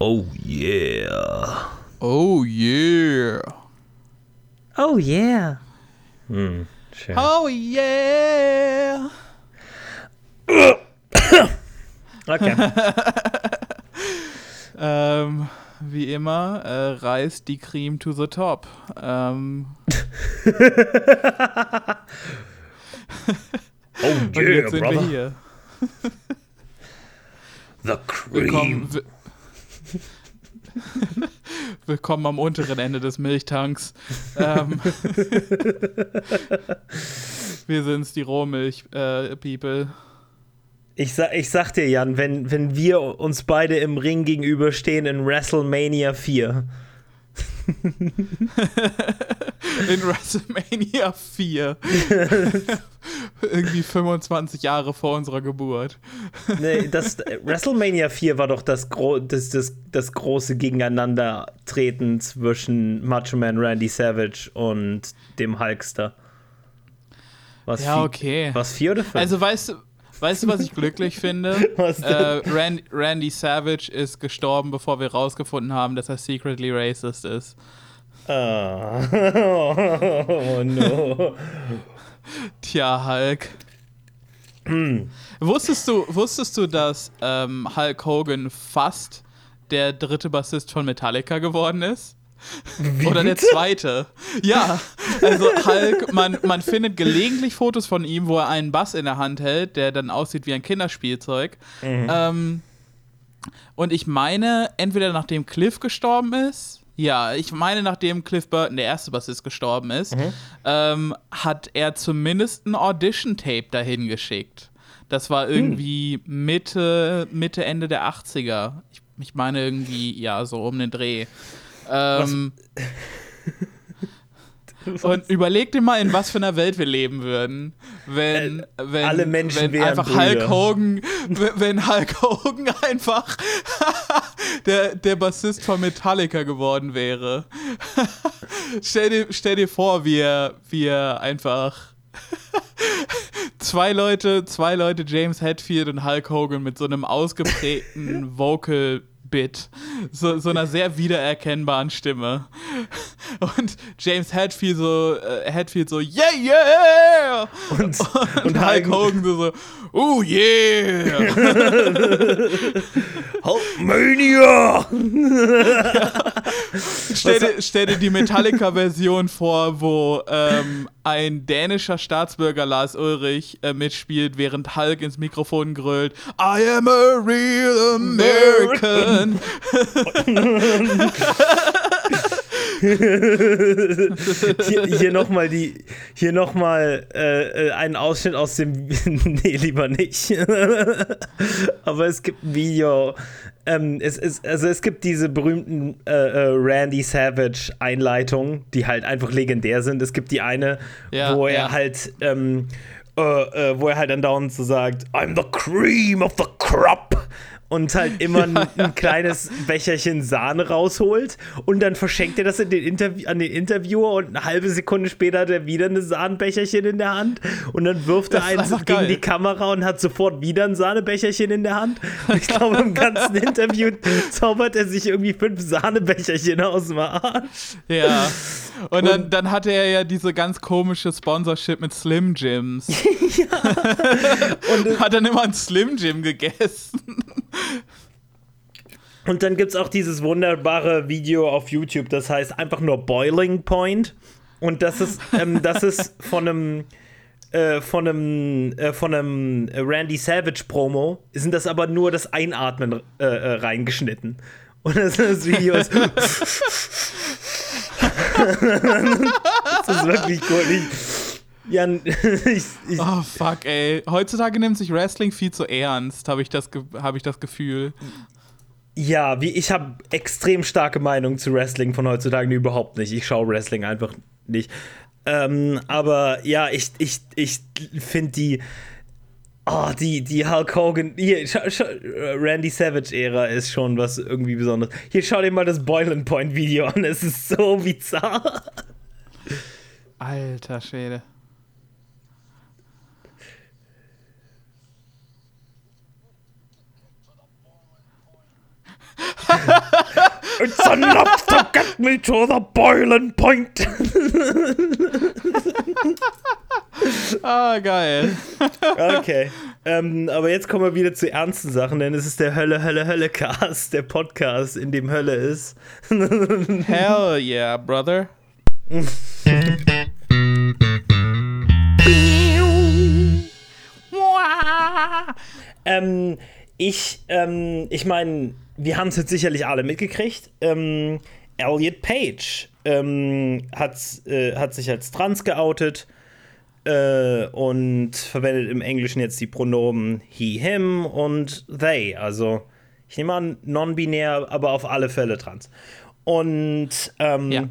Oh yeah. Oh yeah. Oh yeah. Hm, schön. Oh yeah. Okay. Ähm, wie immer, äh, reißt die Cream to the top. Ähm, Oh und jetzt sind wir hier. The Willkommen, wi- Willkommen am unteren Ende des Milchtanks. Ähm, wir sind's, die Rohmilch-People. Ich, sa ich sag dir, Jan, wenn, wenn wir uns beide im Ring gegenüberstehen in WrestleMania 4, in WrestleMania 4. Irgendwie 25 Jahre vor unserer Geburt. Nee, das, WrestleMania 4 war doch das, gro das, das, das große Gegeneinandertreten zwischen Macho Man Randy Savage und dem Hulkster. Was Ja, vier- okay. Was vier oder fünf? Also weißt du, weißt du, was ich glücklich finde? Was äh, Ran Randy Savage ist gestorben, bevor wir rausgefunden haben, dass er secretly racist ist. Ah. oh no. Tja, Hulk. wusstest, du, wusstest du, dass ähm, Hulk Hogan fast der dritte Bassist von Metallica geworden ist? Oder der zweite. Ja, also Hulk, man, man findet gelegentlich Fotos von ihm, wo er einen Bass in der Hand hält, der dann aussieht wie ein Kinderspielzeug. Ähm, und ich meine, entweder nachdem Cliff gestorben ist, ja, ich meine, nachdem Cliff Burton, der erste Bassist, gestorben ist, ähm, hat er zumindest ein Audition-Tape dahin geschickt. Das war irgendwie Mitte, Mitte, Ende der 80er. Ich, ich meine irgendwie, ja, so um den Dreh. Ähm, und überleg dir mal, in was für einer Welt wir leben würden, wenn, wenn, alle Menschen wenn wären einfach Brüder. Hulk Hogan, wenn Hulk Hogan einfach der, der Bassist von Metallica geworden wäre. stell, dir, stell dir vor, wie wie er einfach zwei Leute, zwei Leute, James Hetfield und Hulk Hogan mit so einem ausgeprägten Vocal Bit, so, so einer sehr wiedererkennbaren Stimme. Und James Hetfield so, äh, Hetfield so, yeah, yeah! Und, Und Hulk Hogan so, so oh yeah! Hulkmania! Stell dir, stell dir die Metallica-Version vor, wo ähm, ein dänischer Staatsbürger Lars Ulrich äh, mitspielt, während Hulk ins Mikrofon grölt: I am a real American. hier, hier nochmal die, hier noch mal, äh, äh, einen Ausschnitt aus dem, nee, lieber nicht. Aber es gibt ein Video, ähm, es ist, also es gibt diese berühmten äh, äh, Randy Savage Einleitungen, die halt einfach legendär sind. Es gibt die eine, Ja, wo er ja. halt, ähm, äh, wo er halt andauernd so sagt, I'm the cream of the crop. Und halt immer ein, ein kleines Becherchen Sahne rausholt und dann verschenkt er das in den Interview an den Interviewer und eine halbe Sekunde später hat er wieder ein Sahnenbecherchen in der Hand und dann wirft er eins gegen geil. die Kamera und hat sofort wieder ein Sahnebecherchen in der Hand. Und ich glaube, im ganzen Interview zaubert er sich irgendwie fünf Sahnebecherchen aus dem Arsch. Ja. Und dann, dann hatte er ja diese ganz komische Sponsorship mit Slim Jims. Und, Hat dann immer ein Slim Jim gegessen. Und dann gibt es auch dieses wunderbare Video auf YouTube, das heißt einfach nur Boiling Point. Und das ist, ähm, das ist von einem äh, von einem äh, von einem Randy Savage Promo sind das aber nur das Einatmen äh, äh, reingeschnitten. Und das, das Video ist das ist wirklich gut. Ich, Jan, ich, ich, Oh fuck, ey. Heutzutage nimmt sich Wrestling viel zu ernst, habe ich, das hab ich das Gefühl. ja, wie ich habe extrem starke Meinungen zu Wrestling von heutzutage überhaupt nicht. Ich schaue Wrestling einfach nicht. Ähm, aber ja, ich, ich, ich finde die, oh, die, die Hulk Hogan, hier, schau, Randy Savage-Ära ist schon was irgendwie Besonderes. Hier, schau dir mal das Boiling Point Video an, es ist so bizarr. Alter Schwede. It's enough to get me to the boiling point. Ah, geil. Okay. Ähm, aber jetzt kommen wir wieder zu ernsten Sachen, denn es ist der Hölle, Hölle, Hölle Cast, der Podcast, in dem Hölle ist. Hell yeah, brother. ähm, ich, ähm, ich meine, wir haben es jetzt sicherlich alle mitgekriegt. Ähm, Elliot Page ähm, hat, äh, hat sich als trans geoutet äh, und verwendet im Englischen jetzt die Pronomen he, him und they. Also, ich nehme an, non-binär, aber auf alle Fälle trans. Und ähm, Ja.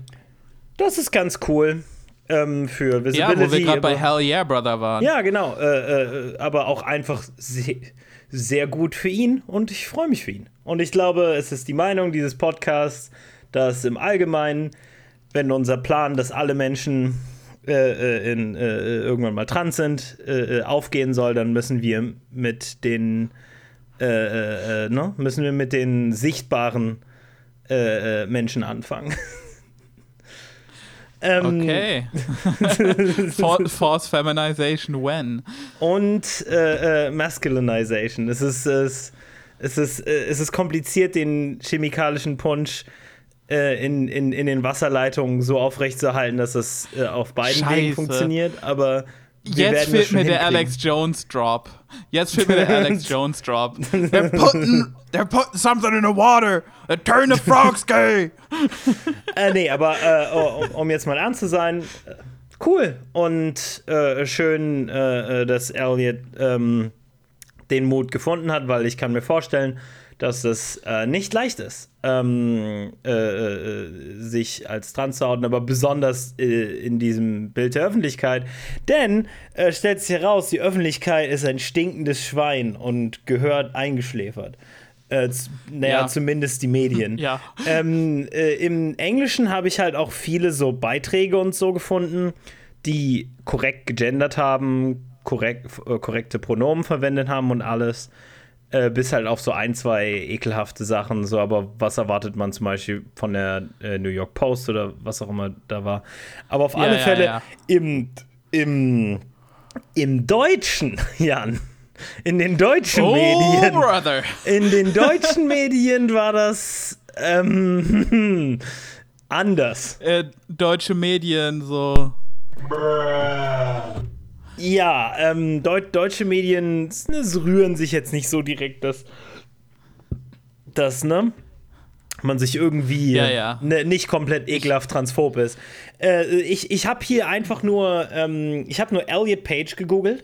das ist ganz cool ähm, für Visibility. Ja, wo wir gerade bei Hell yeah, brother waren. ja, genau. Äh, äh, aber auch einfach sehr, sehr gut für ihn und ich freue mich für ihn. Und ich glaube, es ist die Meinung dieses Podcasts, dass im Allgemeinen, wenn unser Plan, dass alle Menschen äh, äh, in, äh, irgendwann mal trans sind, äh, äh, aufgehen soll, dann müssen wir mit den äh, äh, äh, ne? müssen wir mit den sichtbaren äh, äh, Menschen anfangen. ähm, Okay. For Force Feminization when? und äh, äh, Masculinization. Es ist, es, es, ist, äh, es ist kompliziert, den chemikalischen Punsch äh, in, in, in den Wasserleitungen so aufrechtzuerhalten, dass es äh, auf beiden Scheiße. Wegen funktioniert. Aber Jetzt fehlt mir der. Alex Jones Drop. Jetzt fehlt mir der Alex Jones Drop. They're putting, they're putting something in the water. They're turning the frogs gay. Äh, nee, aber äh, um, um jetzt mal ernst zu sein, äh, cool und äh, schön, äh, äh, dass Elliot ähm, den Mut gefunden hat, weil ich kann mir vorstellen, dass es äh, nicht leicht ist, ähm, äh, äh, sich als trans zu outen, aber besonders äh, in diesem Bild der Öffentlichkeit. Denn äh, stellt sich heraus, die Öffentlichkeit ist ein stinkendes Schwein und gehört eingeschläfert. Äh, naja, Ja. zumindest die Medien. Ja. Ähm, äh, Im Englischen habe ich halt auch viele so Beiträge und so gefunden, die korrekt gegendert haben, korrekt, korrekte Pronomen verwendet haben und alles. Äh, bis halt auf so ein, zwei ekelhafte Sachen. So, aber was erwartet man zum Beispiel von der äh, New York Post oder was auch immer da war? Aber auf Ja, alle ja, Fälle ja. im, im, im Deutschen, Jan. In den deutschen Oh, Medien. brother. In den deutschen Medien war das ähm, anders. Äh, deutsche Medien so. Ja, ähm, deut deutsche Medien ne, rühren sich jetzt nicht so direkt, dass, dass ne, man sich irgendwie Ja, ja. Ne, nicht komplett ekelhaft transphob ist. Äh, ich ich habe hier einfach nur, ähm, ich habe nur Elliot Page gegoogelt.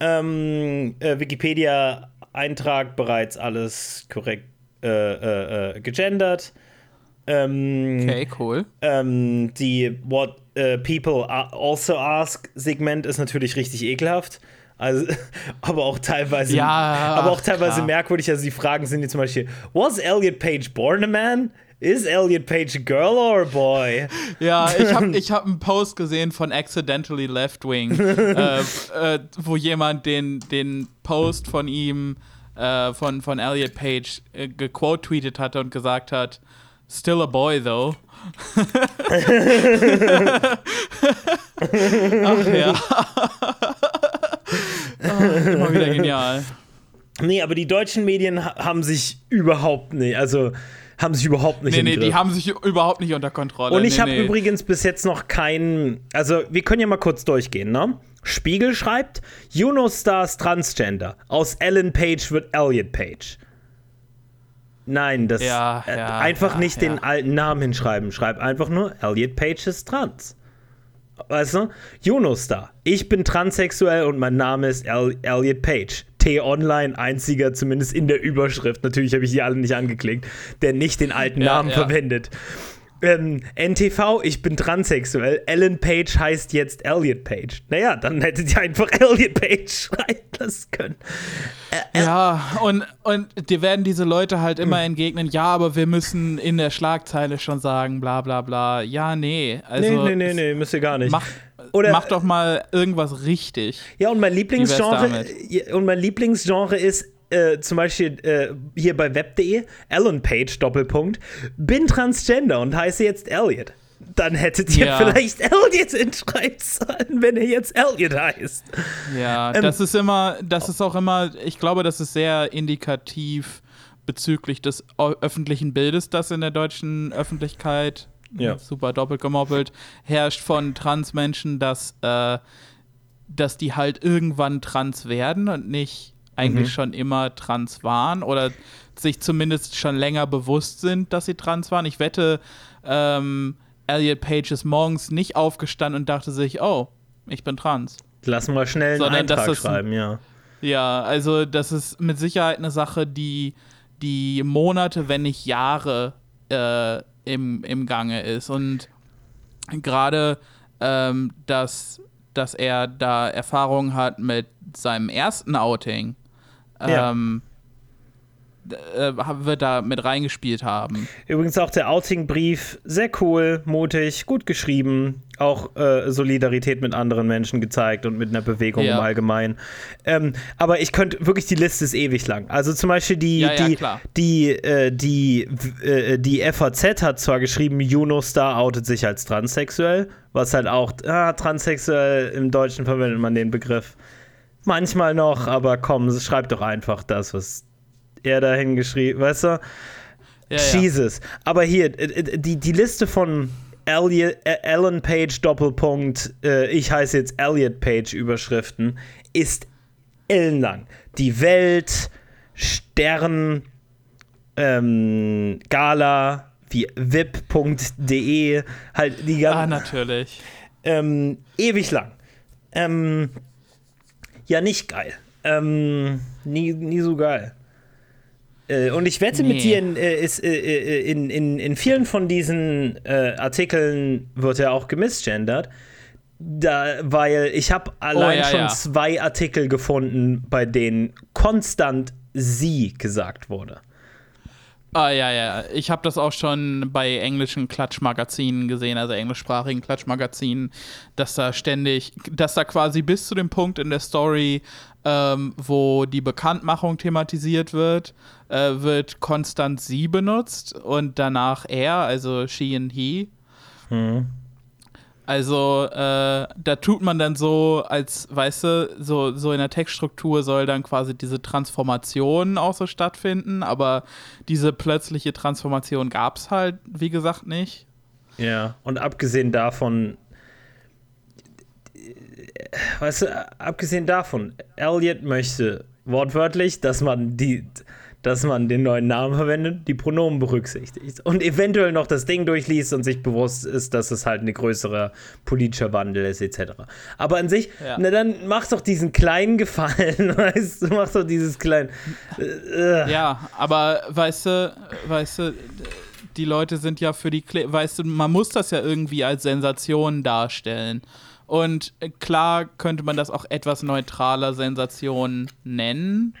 Ähm, äh, Wikipedia-Eintrag bereits alles korrekt äh, äh, äh, gegendert. Ähm, Okay, cool. ähm, die What äh, People Also Ask Segment ist natürlich richtig ekelhaft. Also, aber auch teilweise, Ja, aber auch teilweise klar. merkwürdig. Also die Fragen sind die zum Beispiel: Was Elliot Page born a man? Is Elliot Page a girl or a boy? Ja, ich habe ich hab einen Post gesehen von Accidentally Left Wing, äh, äh, wo jemand den, den Post von ihm, äh, von, von Elliot Page, äh, gequote-tweetet hatte und gesagt hat, Still a boy, though. Ach ja. Ah, immer wieder genial. Nee, aber die deutschen Medien ha haben sich überhaupt nicht, also haben sich überhaupt nicht Nee, nee, Griff. die haben sich überhaupt nicht unter Kontrolle. Und ich nee, habe nee. übrigens bis jetzt noch keinen. Also, wir können ja mal kurz durchgehen, ne? Spiegel schreibt: Juno Stars Transgender. Aus Ellen Page wird Elliot Page. Nein, das. Ja, äh, ja, einfach ja, nicht den alten Namen hinschreiben. Schreib einfach nur: Elliot Page ist trans. Weißt du? Juno Star. Ich bin transsexuell und mein Name ist El Elliot Page. T-Online, einziger, zumindest in der Überschrift. Natürlich habe ich die alle nicht angeklickt, der nicht den alten Namen verwendet. Ähm, NTV, ich bin transsexuell. Ellen Page heißt jetzt Elliot Page. Naja, dann hättet ihr einfach Elliot Page schreiben lassen können. Ja, und, und dir werden diese Leute halt immer Hm. entgegnen, ja, aber wir müssen in der Schlagzeile schon sagen, bla bla bla. Ja, nee. Also, nee, nee, nee, nee, müsst ihr gar nicht. Mach, Oder- mach doch mal irgendwas richtig. Ja, und mein Lieblingsgenre, und mein Lieblingsgenre ist äh, zum Beispiel äh, hier bei web.de, Ellen Page, Doppelpunkt, bin Transgender und heiße jetzt Elliot. Dann hättet ihr Ja. vielleicht Elliot entschreiben sollen, wenn er jetzt Elliot heißt. Ja, Ähm, das ist immer, das ist auch immer, ich glaube, das ist sehr indikativ bezüglich des öffentlichen Bildes, das in der deutschen Öffentlichkeit Ja. super doppelt gemoppelt herrscht von Transmenschen, dass, äh, dass die halt irgendwann trans werden und nicht eigentlich Mhm. schon immer trans waren oder sich zumindest schon länger bewusst sind, dass sie trans waren. Ich wette, ähm, Elliot Page ist morgens nicht aufgestanden und dachte sich, oh, ich bin trans. Lass mal schnell einen Sondern, Eintrag das schreiben, ja. Ja, also das ist mit Sicherheit eine Sache, die, die Monate, wenn nicht Jahre äh, im, im Gange ist. Und gerade, ähm, dass, dass er da Erfahrung hat mit seinem ersten Outing, Ja. ähm, äh, wird da mit reingespielt haben. Übrigens auch der Outing-Brief, sehr cool, mutig, gut geschrieben, auch äh, Solidarität mit anderen Menschen gezeigt und mit einer Bewegung Ja. im Allgemeinen. Ähm, aber ich könnte wirklich, die Liste ist ewig lang. Also zum Beispiel die, Ja, ja, die, klar. die, äh, die, äh, die FAZ hat zwar geschrieben, Juno Star outet sich als transsexuell, was halt auch, ah, transsexuell im Deutschen verwendet man den Begriff manchmal noch, aber komm, schreib doch einfach das, was er da hingeschrieben, weißt du? Ja, ja. Jesus. Aber hier, äh, äh, die, die Liste von Elliot, äh, Ellen Page Doppelpunkt, äh, ich heiße jetzt Elliot Page Überschriften, ist ellenlang. Die Welt, Stern, ähm, Gala, wie vip.de, halt die Ah, ganzen, natürlich. ähm, ewig lang. Ähm, ja, nicht geil. Ähm, nie, nie so geil. Äh, und ich wette mit Nee. dir, in, äh, ist, äh, äh, in, in, in vielen von diesen äh, Artikeln wird er auch gemisgendert. Da, weil ich habe allein Oh, ja, schon ja. zwei Artikel gefunden, bei denen konstant sie gesagt wurde. Ah, ja, ja. Ich habe das auch schon bei englischen Klatschmagazinen gesehen, also englischsprachigen Klatschmagazinen, dass da ständig, dass da quasi bis zu dem Punkt in der Story, ähm, wo die Bekanntmachung thematisiert wird, äh, wird konstant sie benutzt und danach er, also she and he. Also, äh, da tut man dann so, als, weißt du, so, so in der Textstruktur soll dann quasi diese Transformation auch so stattfinden, aber diese plötzliche Transformation gab es halt, wie gesagt, nicht. Ja, und abgesehen davon, weißt du, abgesehen davon, Elliot möchte wortwörtlich, dass man die, dass man den neuen Namen verwendet, die Pronomen berücksichtigt und eventuell noch das Ding durchliest und sich bewusst ist, dass es halt ein größerer politischer Wandel ist, etc. Aber an sich, Ja. na dann mach doch diesen kleinen Gefallen, weißt du, mach doch dieses kleine. Äh, Ja, aber weißt du, weißt du, die Leute sind ja für die, Kle weißt du, man muss das ja irgendwie als Sensation darstellen. Und äh, klar könnte man das auch etwas neutraler Sensation nennen,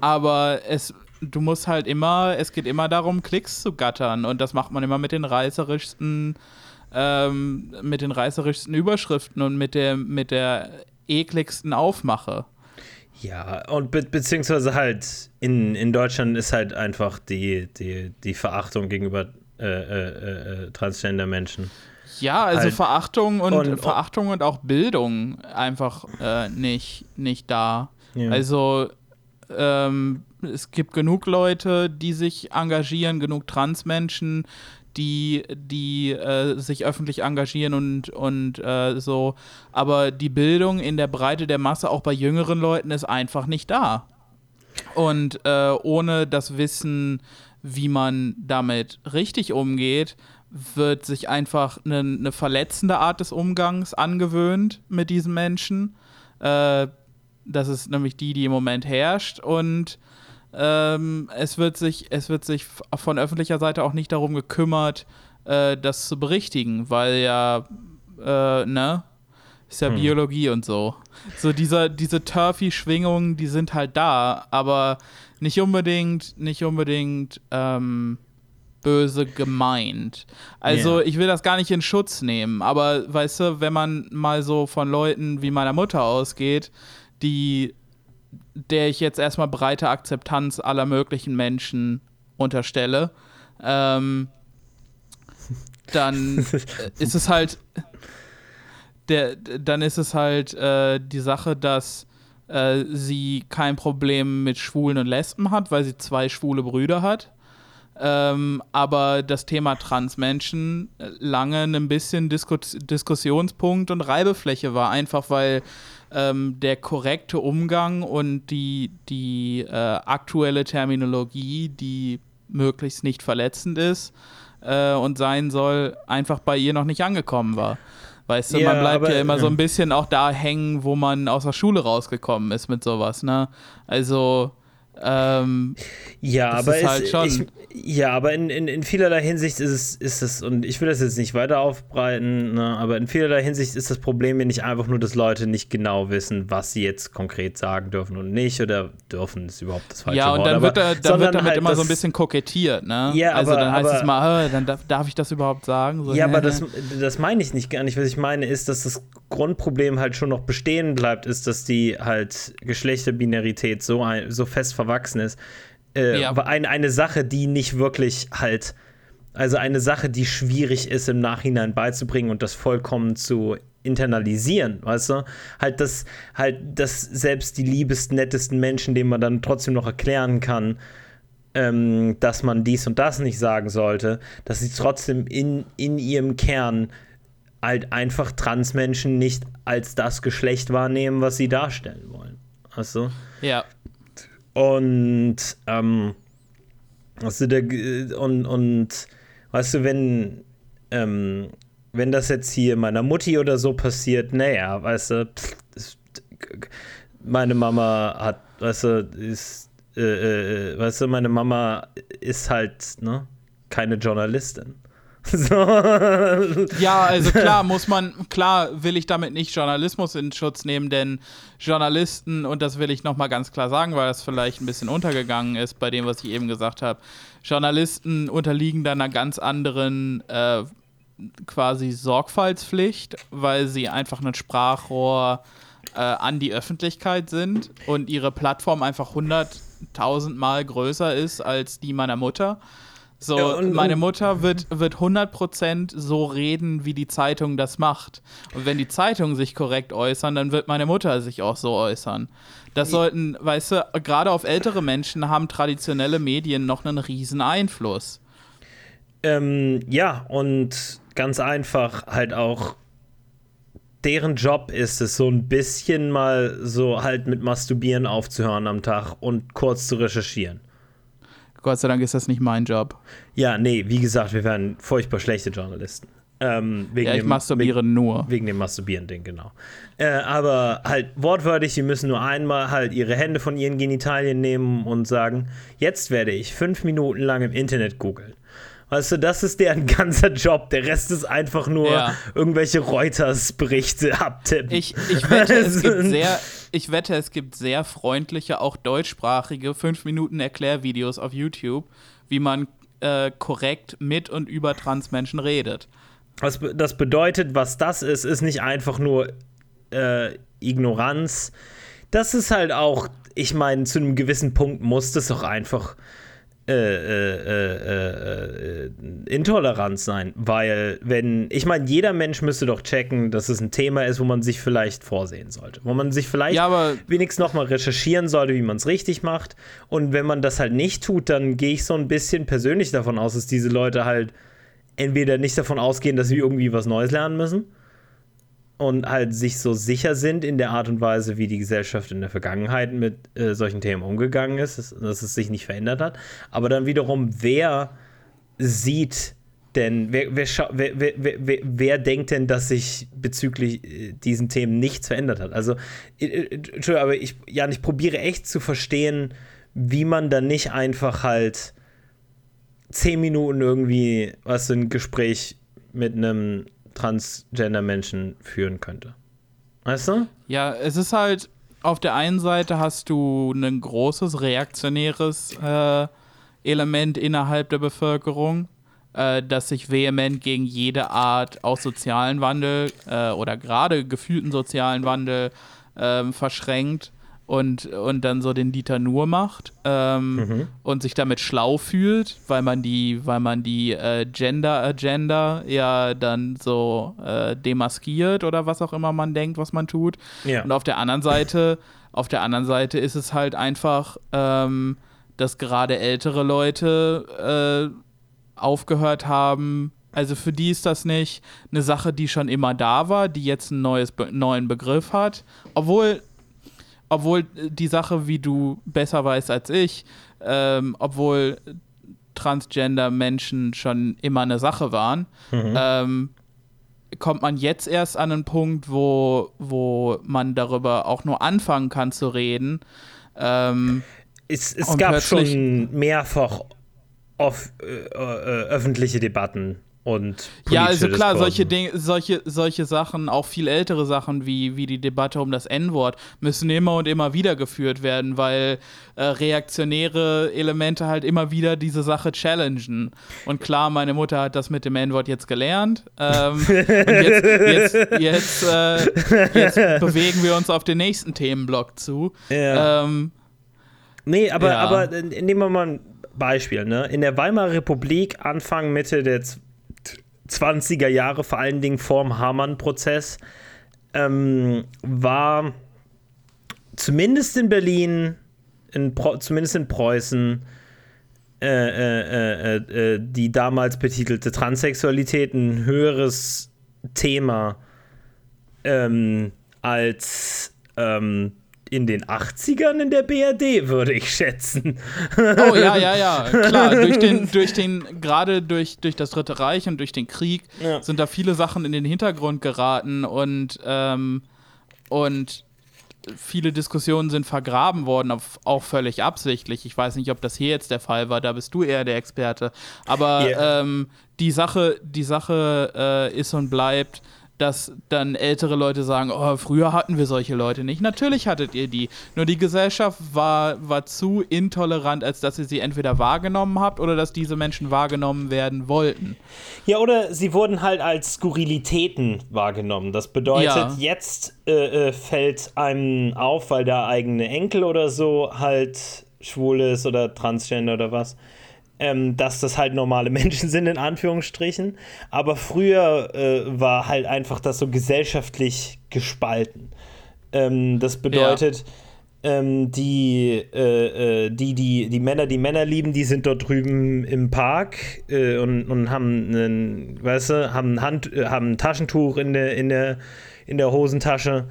aber es, du musst halt immer, es geht immer darum, Klicks zu gattern und das macht man immer mit den reißerischsten, ähm, mit den reißerischsten Überschriften und mit der, mit der ekligsten Aufmache. Ja, und be beziehungsweise halt in, in Deutschland ist halt einfach die, die, die Verachtung gegenüber äh, äh, äh, Transgender-Menschen. Ja, also Halt. Verachtung und, Und- Verachtung und auch Bildung einfach äh, nicht, nicht da. Ja. Also ähm, es gibt genug Leute, die sich engagieren, genug Transmenschen, die, die äh, sich öffentlich engagieren und, und äh, so. Aber die Bildung in der Breite der Masse, auch bei jüngeren Leuten, ist einfach nicht da. Und äh, ohne das Wissen, wie man damit richtig umgeht, wird sich einfach eine, eine verletzende Art des Umgangs angewöhnt mit diesen Menschen. Das ist nämlich die, die im Moment herrscht. Und ähm, es, wird sich, es wird sich von öffentlicher Seite auch nicht darum gekümmert, äh, das zu berichtigen, weil ja, äh, ne? Ist ja Biologie und so. So dieser, diese Turfy-Schwingungen, die sind halt da, aber nicht unbedingt, nicht unbedingt ähm, böse gemeint. Also Ja. ich will das gar nicht in Schutz nehmen, aber weißt du, wenn man mal so von Leuten wie meiner Mutter ausgeht, die der ich jetzt erstmal breite Akzeptanz aller möglichen Menschen unterstelle, ähm, dann ist es halt der, dann ist es halt äh, die Sache, dass äh, sie kein Problem mit Schwulen und Lesben hat, weil sie zwei schwule Brüder hat. Ähm, aber das Thema Transmenschen lange ein bisschen Diskus Diskussionspunkt und Reibefläche war, einfach weil ähm, der korrekte Umgang und die, die äh, aktuelle Terminologie, die möglichst nicht verletzend ist äh, und sein soll, einfach bei ihr noch nicht angekommen war. Weißt du, ja, man bleibt aber, ja immer so ein bisschen auch da hängen, wo man aus der Schule rausgekommen ist mit sowas, ne? Also, ähm, ja, aber halt es, ich, ja, aber in, in, in vielerlei Hinsicht ist es, ist es, und ich will das jetzt nicht weiter aufbreiten, ne, aber in vielerlei Hinsicht ist das Problem ja nicht einfach nur, dass Leute nicht genau wissen, was sie jetzt konkret sagen dürfen und nicht, oder dürfen ist überhaupt das falsche Ja, und Wort, dann, aber, wird, da, dann wird damit halt immer so ein bisschen kokettiert, ne? Ja, also aber, dann heißt aber, es mal, dann darf, darf, ich das überhaupt sagen? So, ja, aber das, das meine ich nicht gar nicht. Was ich meine ist, dass das Grundproblem halt schon noch bestehen bleibt, ist, dass die halt Geschlechterbinarität so, ein, so fest verwachsen ist. Äh, ja. eine, eine Sache, die nicht wirklich halt, also eine Sache, die schwierig ist im Nachhinein beizubringen und das vollkommen zu internalisieren, weißt du? Halt, dass halt, dass selbst die liebsten, nettesten Menschen, denen man dann trotzdem noch erklären kann, ähm, dass man dies und das nicht sagen sollte, dass sie trotzdem in, in ihrem Kern halt einfach Transmenschen nicht als das Geschlecht wahrnehmen, was sie darstellen wollen. Weißt du? Ja. Und, ähm, du, der, und, und, weißt du, wenn, ähm, wenn das jetzt hier meiner Mutti oder so passiert, naja, weißt du, pff, meine Mama hat, weißt du, ist, äh, äh, weißt du, meine Mama ist halt, ne, keine Journalistin. So. Ja, also klar muss man, klar will ich damit nicht Journalismus in Schutz nehmen, denn Journalisten, und das will ich nochmal ganz klar sagen, weil das vielleicht ein bisschen untergegangen ist bei dem, was ich eben gesagt habe, Journalisten unterliegen da einer ganz anderen äh, quasi Sorgfaltspflicht, weil sie einfach ein Sprachrohr äh, an die Öffentlichkeit sind und ihre Plattform einfach hunderttausendmal größer ist als die meiner Mutter. So, ja, und, meine Mutter wird, wird 100% so reden, wie die Zeitung das macht. Und wenn die Zeitungen sich korrekt äußern, dann wird meine Mutter sich auch so äußern. Das sollten, weißt du, gerade auf ältere Menschen haben traditionelle Medien noch einen riesen Einfluss. Ähm, ja, und ganz einfach halt auch deren Job ist es, so ein bisschen mal so halt mit Masturbieren aufzuhören am Tag und kurz zu recherchieren. Gott sei Dank ist das nicht mein Job. Ja, nee, wie gesagt, wir wären furchtbar schlechte Journalisten. Ähm, wegen ja, ich dem, masturbiere wegen, nur. Wegen dem Masturbieren-Ding, genau. Äh, aber halt wortwörtlich, sie müssen nur einmal halt ihre Hände von ihren Genitalien nehmen und sagen, jetzt werde ich fünf Minuten lang im Internet googeln. Weißt du, das ist deren ganzer Job. Der Rest ist einfach nur ja. irgendwelche Reuters-Berichte abtippen. Ich, ich, wette, es gibt sehr, ich wette, es gibt sehr freundliche, auch deutschsprachige 5-Minuten-Erklärvideos auf YouTube, wie man äh, korrekt mit und über Transmenschen redet. Was das bedeutet, was das ist, ist nicht einfach nur äh, Ignoranz. Das ist halt auch, ich meine, zu einem gewissen Punkt muss das auch einfach äh äh, äh, äh, Intoleranz sein, weil wenn, ich meine, jeder Mensch müsste doch checken, dass es ein Thema ist, wo man sich vielleicht vorsehen sollte, wo man sich vielleicht ja, wenigstens nochmal recherchieren sollte, wie man es richtig macht. Und wenn man das halt nicht tut, dann gehe ich so ein bisschen persönlich davon aus, dass diese Leute halt entweder nicht davon ausgehen, dass sie irgendwie was Neues lernen müssen und halt sich so sicher sind in der Art und Weise, wie die Gesellschaft in der Vergangenheit mit äh, solchen Themen umgegangen ist, dass, dass, es sich nicht verändert hat. Aber dann wiederum, wer sieht denn, wer, wer, wer, wer denkt denn, dass sich bezüglich äh, diesen Themen nichts verändert hat? Also, äh, äh, Entschuldigung, aber ich, Jan, ich probiere echt zu verstehen, wie man dann nicht einfach halt zehn Minuten irgendwie was ein Gespräch mit einem Transgender-Menschen führen könnte. Weißt du? Ja, es ist halt, auf der einen Seite hast du ein großes reaktionäres äh, Element innerhalb der Bevölkerung, äh, das sich vehement gegen jede Art auch sozialen Wandel äh, oder gerade gefühlten sozialen Wandel ähm, verschränkt. Und, und dann so den Dieter Nur macht ähm, mhm. und sich damit schlau fühlt, weil man die, weil man die äh, Gender Agenda ja dann so äh, demaskiert oder was auch immer man denkt, was man tut. Ja. Und auf der anderen Seite, auf der anderen Seite ist es halt einfach, ähm, dass gerade ältere Leute äh, aufgehört haben, also für die ist das nicht eine Sache, die schon immer da war, die jetzt einen neues, neuen Begriff hat. Obwohl obwohl die Sache, wie du besser weißt als ich, ähm, obwohl Transgender-Menschen schon immer eine Sache waren, mhm. ähm, kommt man jetzt erst an einen Punkt, wo, wo man darüber auch nur anfangen kann zu reden. Ähm, es es gab schon mehrfach off, äh, äh, öffentliche Debatten und ja, also klar, Diskursen. solche Dinge, solche, solche Sachen, auch viel ältere Sachen wie, wie die Debatte um das N-Wort, müssen immer und immer wieder geführt werden, weil äh, reaktionäre Elemente halt immer wieder diese Sache challengen. Und klar, meine Mutter hat das mit dem N-Wort jetzt gelernt. Ähm, und jetzt, jetzt, jetzt, äh, jetzt, bewegen wir uns auf den nächsten Themenblock zu. Ja. Ähm, nee, aber, ja. aber äh, nehmen wir mal ein Beispiel. Ne? In der Weimarer Republik, Anfang, Mitte der 20er Jahre, vor allen Dingen vorm Hamann-Prozess, ähm, war zumindest in Berlin, in zumindest in Preußen, äh, äh, äh, äh, die damals betitelte Transsexualität ein höheres Thema ähm, als ähm, in den 80ern in der BRD, würde ich schätzen. Oh ja, ja, ja, klar. durch den, durch den, gerade durch, durch das Dritte Reich und durch den Krieg ja. sind da viele Sachen in den Hintergrund geraten und, ähm, und viele Diskussionen sind vergraben worden, auch völlig absichtlich. Ich weiß nicht, ob das hier jetzt der Fall war, da bist du eher der Experte. Aber yeah. ähm, die Sache, die Sache äh, ist und bleibt, dass dann ältere Leute sagen, oh, früher hatten wir solche Leute nicht. Natürlich hattet ihr die. Nur die Gesellschaft war, war zu intolerant, als dass ihr sie entweder wahrgenommen habt oder dass diese Menschen wahrgenommen werden wollten. Ja, oder sie wurden halt als Skurrilitäten wahrgenommen. Das bedeutet, ja. jetzt äh, äh, fällt einem auf, weil der eigene Enkel oder so halt schwul ist oder transgender oder was ähm, dass das halt normale Menschen sind, in Anführungsstrichen. Aber früher äh, war halt einfach das so gesellschaftlich gespalten. Ähm, das bedeutet, ja. ähm, die, äh, äh, die, die, die Männer, die Männer lieben, die sind dort drüben im Park äh, und, und haben einen, weißt du, haben, Hand, äh, haben ein Taschentuch in der, in der, in der Hosentasche.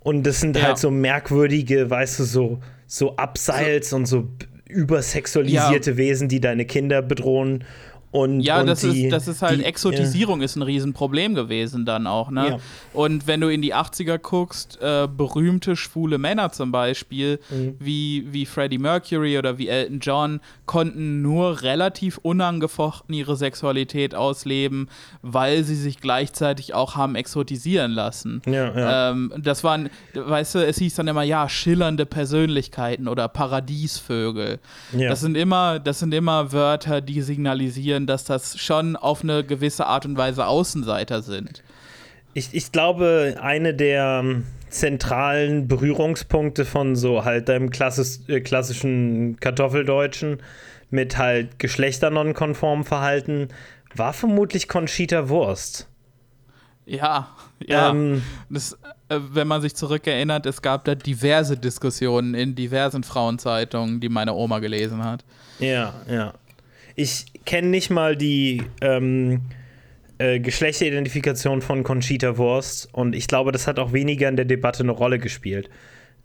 Und das sind ja. halt so merkwürdige, weißt du, so, so Abseils so. und so übersexualisierte ja. Wesen, die deine Kinder bedrohen und, ja, und das, die, ist, das ist halt, die, Exotisierung ja. ist ein Riesenproblem gewesen dann auch, ne? Ja. Und wenn du in die 80er guckst, äh, berühmte schwule Männer zum Beispiel, mhm. wie, wie Freddie Mercury oder wie Elton John, konnten nur relativ unangefochten ihre Sexualität ausleben, weil sie sich gleichzeitig auch haben exotisieren lassen. Ja, ja. Ähm, das waren, weißt du, es hieß dann immer, ja, schillernde Persönlichkeiten oder Paradiesvögel. Das sind immer, das sind immer Wörter, die signalisieren, können, dass das schon auf eine gewisse Art und Weise Außenseiter sind. Ich, ich glaube, eine der ähm, zentralen Berührungspunkte von so halt deinem klassis äh, klassischen Kartoffeldeutschen mit halt geschlechternonkonform Verhalten war vermutlich Conchita Wurst. Ja, ja. Ähm, das, äh, wenn man sich zurückerinnert, es gab da diverse Diskussionen in diversen Frauenzeitungen, die meine Oma gelesen hat. Ja, ja. Ich kenne nicht mal die ähm, äh, Geschlechteridentifikation von Conchita Wurst und ich glaube, das hat auch weniger in der Debatte eine Rolle gespielt.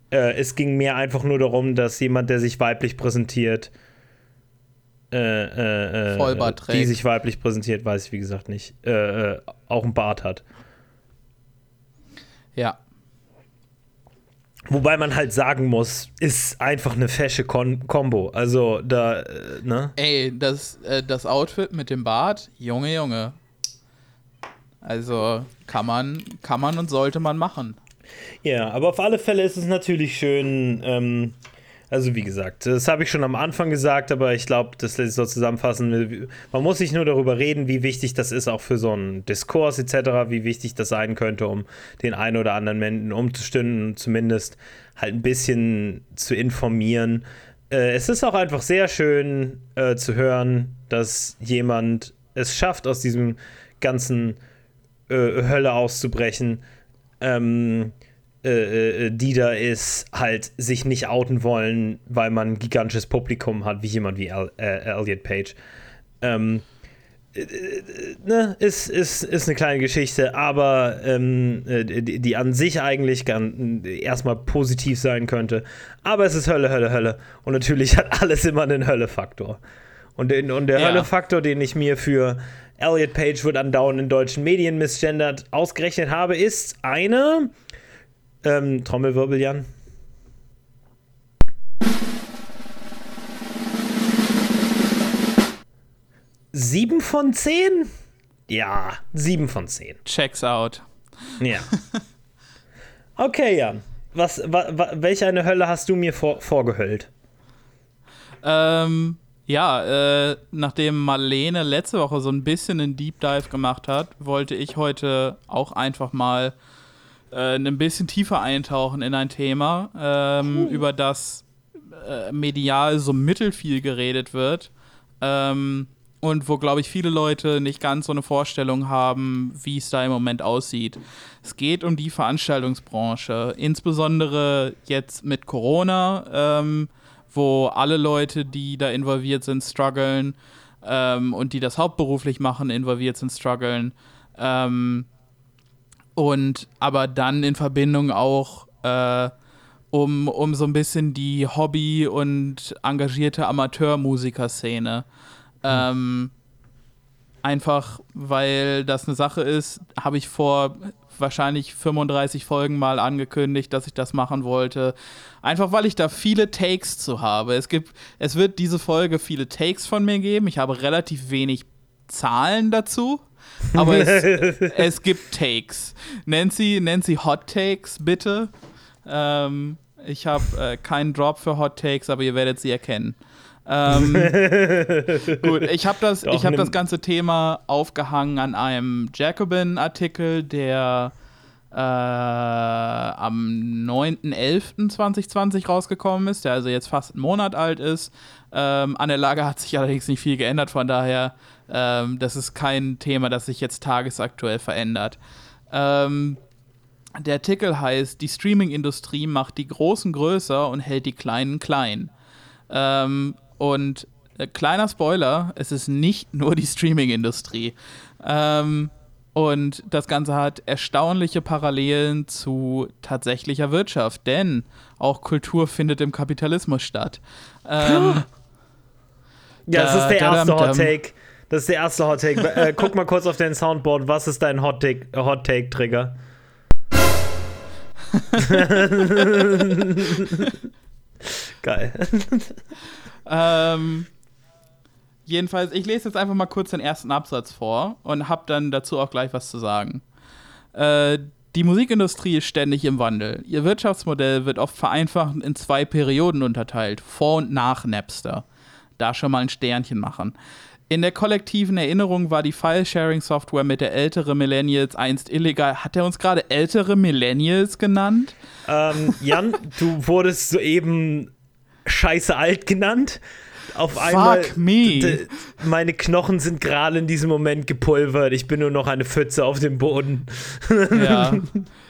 Äh, es ging mehr einfach nur darum, dass jemand, der sich weiblich präsentiert, äh, äh, äh Vollbart trägt. die sich weiblich präsentiert, weiß ich wie gesagt nicht, äh, auch einen Bart hat. Ja. Wobei man halt sagen muss, ist einfach eine fesche Kombo. Also da, äh, ne? Ey, das, äh, das Outfit mit dem Bart, Junge, Junge. Also kann man, kann man und sollte man machen. Ja, aber auf alle Fälle ist es natürlich schön, ähm, Also wie gesagt, das habe ich schon am Anfang gesagt, aber ich glaube, das lässt sich so zusammenfassen. Man muss sich nur darüber reden, wie wichtig das ist, auch für so einen Diskurs etc., wie wichtig das sein könnte, um den einen oder anderen Menschen umzustimmen, zumindest halt ein bisschen zu informieren. Äh, es ist auch einfach sehr schön äh, zu hören, dass jemand es schafft, aus diesem ganzen äh, Hölle auszubrechen. Ähm, äh, äh, die da ist, halt sich nicht outen wollen, weil man ein gigantisches Publikum hat, wie jemand wie El äh, Elliot Page. Ähm, äh, ne, ist, ist, ist eine kleine Geschichte, aber ähm, die, die, an sich eigentlich gern, erstmal positiv sein könnte. Aber es ist Hölle, Hölle, Hölle. Und natürlich hat alles immer einen Hölle-Faktor. Und, und der ja. Hölle-Faktor, den ich mir für Elliot Page wird andauernd in deutschen Medien misgendert ausgerechnet habe, ist eine ähm, Trommelwirbel, Jan. Sieben von zehn? Ja, sieben von zehn. Checks out. Ja. Okay, Jan. Was, wa, wa, welche eine Hölle hast du mir vor, vorgehöllt? Ähm, ja, äh, nachdem Marlene letzte Woche so ein bisschen einen Deep Dive gemacht hat, wollte ich heute auch einfach mal äh, ein bisschen tiefer eintauchen in ein Thema, ähm, cool. über das äh, medial so mittelfiel geredet wird. Ähm, und wo, glaube ich, viele Leute nicht ganz so eine Vorstellung haben, wie es da im Moment aussieht. Es geht um die Veranstaltungsbranche, insbesondere jetzt mit Corona, ähm, wo alle Leute, die da involviert sind, strugglen ähm, und die das hauptberuflich machen, involviert sind, strugglen. Ähm, und aber dann in Verbindung auch äh, um, um so ein bisschen die Hobby- und engagierte Amateurmusikerszene. Mhm. Ähm, einfach weil das eine Sache ist, habe ich vor wahrscheinlich 35 Folgen mal angekündigt, dass ich das machen wollte. Einfach weil ich da viele Takes zu habe. Es gibt, es wird diese Folge viele Takes von mir geben. Ich habe relativ wenig Zahlen dazu. Aber es, es gibt Takes. Nancy, Nancy Hot Takes, bitte. Ähm, ich habe äh, keinen Drop für Hot Takes, aber ihr werdet sie erkennen. Ähm, gut, ich habe das, hab das ganze Thema aufgehangen an einem Jacobin-Artikel, der äh, am 9.11.2020 rausgekommen ist, der also jetzt fast einen Monat alt ist. Ähm, an der Lage hat sich allerdings nicht viel geändert, von daher ähm, das ist kein Thema, das sich jetzt tagesaktuell verändert. Ähm, der Artikel heißt, die Streaming-Industrie macht die Großen größer und hält die Kleinen klein. Ähm, und äh, kleiner Spoiler, es ist nicht nur die Streaming-Industrie. Ähm, und das Ganze hat erstaunliche Parallelen zu tatsächlicher Wirtschaft, denn auch Kultur findet im Kapitalismus statt. Ähm, ja, das ist der erste Hot Take. Das ist der erste Hot Take. Äh, guck mal kurz auf dein Soundboard. Was ist dein Hot Take, Hot Take Trigger? Geil. ähm, jedenfalls, ich lese jetzt einfach mal kurz den ersten Absatz vor und habe dann dazu auch gleich was zu sagen. Äh, die Musikindustrie ist ständig im Wandel. Ihr Wirtschaftsmodell wird oft vereinfacht in zwei Perioden unterteilt, vor und nach Napster. Da schon mal ein Sternchen machen. In der kollektiven Erinnerung war die File-Sharing-Software mit der ältere Millennials einst illegal. Hat er uns gerade ältere Millennials genannt? Ähm, Jan, du wurdest soeben scheiße alt genannt. Auf Fuck einmal. me. Meine Knochen sind gerade in diesem Moment gepulvert. Ich bin nur noch eine Pfütze auf dem Boden. Ja.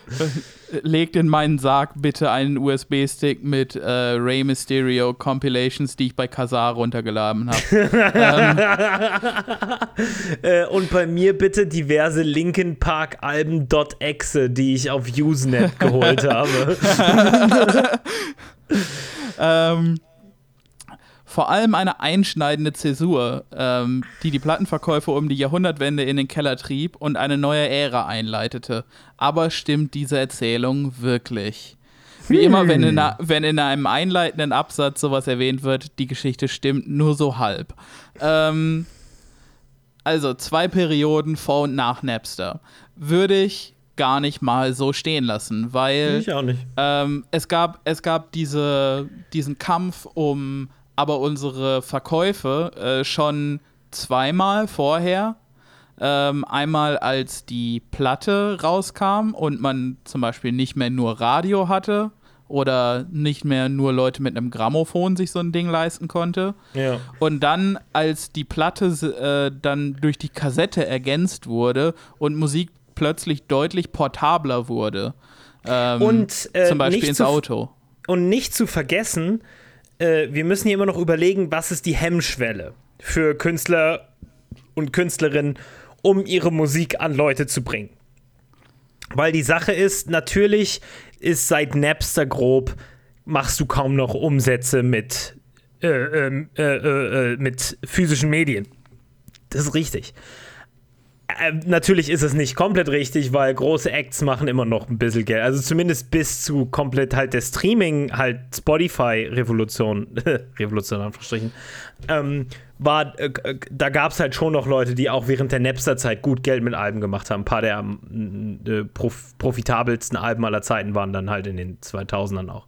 legt in meinen Sarg bitte einen USB-Stick mit äh, Rey Mysterio Compilations, die ich bei Kazar runtergeladen habe. ähm. äh, und bei mir bitte diverse Linkin Park Alben.exe, die ich auf Usenet geholt habe. ähm, vor allem eine einschneidende Zäsur, ähm, die die Plattenverkäufe um die Jahrhundertwende in den Keller trieb und eine neue Ära einleitete. Aber stimmt diese Erzählung wirklich? Wie immer, wenn in, wenn in, einem einleitenden Absatz sowas erwähnt wird, die Geschichte stimmt nur so halb. Ähm, also zwei Perioden vor und nach Napster. Würde ich gar nicht mal so stehen lassen, weil ich auch nicht. Ähm, es gab, es gab diese, diesen Kampf um aber unsere Verkäufe äh, schon zweimal vorher. Ähm, einmal als die Platte rauskam und man zum Beispiel nicht mehr nur Radio hatte oder nicht mehr nur Leute mit einem Grammophon sich so ein Ding leisten konnte. Ja. Und dann, als die Platte äh, dann durch die Kassette ergänzt wurde und Musik plötzlich deutlich portabler wurde. Ähm, und äh, zum Beispiel ins Auto. Und nicht zu vergessen, äh, wir müssen hier immer noch überlegen, was ist die Hemmschwelle für Künstler und Künstlerinnen, um ihre Musik an Leute zu bringen. Weil die Sache ist, natürlich ist seit Napster grob, machst du kaum noch Umsätze mit, äh, ähm, äh, äh, äh mit physischen Medien. Das ist richtig. Äh, natürlich ist es nicht komplett richtig, weil große Acts machen immer noch ein bisschen Geld. Also zumindest bis zu komplett halt der Streaming, halt Spotify-Revolution, Revolution Anführungsstrichen, ähm, war, äh, da gab es halt schon noch Leute, die auch während der Napster-Zeit gut Geld mit Alben gemacht haben. Ein paar der äh, prof profitabelsten Alben aller Zeiten waren dann halt in den 2000ern auch.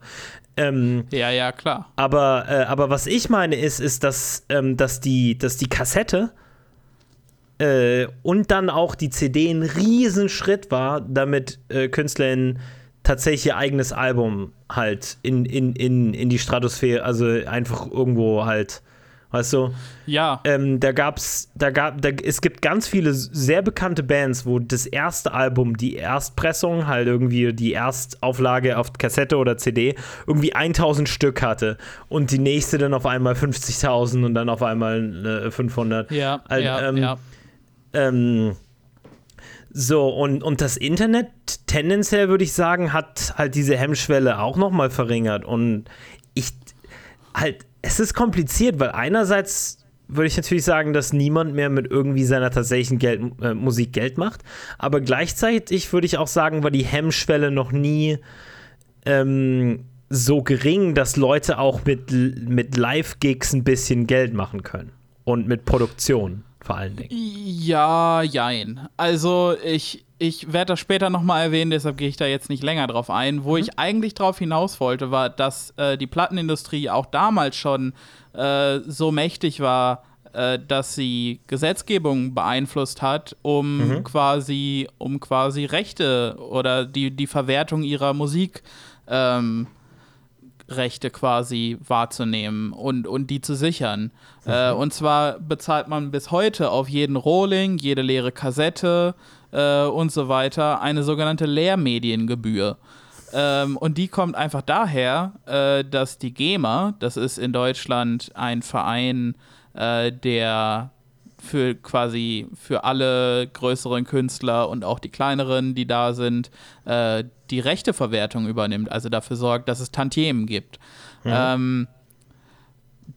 Ähm, ja, ja, klar. Aber, äh, aber was ich meine ist, ist, dass, ähm, dass, die, dass die Kassette äh, und dann auch die CD ein Riesenschritt war, damit äh, KünstlerInnen tatsächlich ihr eigenes Album halt in, in, in, in die Stratosphäre, also einfach irgendwo halt, weißt du? Ja. Ähm, da gab's, da gab, da, es gibt ganz viele sehr bekannte Bands, wo das erste Album, die Erstpressung, halt irgendwie die Erstauflage auf Kassette oder CD, irgendwie 1000 Stück hatte und die nächste dann auf einmal 50.000 und dann auf einmal äh, 500. Ja, also, ja, ähm, ja. Ähm, so, und, und das Internet tendenziell, würde ich sagen, hat halt diese Hemmschwelle auch nochmal verringert. Und ich, halt, es ist kompliziert, weil einerseits würde ich natürlich sagen, dass niemand mehr mit irgendwie seiner tatsächlichen Geld, äh, Musik Geld macht. Aber gleichzeitig würde ich auch sagen, war die Hemmschwelle noch nie ähm, so gering, dass Leute auch mit, mit Live-Gigs ein bisschen Geld machen können. Und mit Produktion vor allen Dingen. Ja, jein. Also ich, ich werde das später nochmal erwähnen, deshalb gehe ich da jetzt nicht länger drauf ein. Wo mhm. ich eigentlich drauf hinaus wollte, war, dass äh, die Plattenindustrie auch damals schon äh, so mächtig war, äh, dass sie Gesetzgebung beeinflusst hat, um mhm. quasi, um quasi Rechte oder die, die Verwertung ihrer Musik ähm, Rechte quasi wahrzunehmen und, und die zu sichern. Mhm. Äh, und zwar bezahlt man bis heute auf jeden Rohling, jede leere Kassette äh, und so weiter eine sogenannte Lehrmediengebühr. Ähm, und die kommt einfach daher, äh, dass die GEMA, das ist in Deutschland ein Verein, äh, der für quasi für alle größeren Künstler und auch die kleineren, die da sind, äh, die Rechteverwertung übernimmt, also dafür sorgt, dass es Tantiemen gibt. Mhm. Ähm,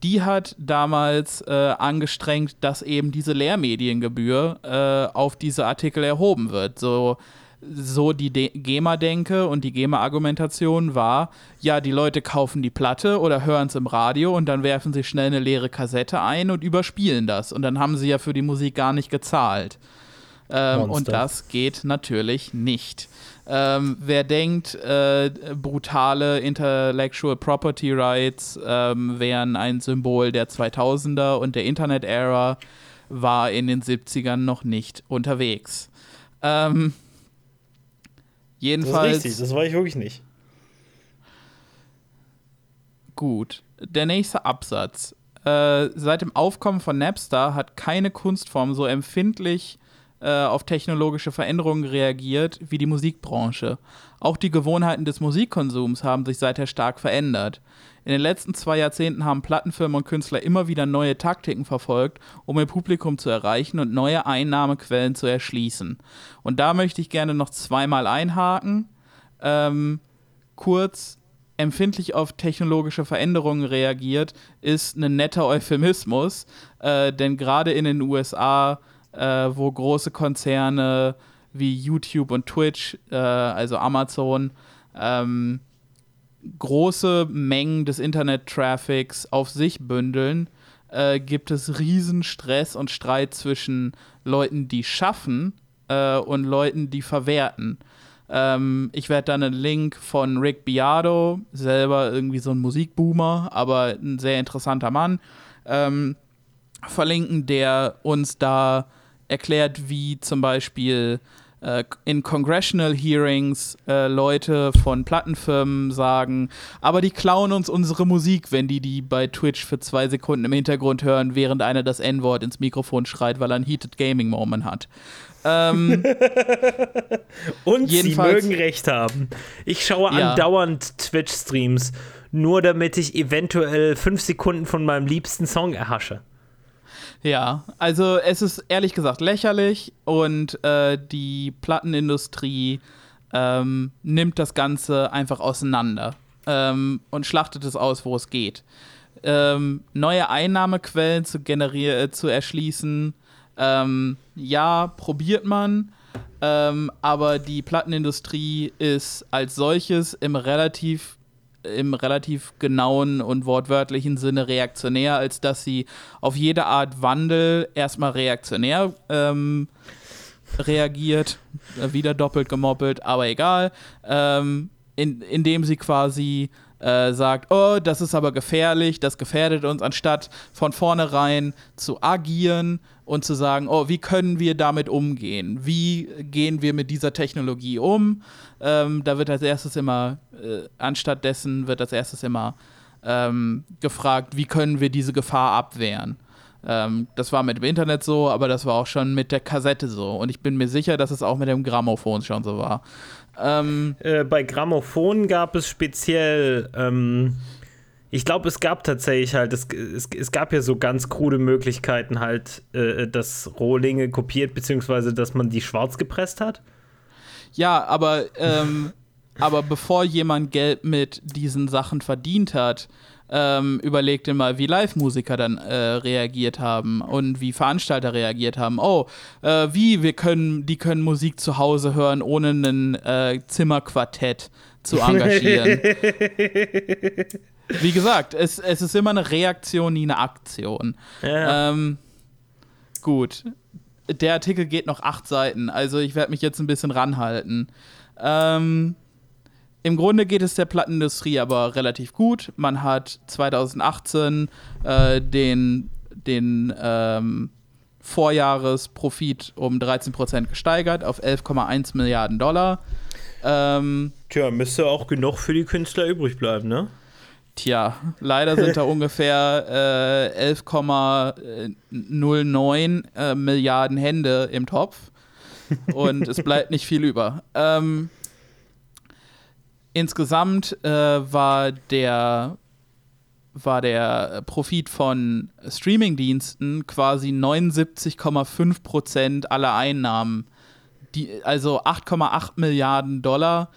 die hat damals äh, angestrengt, dass eben diese Lehrmediengebühr äh, auf diese Artikel erhoben wird. So so die GEMA-Denke und die GEMA-Argumentation war, ja, die Leute kaufen die Platte oder hören es im Radio und dann werfen sie schnell eine leere Kassette ein und überspielen das. Und dann haben sie ja für die Musik gar nicht gezahlt. Ähm, und das geht natürlich nicht. Ähm, wer denkt, äh, brutale Intellectual Property Rights ähm, wären ein Symbol der 2000er und der Internet-Ära, war in den 70ern noch nicht unterwegs. Ähm, Jedenfalls. Das ist richtig, das war ich wirklich nicht. Gut. Der nächste Absatz. Äh, seit dem Aufkommen von Napster hat keine Kunstform so empfindlich äh, auf technologische Veränderungen reagiert wie die Musikbranche. Auch die Gewohnheiten des Musikkonsums haben sich seither stark verändert. In den letzten zwei Jahrzehnten haben Plattenfirmen und Künstler immer wieder neue Taktiken verfolgt, um ihr Publikum zu erreichen und neue Einnahmequellen zu erschließen. Und da möchte ich gerne noch zweimal einhaken. Ähm, kurz, empfindlich auf technologische Veränderungen reagiert, ist ein netter Euphemismus, äh, denn gerade in den USA äh, wo große Konzerne wie YouTube und Twitch, äh, also Amazon, ähm, große Mengen des Internet-Traffics auf sich bündeln, äh, gibt es riesen Stress und Streit zwischen Leuten, die schaffen, äh, und Leuten, die verwerten. Ähm, ich werde dann einen Link von Rick Biado, selber irgendwie so ein Musikboomer, aber ein sehr interessanter Mann, ähm, verlinken, der uns da erklärt, wie zum Beispiel in Congressional Hearings äh, Leute von Plattenfirmen sagen, aber die klauen uns unsere Musik, wenn die die bei Twitch für zwei Sekunden im Hintergrund hören, während einer das N-Wort ins Mikrofon schreit, weil er einen Heated Gaming Moment hat. Ähm, Und sie mögen recht haben. Ich schaue ja. andauernd Twitch-Streams, nur damit ich eventuell fünf Sekunden von meinem liebsten Song erhasche. Ja, also es ist ehrlich gesagt lächerlich und äh, die Plattenindustrie ähm, nimmt das Ganze einfach auseinander ähm, und schlachtet es aus, wo es geht. Ähm, neue Einnahmequellen zu generieren, äh, zu erschließen, ähm, ja, probiert man, ähm, aber die Plattenindustrie ist als solches im relativ im relativ genauen und wortwörtlichen Sinne reaktionär, als dass sie auf jede Art Wandel erstmal reaktionär ähm, reagiert. Äh, wieder doppelt gemoppelt, aber egal. Ähm, in, indem sie quasi äh, sagt, oh, das ist aber gefährlich, das gefährdet uns, anstatt von vornherein zu agieren und zu sagen, oh, wie können wir damit umgehen? Wie gehen wir mit dieser Technologie um? Ähm, da wird als erstes immer, äh, anstatt dessen wird als erstes immer ähm, gefragt, wie können wir diese Gefahr abwehren? Ähm, das war mit dem Internet so, aber das war auch schon mit der Kassette so. Und ich bin mir sicher, dass es auch mit dem Grammophon schon so war. Ähm, äh, bei Grammophon gab es speziell ähm, ich glaube, es gab tatsächlich halt, es, es, es, gab ja so ganz krude Möglichkeiten halt, äh, dass Rohlinge kopiert, beziehungsweise dass man die schwarz gepresst hat. Ja, aber, ähm, aber bevor jemand Geld mit diesen Sachen verdient hat, ähm, überleg dir mal, wie Live-Musiker dann äh, reagiert haben und wie Veranstalter reagiert haben. Oh, äh, wie, wir können, die können Musik zu Hause hören, ohne ein äh, Zimmerquartett zu engagieren. Wie gesagt, es, es ist immer eine Reaktion, nie eine Aktion. Ja. Ähm, gut. Der Artikel geht noch acht Seiten, also ich werde mich jetzt ein bisschen ranhalten. Ähm, Im Grunde geht es der Plattenindustrie aber relativ gut. Man hat 2018 äh, den, den ähm, Vorjahresprofit um 13% gesteigert auf 11,1 Milliarden Dollar. Ähm, Tja, müsste auch genug für die Künstler übrig bleiben, ne? Tja, leider sind da ungefähr äh, 11,09 äh, Milliarden Hände im Topf und es bleibt nicht viel über. Ähm, insgesamt äh, war der war der Profit von Streamingdiensten quasi 79,5 Prozent aller Einnahmen. Die, also 8,8 Milliarden Dollar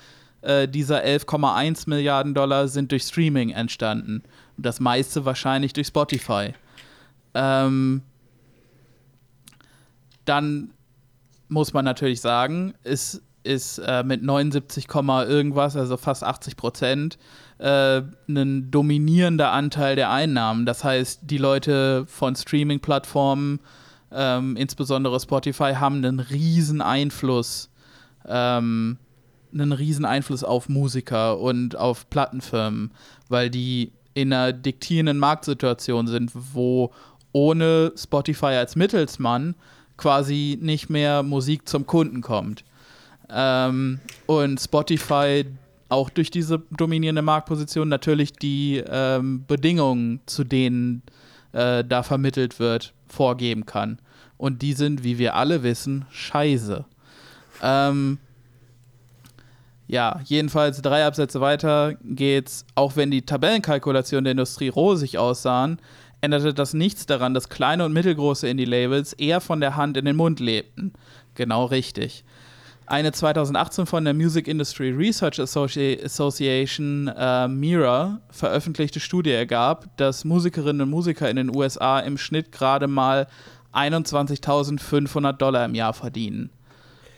äh, dieser 11,1 Milliarden Dollar sind durch Streaming entstanden. Und das meiste wahrscheinlich durch Spotify. Ähm, dann muss man natürlich sagen, ist, ist äh, mit 79, irgendwas, also fast 80 Prozent, äh, ein dominierender Anteil der Einnahmen. Das heißt, die Leute von Streaming-Plattformen, ähm, insbesondere Spotify, haben einen riesen Einfluss ähm, einen riesen Einfluss auf Musiker und auf Plattenfirmen, weil die in einer diktierenden Marktsituation sind, wo ohne Spotify als Mittelsmann quasi nicht mehr Musik zum Kunden kommt. Ähm, und Spotify auch durch diese dominierende Marktposition natürlich die ähm, Bedingungen, zu denen äh, da vermittelt wird, vorgeben kann. Und die sind, wie wir alle wissen, scheiße. Ähm, ja, jedenfalls drei Absätze weiter geht's, auch wenn die Tabellenkalkulationen der Industrie rosig aussahen, änderte das nichts daran, dass kleine und mittelgroße Indie-Labels eher von der Hand in den Mund lebten. Genau richtig. Eine 2018 von der Music Industry Research Associ Association äh, MIRA veröffentlichte Studie ergab, dass Musikerinnen und Musiker in den USA im Schnitt gerade mal 21.500 Dollar im Jahr verdienen.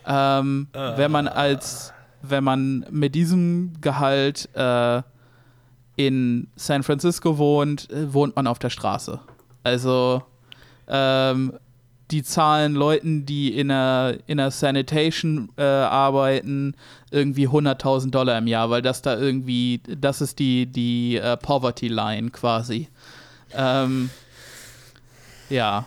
Ähm, uh. Wenn man als wenn man mit diesem Gehalt äh, in San Francisco wohnt, äh, wohnt man auf der Straße. Also ähm, die zahlen Leuten, die in einer, in einer Sanitation äh, arbeiten, irgendwie 100.000 Dollar im Jahr, weil das da irgendwie, das ist die, die äh, Poverty Line quasi. Ähm, ja.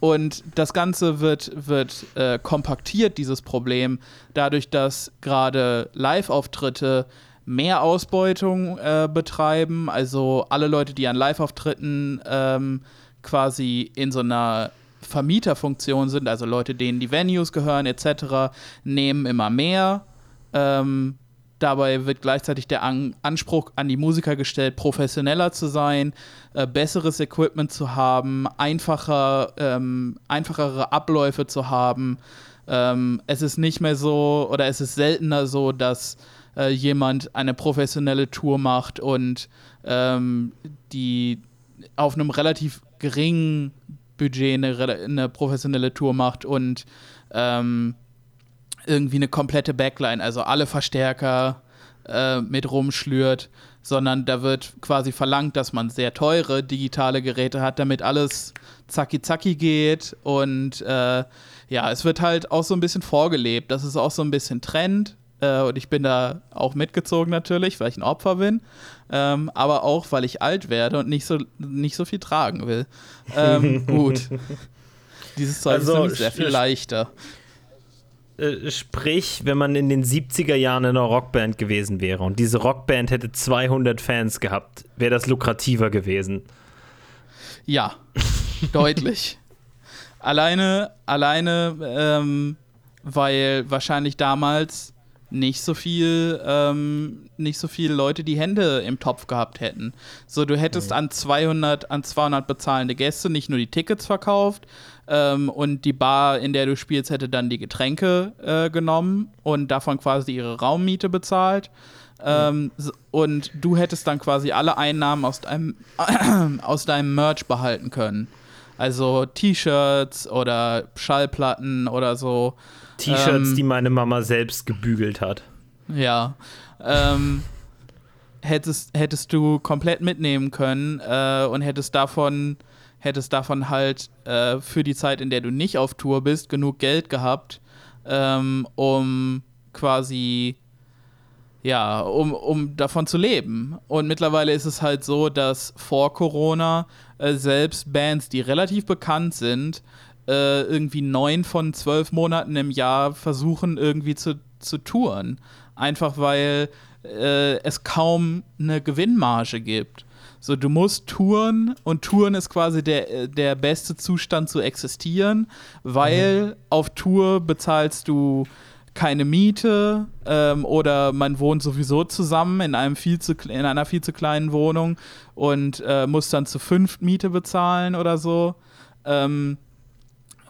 Und das Ganze wird, wird äh, kompaktiert, dieses Problem, dadurch, dass gerade Live-Auftritte mehr Ausbeutung äh, betreiben. Also alle Leute, die an Live-Auftritten ähm, quasi in so einer Vermieterfunktion sind, also Leute, denen die Venues gehören etc., nehmen immer mehr. Ähm, dabei wird gleichzeitig der an Anspruch an die Musiker gestellt, professioneller zu sein, äh, besseres Equipment zu haben, einfacher, ähm, einfachere Abläufe zu haben. Ähm, es ist nicht mehr so oder es ist seltener so, dass äh, jemand eine professionelle Tour macht und ähm, die auf einem relativ geringen Budget eine, eine professionelle Tour macht und ähm, irgendwie eine komplette Backline, also alle Verstärker äh, mit rumschlürt, sondern da wird quasi verlangt, dass man sehr teure digitale Geräte hat, damit alles zacki zacki geht und äh, ja, es wird halt auch so ein bisschen vorgelebt. Das ist auch so ein bisschen Trend. Äh, und ich bin da auch mitgezogen natürlich, weil ich ein Opfer bin. Ähm, aber auch, weil ich alt werde und nicht so, nicht so viel tragen will. Ähm, gut. Dieses Zeug also, ist nämlich sehr viel leichter. Äh, sprich, wenn man in den 70er Jahren in einer Rockband gewesen wäre und diese Rockband hätte 200 Fans gehabt, wäre das lukrativer gewesen. Ja, deutlich. Alleine, alleine, ähm, weil wahrscheinlich damals nicht so viel, ähm, nicht so viele Leute die Hände im Topf gehabt hätten. So, du hättest mhm. an 200, an 200 bezahlende Gäste nicht nur die Tickets verkauft ähm, und die Bar, in der du spielst, hätte dann die Getränke äh, genommen und davon quasi ihre Raummiete bezahlt. Ähm, mhm. Und du hättest dann quasi alle Einnahmen aus deinem, aus deinem Merch behalten können. Also T-Shirts oder Schallplatten oder so. T-Shirts, ähm, die meine Mama selbst gebügelt hat. Ja. Ähm, hättest, hättest du komplett mitnehmen können äh, und hättest davon, hättest davon halt äh, für die Zeit, in der du nicht auf Tour bist, genug Geld gehabt, ähm, um quasi ja, um, um davon zu leben. Und mittlerweile ist es halt so, dass vor Corona äh, selbst Bands, die relativ bekannt sind, äh, irgendwie neun von zwölf Monaten im Jahr versuchen, irgendwie zu, zu touren. Einfach weil äh, es kaum eine Gewinnmarge gibt. So, du musst touren und touren ist quasi der, der beste Zustand zu existieren, weil mhm. auf Tour bezahlst du keine Miete ähm, oder man wohnt sowieso zusammen in, einem viel zu, in einer viel zu kleinen Wohnung und äh, muss dann zu fünf Miete bezahlen oder so. Ähm,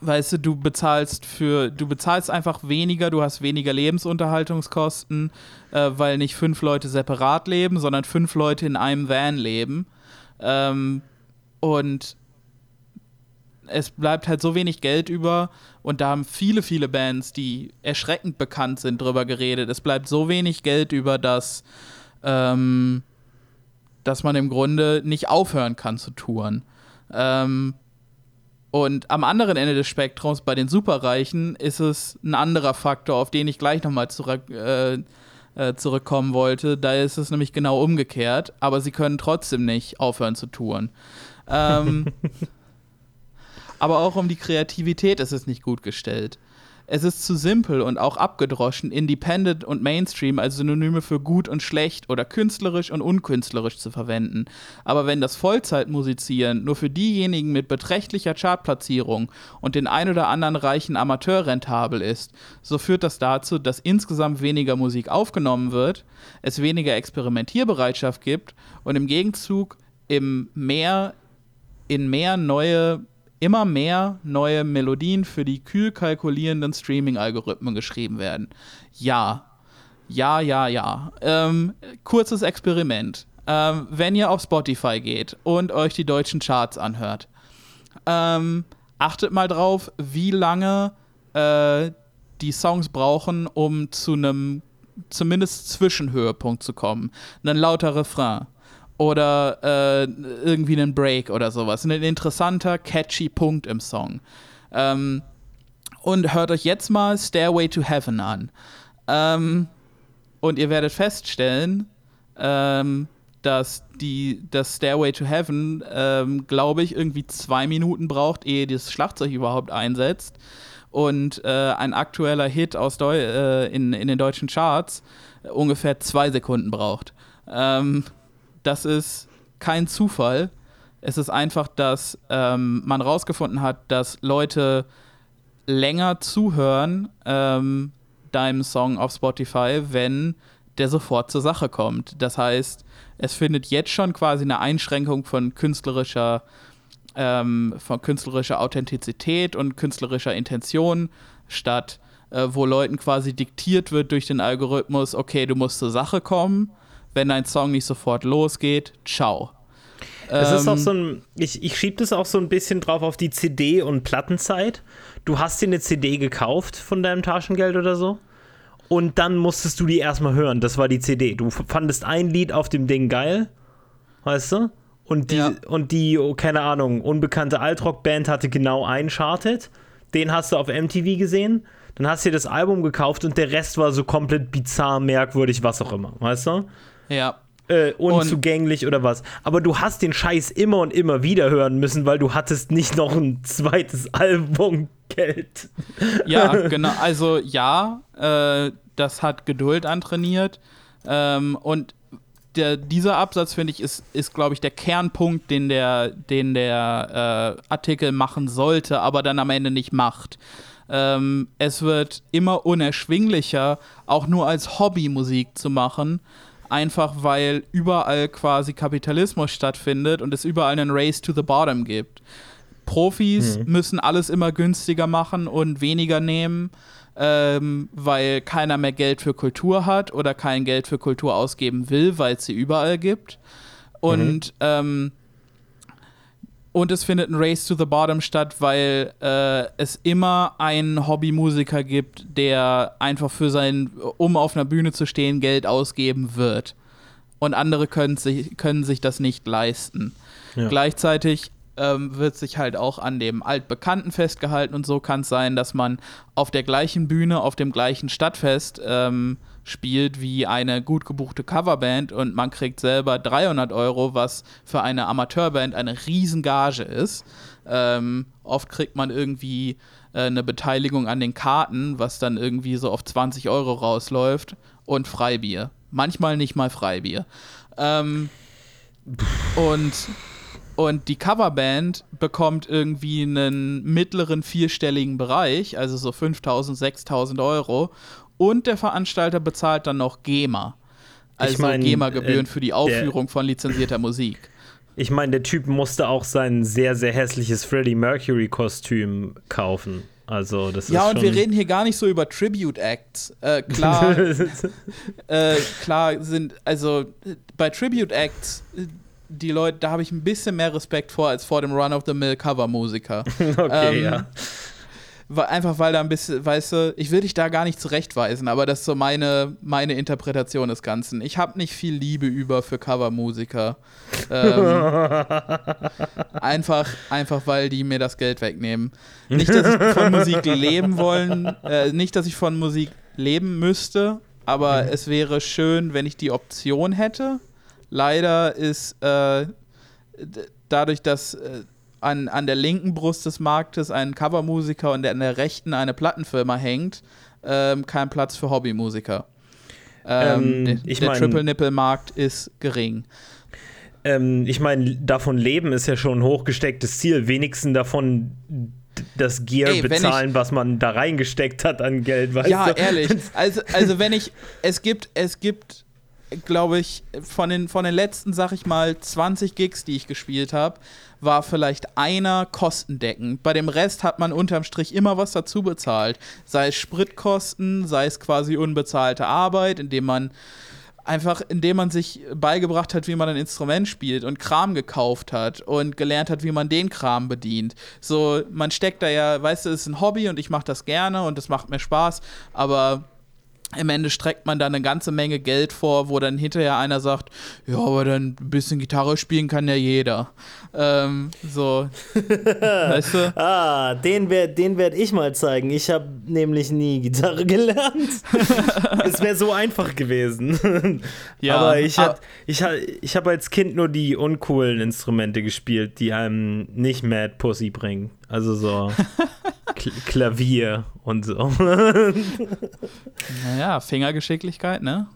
weißt du, du bezahlst für, du bezahlst einfach weniger, du hast weniger Lebensunterhaltungskosten, äh, weil nicht fünf Leute separat leben, sondern fünf Leute in einem Van leben. Ähm, und es bleibt halt so wenig Geld über und da haben viele, viele Bands, die erschreckend bekannt sind, drüber geredet. Es bleibt so wenig Geld über, dass, ähm, dass man im Grunde nicht aufhören kann zu touren. Ähm, und am anderen Ende des Spektrums, bei den Superreichen, ist es ein anderer Faktor, auf den ich gleich nochmal zurück, äh, äh, zurückkommen wollte. Da ist es nämlich genau umgekehrt, aber sie können trotzdem nicht aufhören zu touren. Ähm, aber auch um die Kreativität ist es nicht gut gestellt. Es ist zu simpel und auch abgedroschen, Independent und Mainstream als Synonyme für gut und schlecht oder künstlerisch und unkünstlerisch zu verwenden. Aber wenn das Vollzeitmusizieren nur für diejenigen mit beträchtlicher Chartplatzierung und den ein oder anderen reichen Amateur rentabel ist, so führt das dazu, dass insgesamt weniger Musik aufgenommen wird, es weniger Experimentierbereitschaft gibt und im Gegenzug im mehr, in mehr neue immer mehr neue Melodien für die kühl kalkulierenden Streaming-Algorithmen geschrieben werden. Ja, ja, ja, ja. Ähm, kurzes Experiment. Ähm, wenn ihr auf Spotify geht und euch die deutschen Charts anhört, ähm, achtet mal drauf, wie lange äh, die Songs brauchen, um zu einem zumindest Zwischenhöhepunkt zu kommen. Ein lauter Refrain oder äh, irgendwie einen Break oder sowas. Ein interessanter, catchy Punkt im Song. Ähm, und hört euch jetzt mal Stairway to Heaven an. Ähm, und ihr werdet feststellen, ähm, dass die, das Stairway to Heaven, ähm, glaube ich, irgendwie zwei Minuten braucht, ehe das Schlagzeug überhaupt einsetzt. Und äh, ein aktueller Hit aus Deu äh, in, in den deutschen Charts äh, ungefähr zwei Sekunden braucht. Ähm, das ist kein Zufall. Es ist einfach, dass ähm, man rausgefunden hat, dass Leute länger zuhören ähm, deinem Song auf Spotify, wenn der sofort zur Sache kommt. Das heißt, es findet jetzt schon quasi eine Einschränkung von künstlerischer, ähm, von künstlerischer Authentizität und künstlerischer Intention statt, äh, wo Leuten quasi diktiert wird durch den Algorithmus, okay, du musst zur Sache kommen. Wenn dein Song nicht sofort losgeht, ciao. Es ist auch ähm, so ein, ich, ich schiebe das auch so ein bisschen drauf auf die CD- und Plattenzeit. Du hast dir eine CD gekauft von deinem Taschengeld oder so und dann musstest du die erstmal hören. Das war die CD. Du fandest ein Lied auf dem Ding geil, weißt du? Und die, ja. und die oh, keine Ahnung, unbekannte Altrock-Band hatte genau einen Charted. Den hast du auf MTV gesehen. Dann hast du dir das Album gekauft und der Rest war so komplett bizarr, merkwürdig, was auch immer, weißt du? Ja. Äh, unzugänglich und oder was. Aber du hast den Scheiß immer und immer wieder hören müssen, weil du hattest nicht noch ein zweites Album Geld. Ja, genau. Also ja, äh, das hat Geduld antrainiert. Ähm, und der, dieser Absatz, finde ich, ist, ist glaube ich, der Kernpunkt, den der, den der äh, Artikel machen sollte, aber dann am Ende nicht macht. Ähm, es wird immer unerschwinglicher, auch nur als Hobby Musik zu machen, einfach weil überall quasi Kapitalismus stattfindet und es überall einen Race to the Bottom gibt. Profis mhm. müssen alles immer günstiger machen und weniger nehmen, ähm, weil keiner mehr Geld für Kultur hat oder kein Geld für Kultur ausgeben will, weil es sie überall gibt. Und, mhm. ähm, und es findet ein Race to the Bottom statt, weil äh, es immer einen Hobbymusiker gibt, der einfach für sein, um auf einer Bühne zu stehen, Geld ausgeben wird. Und andere können sich, können sich das nicht leisten. Ja. Gleichzeitig ähm, wird sich halt auch an dem Altbekannten festgehalten und so kann es sein, dass man auf der gleichen Bühne, auf dem gleichen Stadtfest ähm, spielt wie eine gut gebuchte Coverband und man kriegt selber 300 Euro, was für eine Amateurband eine Riesengage ist. Ähm, oft kriegt man irgendwie äh, eine Beteiligung an den Karten, was dann irgendwie so auf 20 Euro rausläuft und Freibier. Manchmal nicht mal Freibier. Ähm, und und die Coverband bekommt irgendwie einen mittleren vierstelligen Bereich, also so 5000, 6000 Euro. Und der Veranstalter bezahlt dann noch GEMA. Also ich mein, GEMA-Gebühren äh, für die Aufführung von lizenzierter Musik. Ich meine, der Typ musste auch sein sehr, sehr hässliches Freddie Mercury-Kostüm kaufen. Also, das ja, ist und wir reden hier gar nicht so über Tribute Acts. Äh, klar, äh, klar sind, also bei Tribute Acts die Leute, da habe ich ein bisschen mehr Respekt vor als vor dem Run-of-the-Mill-Cover-Musiker. okay, ähm, ja. Einfach weil da ein bisschen, weißt du, ich will dich da gar nicht zurechtweisen, aber das ist so meine, meine Interpretation des Ganzen. Ich habe nicht viel Liebe über für Covermusiker. Ähm, einfach, einfach weil die mir das Geld wegnehmen. Nicht, dass ich von Musik leben wollen, äh, nicht, dass ich von Musik leben müsste, aber mhm. es wäre schön, wenn ich die Option hätte. Leider ist äh, dadurch, dass äh, an, an der linken Brust des Marktes ein Covermusiker und an der rechten eine Plattenfirma hängt, ähm, kein Platz für Hobbymusiker. Ähm, ähm, der Triple-Nipple-Markt ist gering. Ähm, ich meine, davon leben ist ja schon ein hochgestecktes Ziel. Wenigstens davon das Gear Ey, bezahlen, ich, was man da reingesteckt hat an Geld. Weißt ja, du? ehrlich. Also, also wenn ich, es gibt, es gibt glaube ich, von den, von den letzten, sag ich mal, 20 Gigs, die ich gespielt habe, war vielleicht einer kostendeckend. Bei dem Rest hat man unterm Strich immer was dazu bezahlt. Sei es Spritkosten, sei es quasi unbezahlte Arbeit, indem man einfach, indem man sich beigebracht hat, wie man ein Instrument spielt und Kram gekauft hat und gelernt hat, wie man den Kram bedient. So, man steckt da ja, weißt du, es ist ein Hobby und ich mache das gerne und es macht mir Spaß, aber im Ende streckt man da eine ganze Menge Geld vor, wo dann hinterher einer sagt, ja, aber dann ein bisschen Gitarre spielen kann ja jeder. Ähm, so, weißt du? Ah, den werde den werd ich mal zeigen. Ich habe nämlich nie Gitarre gelernt. es wäre so einfach gewesen. ja, aber ich habe ich hab, ich hab als Kind nur die uncoolen Instrumente gespielt, die einem nicht Mad Pussy bringen. Also so Klavier und so. Naja, Fingergeschicklichkeit, ne?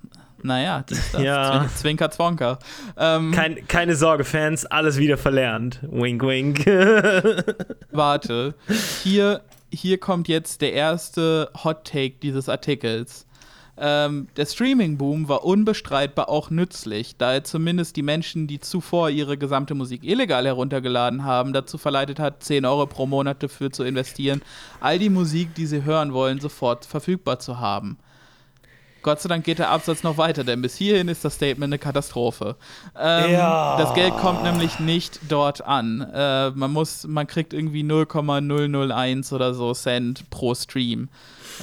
Naja, das, ja. Zwinker, Zwonker. Ähm, Kein, keine Sorge, Fans, alles wieder verlernt. Wink, wink. warte, hier, hier kommt jetzt der erste Hot Take dieses Artikels. Ähm, der Streaming-Boom war unbestreitbar auch nützlich, da er zumindest die Menschen, die zuvor ihre gesamte Musik illegal heruntergeladen haben, dazu verleitet hat, 10 Euro pro Monat dafür zu investieren, all die Musik, die sie hören wollen, sofort verfügbar zu haben. Gott sei Dank geht der Absatz noch weiter, denn bis hierhin ist das Statement eine Katastrophe. Ähm, ja. Das Geld kommt nämlich nicht dort an. Äh, man muss, man kriegt irgendwie 0,001 oder so Cent pro Stream.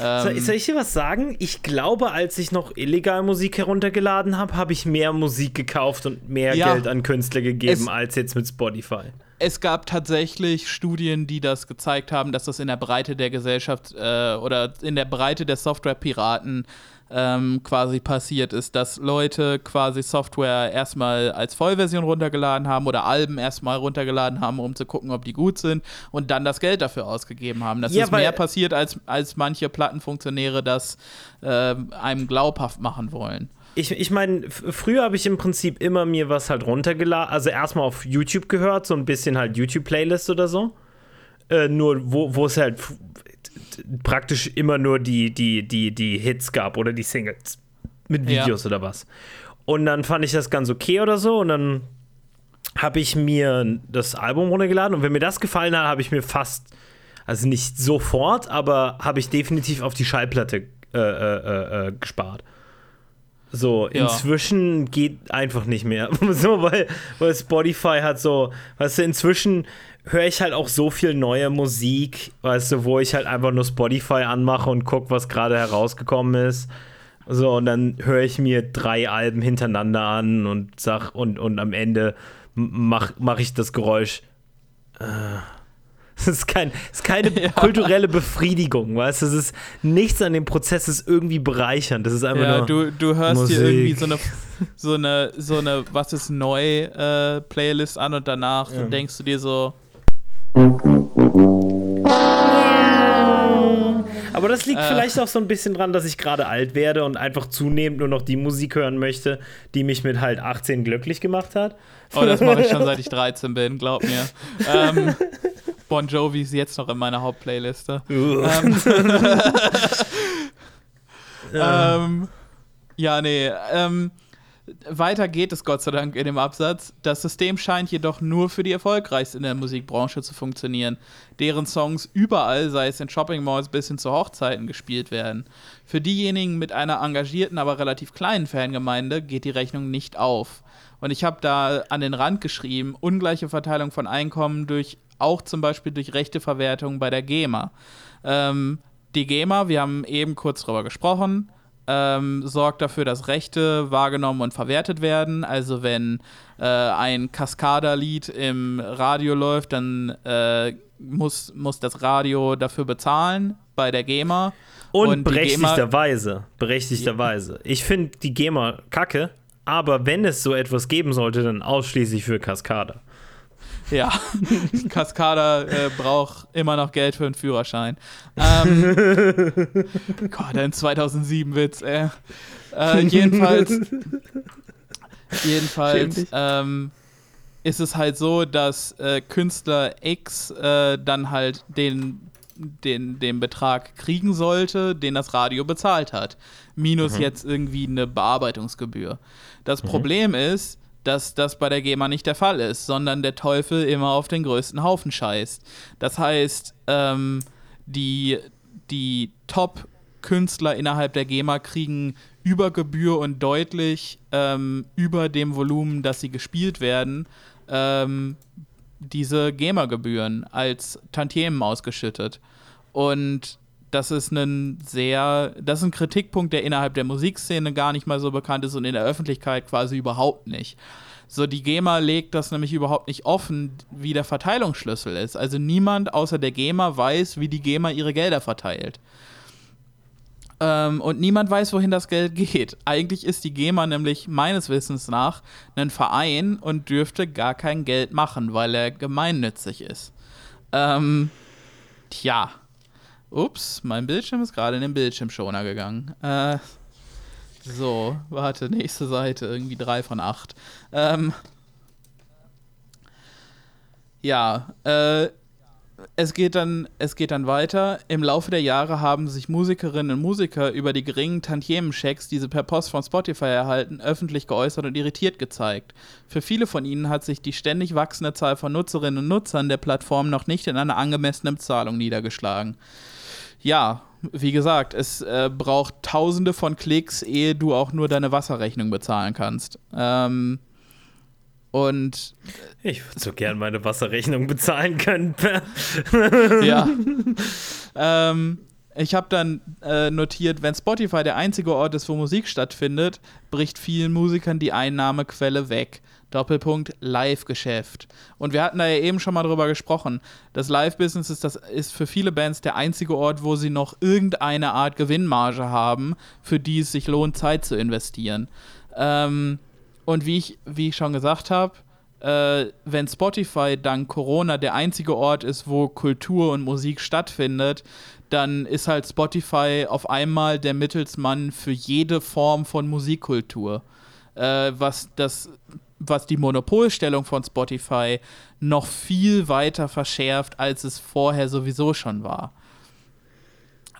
Ähm, soll, ich dir was sagen? Ich glaube, als ich noch illegal Musik heruntergeladen habe, habe ich mehr Musik gekauft und mehr ja, Geld an Künstler gegeben es, als jetzt mit Spotify. Es gab tatsächlich Studien, die das gezeigt haben, dass das in der Breite der Gesellschaft äh, oder in der Breite der Software-Piraten ähm, quasi passiert ist, dass Leute quasi Software erstmal als Vollversion runtergeladen haben oder Alben erstmal runtergeladen haben, um zu gucken, ob die gut sind und dann das Geld dafür ausgegeben haben. Das ja, ist mehr passiert, als, als manche Plattenfunktionäre das äh, einem glaubhaft machen wollen. Ich, ich meine, früher habe ich im Prinzip immer mir was halt runtergeladen, also erstmal auf YouTube gehört, so ein bisschen halt YouTube-Playlist oder so. Äh, nur wo, wo es halt praktisch immer nur die, die, die, die Hits gab oder die Singles mit Videos ja. oder was. Und dann fand ich das ganz okay oder so und dann habe ich mir das Album runtergeladen und wenn mir das gefallen hat, habe ich mir fast, also nicht sofort, aber habe ich definitiv auf die Schallplatte äh, äh, äh, äh gespart. So, ja. inzwischen geht einfach nicht mehr. so, weil, weil Spotify hat so, weißt du, inzwischen höre ich halt auch so viel neue Musik, weißt du, wo ich halt einfach nur Spotify anmache und gucke, was gerade herausgekommen ist. So, und dann höre ich mir drei Alben hintereinander an und sag, und, und am Ende mache mach ich das Geräusch. Äh, es ist, kein, ist keine ja. kulturelle Befriedigung, weißt du? Es ist nichts an dem Prozess ist irgendwie bereichernd. Das ist einfach ja, nur. Du, du hörst Musik. dir irgendwie so eine, so eine, so eine Was ist neu äh, Playlist an und danach ja. denkst du dir so, aber das liegt äh. vielleicht auch so ein bisschen dran, dass ich gerade alt werde und einfach zunehmend nur noch die Musik hören möchte, die mich mit halt 18 glücklich gemacht hat. Oh, das mache ich schon seit ich 13 bin, glaub mir. ähm, bon Jovi ist jetzt noch in meiner Hauptplayliste. ähm, ähm, ja, nee. Ähm, weiter geht es Gott sei Dank in dem Absatz. Das System scheint jedoch nur für die Erfolgreichsten in der Musikbranche zu funktionieren, deren Songs überall, sei es in Shopping Malls bis hin zu Hochzeiten, gespielt werden. Für diejenigen mit einer engagierten, aber relativ kleinen Fangemeinde geht die Rechnung nicht auf. Und ich habe da an den Rand geschrieben, ungleiche Verteilung von Einkommen durch auch zum Beispiel durch rechte Verwertung bei der GEMA. Ähm, die GEMA, wir haben eben kurz drüber gesprochen, ähm, sorgt dafür, dass Rechte wahrgenommen und verwertet werden. Also wenn äh, ein Kaskaderlied im Radio läuft, dann äh, muss, muss das Radio dafür bezahlen bei der GEMA. Und, und berechtigterweise, berechtigterweise. Ich finde die GEMA kacke, aber wenn es so etwas geben sollte, dann ausschließlich für Kaskader. Ja, Cascada äh, braucht immer noch Geld für einen Führerschein. Ähm, Gott, ein 2007-Witz, ey. Äh, jedenfalls, jedenfalls ähm, ist es halt so, dass äh, Künstler X äh, dann halt den, den, den Betrag kriegen sollte, den das Radio bezahlt hat. Minus mhm. jetzt irgendwie eine Bearbeitungsgebühr. Das mhm. Problem ist, dass das bei der GEMA nicht der Fall ist, sondern der Teufel immer auf den größten Haufen scheißt. Das heißt, ähm, die, die Top-Künstler innerhalb der GEMA kriegen über Gebühr und deutlich ähm, über dem Volumen, das sie gespielt werden, ähm, diese GEMA-Gebühren als Tantiemen ausgeschüttet. Und das ist ein sehr, das ist ein Kritikpunkt, der innerhalb der Musikszene gar nicht mal so bekannt ist und in der Öffentlichkeit quasi überhaupt nicht. So, die GEMA legt das nämlich überhaupt nicht offen, wie der Verteilungsschlüssel ist. Also niemand außer der GEMA weiß, wie die GEMA ihre Gelder verteilt. Ähm, und niemand weiß, wohin das Geld geht. Eigentlich ist die GEMA nämlich meines Wissens nach ein Verein und dürfte gar kein Geld machen, weil er gemeinnützig ist. Ähm, tja. Ups, mein Bildschirm ist gerade in den Bildschirmschoner gegangen. Äh, so, warte, nächste Seite, irgendwie drei von acht. Ähm, ja, äh, es geht, dann, es geht dann weiter. Im Laufe der Jahre haben sich Musikerinnen und Musiker über die geringen Tantiemenchecks, die sie per Post von Spotify erhalten, öffentlich geäußert und irritiert gezeigt. Für viele von ihnen hat sich die ständig wachsende Zahl von Nutzerinnen und Nutzern der Plattform noch nicht in einer angemessenen Zahlung niedergeschlagen. Ja, wie gesagt, es äh, braucht tausende von Klicks, ehe du auch nur deine Wasserrechnung bezahlen kannst. Ähm, und ich würde so gern meine Wasserrechnung bezahlen können. ja. ähm, ich habe dann äh, notiert, wenn Spotify der einzige Ort ist, wo Musik stattfindet, bricht vielen Musikern die Einnahmequelle weg. Doppelpunkt Live-Geschäft. Und wir hatten da ja eben schon mal drüber gesprochen. Das Live-Business ist, ist für viele Bands der einzige Ort, wo sie noch irgendeine Art Gewinnmarge haben, für die es sich lohnt, Zeit zu investieren. Ähm, und wie ich, wie ich schon gesagt habe, äh, wenn Spotify dank Corona der einzige Ort ist, wo Kultur und Musik stattfindet, dann ist halt Spotify auf einmal der Mittelsmann für jede Form von Musikkultur. Äh, was das was die Monopolstellung von Spotify noch viel weiter verschärft, als es vorher sowieso schon war.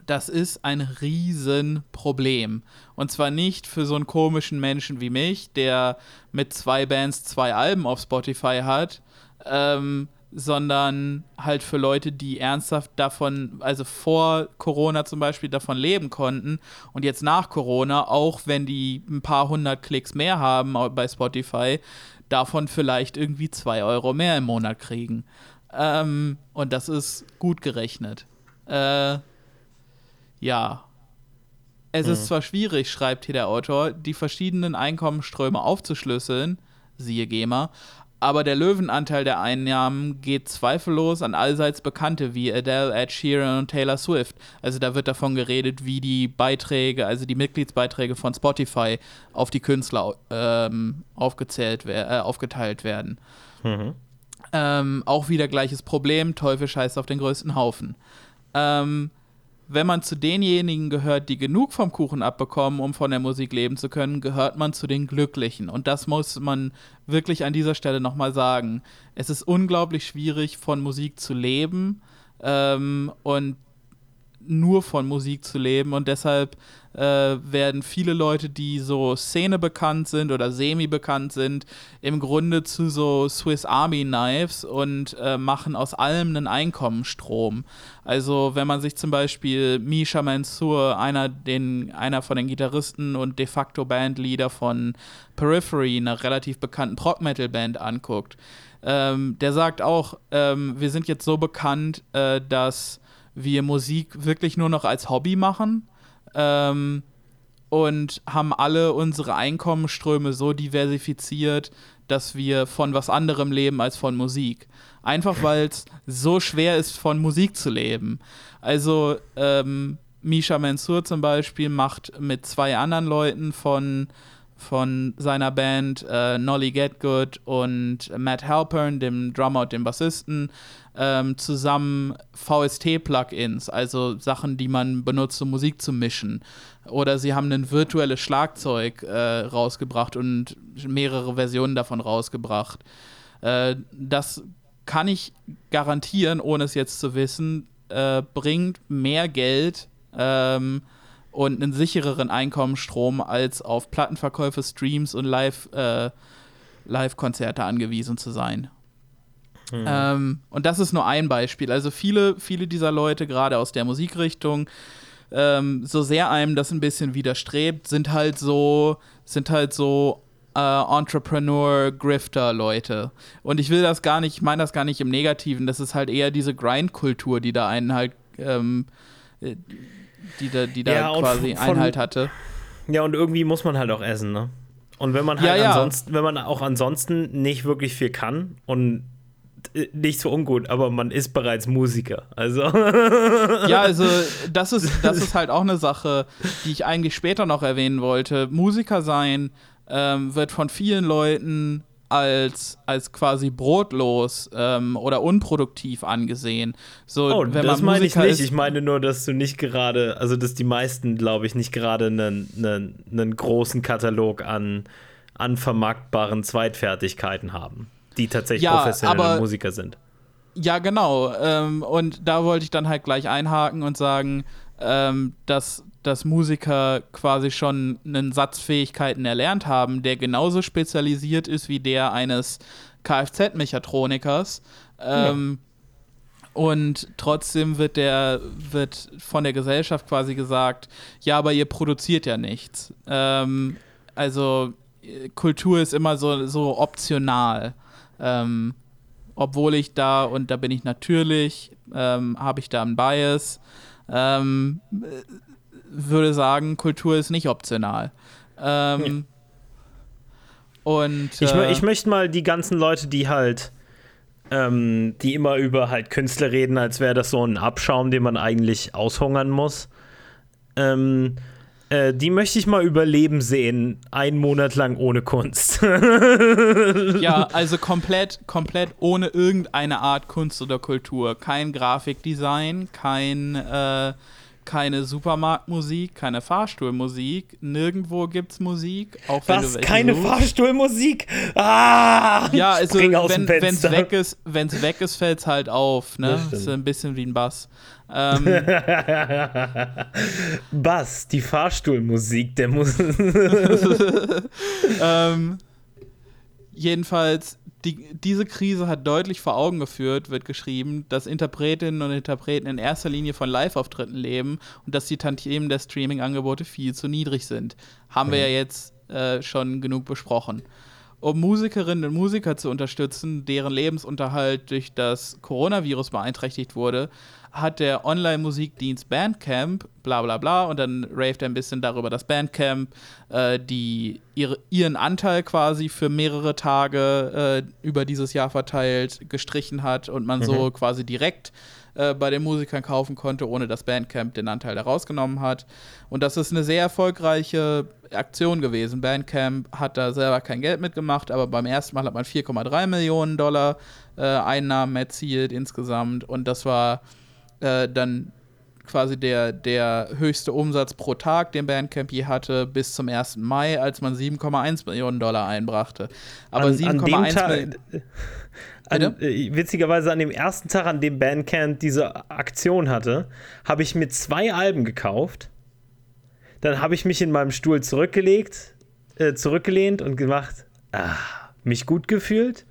Das ist ein Riesenproblem. Und zwar nicht für so einen komischen Menschen wie mich, der mit zwei Bands zwei Alben auf Spotify hat, ähm, sondern halt für Leute, die ernsthaft davon, also vor Corona zum Beispiel davon leben konnten und jetzt nach Corona, auch wenn die ein paar hundert Klicks mehr haben bei Spotify, davon vielleicht irgendwie zwei Euro mehr im Monat kriegen. Ähm, und das ist gut gerechnet. Äh, ja. Es mhm. ist zwar schwierig, schreibt hier der Autor, die verschiedenen Einkommensströme aufzuschlüsseln, siehe GEMA, aber der Löwenanteil der Einnahmen geht zweifellos an allseits Bekannte wie Adele, Ed Sheeran und Taylor Swift. Also da wird davon geredet, wie die Beiträge, also die Mitgliedsbeiträge von Spotify auf die Künstler ähm, aufgezählt, äh, aufgeteilt werden. Mhm. Ähm, auch wieder gleiches Problem, Teufel scheißt auf den größten Haufen. Ähm, wenn man zu denjenigen gehört, die genug vom Kuchen abbekommen, um von der Musik leben zu können, gehört man zu den Glücklichen. Und das muss man wirklich an dieser Stelle nochmal sagen. Es ist unglaublich schwierig, von Musik zu leben. Ähm, und nur von Musik zu leben und deshalb äh, werden viele Leute, die so Szene bekannt sind oder semi bekannt sind, im Grunde zu so Swiss Army Knives und äh, machen aus allem einen Einkommensstrom. Also wenn man sich zum Beispiel Misha Mansour, einer, den, einer von den Gitarristen und de facto Bandleader von Periphery, einer relativ bekannten Prog-Metal-Band anguckt, ähm, der sagt auch, ähm, wir sind jetzt so bekannt, äh, dass wir Musik wirklich nur noch als Hobby machen ähm, und haben alle unsere Einkommensströme so diversifiziert, dass wir von was anderem leben als von Musik. Einfach weil es so schwer ist, von Musik zu leben. Also ähm, Misha Mansour zum Beispiel macht mit zwei anderen Leuten von von seiner Band äh, Nolly Getgood und Matt Halpern, dem Drummer und dem Bassisten, ähm, zusammen VST-Plugins, also Sachen, die man benutzt, um Musik zu mischen. Oder sie haben ein virtuelles Schlagzeug äh, rausgebracht und mehrere Versionen davon rausgebracht. Äh, das kann ich garantieren, ohne es jetzt zu wissen, äh, bringt mehr Geld. Ähm, und einen sichereren Einkommensstrom als auf Plattenverkäufe, Streams und Live, äh, Live-Konzerte angewiesen zu sein. Mhm. Ähm, und das ist nur ein Beispiel. Also viele, viele dieser Leute, gerade aus der Musikrichtung, ähm, so sehr einem das ein bisschen widerstrebt, sind halt so, sind halt so äh, Entrepreneur, Grifter-Leute. Und ich will das gar nicht, ich meine das gar nicht im Negativen, das ist halt eher diese Grind-Kultur, die da einen halt ähm, äh, die da, die da ja, quasi von, Einhalt hatte. Ja, und irgendwie muss man halt auch essen, ne? Und wenn man halt ja, ja. ansonsten, wenn man auch ansonsten nicht wirklich viel kann und äh, nicht so ungut, aber man ist bereits Musiker. Also. Ja, also das ist, das ist halt auch eine Sache, die ich eigentlich später noch erwähnen wollte. Musiker sein ähm, wird von vielen Leuten als, als quasi brotlos ähm, oder unproduktiv angesehen. So, oh, wenn das meine ich nicht. Ist, ich meine nur, dass du nicht gerade, also dass die meisten, glaube ich, nicht gerade einen, einen, einen großen Katalog an, an vermarktbaren Zweitfertigkeiten haben, die tatsächlich ja, professionelle aber, Musiker sind. Ja, genau. Ähm, und da wollte ich dann halt gleich einhaken und sagen, ähm, dass dass Musiker quasi schon einen Satz Fähigkeiten erlernt haben, der genauso spezialisiert ist wie der eines Kfz-Mechatronikers. Ähm, ja. Und trotzdem wird der, wird von der Gesellschaft quasi gesagt, ja, aber ihr produziert ja nichts. Ähm, also Kultur ist immer so, so optional. Ähm, obwohl ich da, und da bin ich natürlich, ähm, habe ich da einen Bias, ähm, würde sagen, Kultur ist nicht optional. Ähm, ja. Und ich, äh, ich möchte mal die ganzen Leute, die halt, ähm, die immer über halt Künstler reden, als wäre das so ein Abschaum, den man eigentlich aushungern muss. Ähm, äh, die möchte ich mal überleben sehen, einen Monat lang ohne Kunst. ja, also komplett, komplett ohne irgendeine Art Kunst oder Kultur. Kein Grafikdesign, kein äh, keine Supermarktmusik, keine Fahrstuhlmusik, nirgendwo gibt's Musik, auch wenn Was, keine suchst. Fahrstuhlmusik? Ah! Ja, also wenn es weg ist, wenn's weg ist, fällt's halt auf, ne? Das ist ein bisschen wie ein Bass. Ähm, Bass, die Fahrstuhlmusik der Musik. ähm, jedenfalls die, diese Krise hat deutlich vor Augen geführt, wird geschrieben, dass Interpretinnen und Interpreten in erster Linie von Live-Auftritten leben und dass die Tantiemen der Streaming-Angebote viel zu niedrig sind. Haben mhm. wir ja jetzt äh, schon genug besprochen. Um Musikerinnen und Musiker zu unterstützen, deren Lebensunterhalt durch das Coronavirus beeinträchtigt wurde, hat der Online-Musikdienst Bandcamp, bla bla bla, und dann raved er ein bisschen darüber, dass Bandcamp äh, die, ihre, ihren Anteil quasi für mehrere Tage äh, über dieses Jahr verteilt gestrichen hat und man mhm. so quasi direkt äh, bei den Musikern kaufen konnte, ohne dass Bandcamp den Anteil da rausgenommen hat. Und das ist eine sehr erfolgreiche Aktion gewesen. Bandcamp hat da selber kein Geld mitgemacht, aber beim ersten Mal hat man 4,3 Millionen Dollar äh, Einnahmen erzielt insgesamt und das war äh, dann quasi der, der höchste Umsatz pro Tag, den Bandcamp je hatte, bis zum 1. Mai, als man 7,1 Millionen Dollar einbrachte. Aber 7,1 Millionen. An, äh, witzigerweise an dem ersten Tag, an dem Bandcamp diese Aktion hatte, habe ich mir zwei Alben gekauft. Dann habe ich mich in meinem Stuhl zurückgelegt, äh, zurückgelehnt und gemacht, ah, mich gut gefühlt,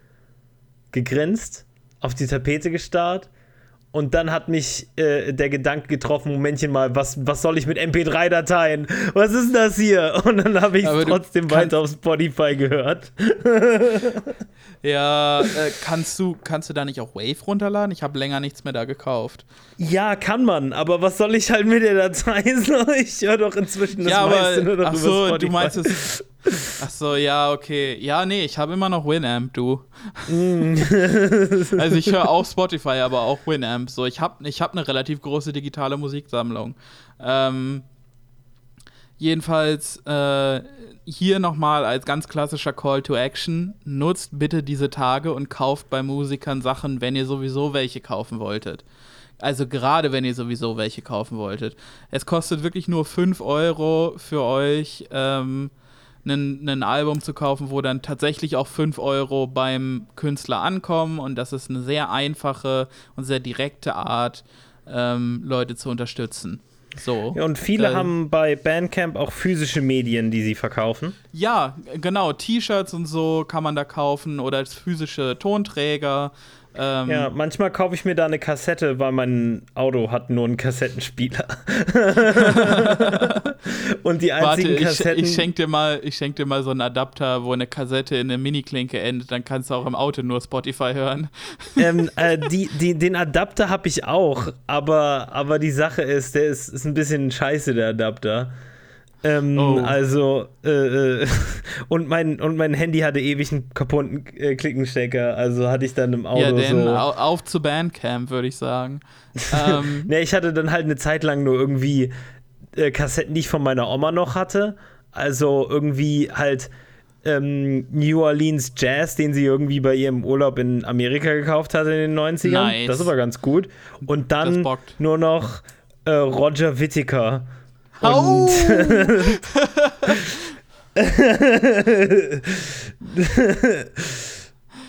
gegrinst, auf die Tapete gestarrt und dann hat mich äh, der Gedanke getroffen, Momentchen mal, was, was soll ich mit MP3-Dateien? Was ist das hier? Und dann habe ich es trotzdem weiter auf Spotify gehört. ja, äh, kannst, du, kannst du da nicht auch Wave runterladen? Ich habe länger nichts mehr da gekauft. Ja, kann man, aber was soll ich halt mit der Datei? ich höre doch inzwischen das ja, meiste aber, nur noch ach so, Spotify. Du meinst es Ach so, ja, okay. Ja, nee, ich habe immer noch Winamp, du. Mm. also ich höre auch Spotify, aber auch Winamp. So, ich habe ich hab eine relativ große digitale Musiksammlung. Ähm, jedenfalls äh, hier nochmal als ganz klassischer Call to Action: Nutzt bitte diese Tage und kauft bei Musikern Sachen, wenn ihr sowieso welche kaufen wolltet. Also gerade wenn ihr sowieso welche kaufen wolltet. Es kostet wirklich nur 5 Euro für euch. Ähm, ein Album zu kaufen, wo dann tatsächlich auch 5 Euro beim Künstler ankommen. Und das ist eine sehr einfache und sehr direkte Art, ähm, Leute zu unterstützen. So. Ja, und viele äh, haben bei Bandcamp auch physische Medien, die sie verkaufen. Ja, genau. T-Shirts und so kann man da kaufen oder physische Tonträger. Ähm, ja, manchmal kaufe ich mir da eine Kassette, weil mein Auto hat nur einen Kassettenspieler. Und die einzigen Warte, ich, Kassetten. ich schenk dir mal, ich schenk dir mal so einen Adapter, wo eine Kassette in eine Mini-Klinke endet, dann kannst du auch im Auto nur Spotify hören. ähm, äh, die, die, den Adapter habe ich auch, aber, aber die Sache ist, der ist, ist ein bisschen scheiße, der Adapter. Ähm, Oh. Also, äh, äh, und, mein, und mein Handy hatte ewig einen kaputten äh, Klickenstecker, also hatte ich dann im Auto ja, denn so. au auf zu Bandcamp, würde ich sagen. ähm, Ne, ich hatte dann halt eine Zeit lang nur irgendwie äh, Kassetten, die ich von meiner Oma noch hatte. Also irgendwie halt ähm, New Orleans Jazz, den sie irgendwie bei ihrem Urlaub in Amerika gekauft hatte in den 90ern. Nice. Das war ganz gut. Und dann nur noch äh, Roger Whittaker. Au!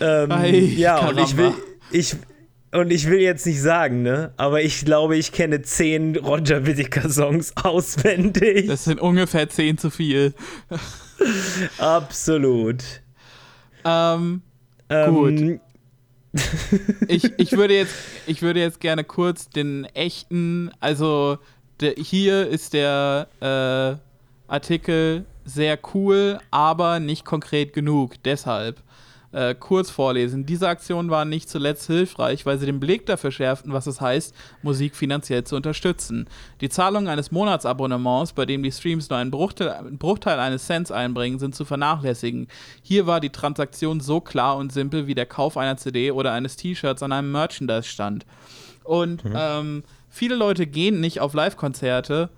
Ähm, Ei, ja, und ich will, ich, und ich will jetzt nicht sagen, ne? Aber ich glaube, ich kenne zehn Roger Whittaker-Songs auswendig. Das sind ungefähr 10 zu viel. Absolut. Ähm, Ähm, Gut. ich, ich, würde jetzt, ich würde jetzt gerne kurz den echten, also der, hier ist der äh, Artikel sehr cool, aber nicht konkret genug. Deshalb äh, kurz vorlesen. Diese Aktionen waren nicht zuletzt hilfreich, weil sie den Blick dafür schärften, was es heißt, Musik finanziell zu unterstützen. Die Zahlung eines Monatsabonnements, bei dem die Streams nur einen Bruchteil, einen Bruchteil eines Cents einbringen, sind zu vernachlässigen. Hier war die Transaktion so klar und simpel wie der Kauf einer CD oder eines T-Shirts an einem Merchandise-Stand. Und ähm, viele Leute gehen nicht auf Live-Konzerte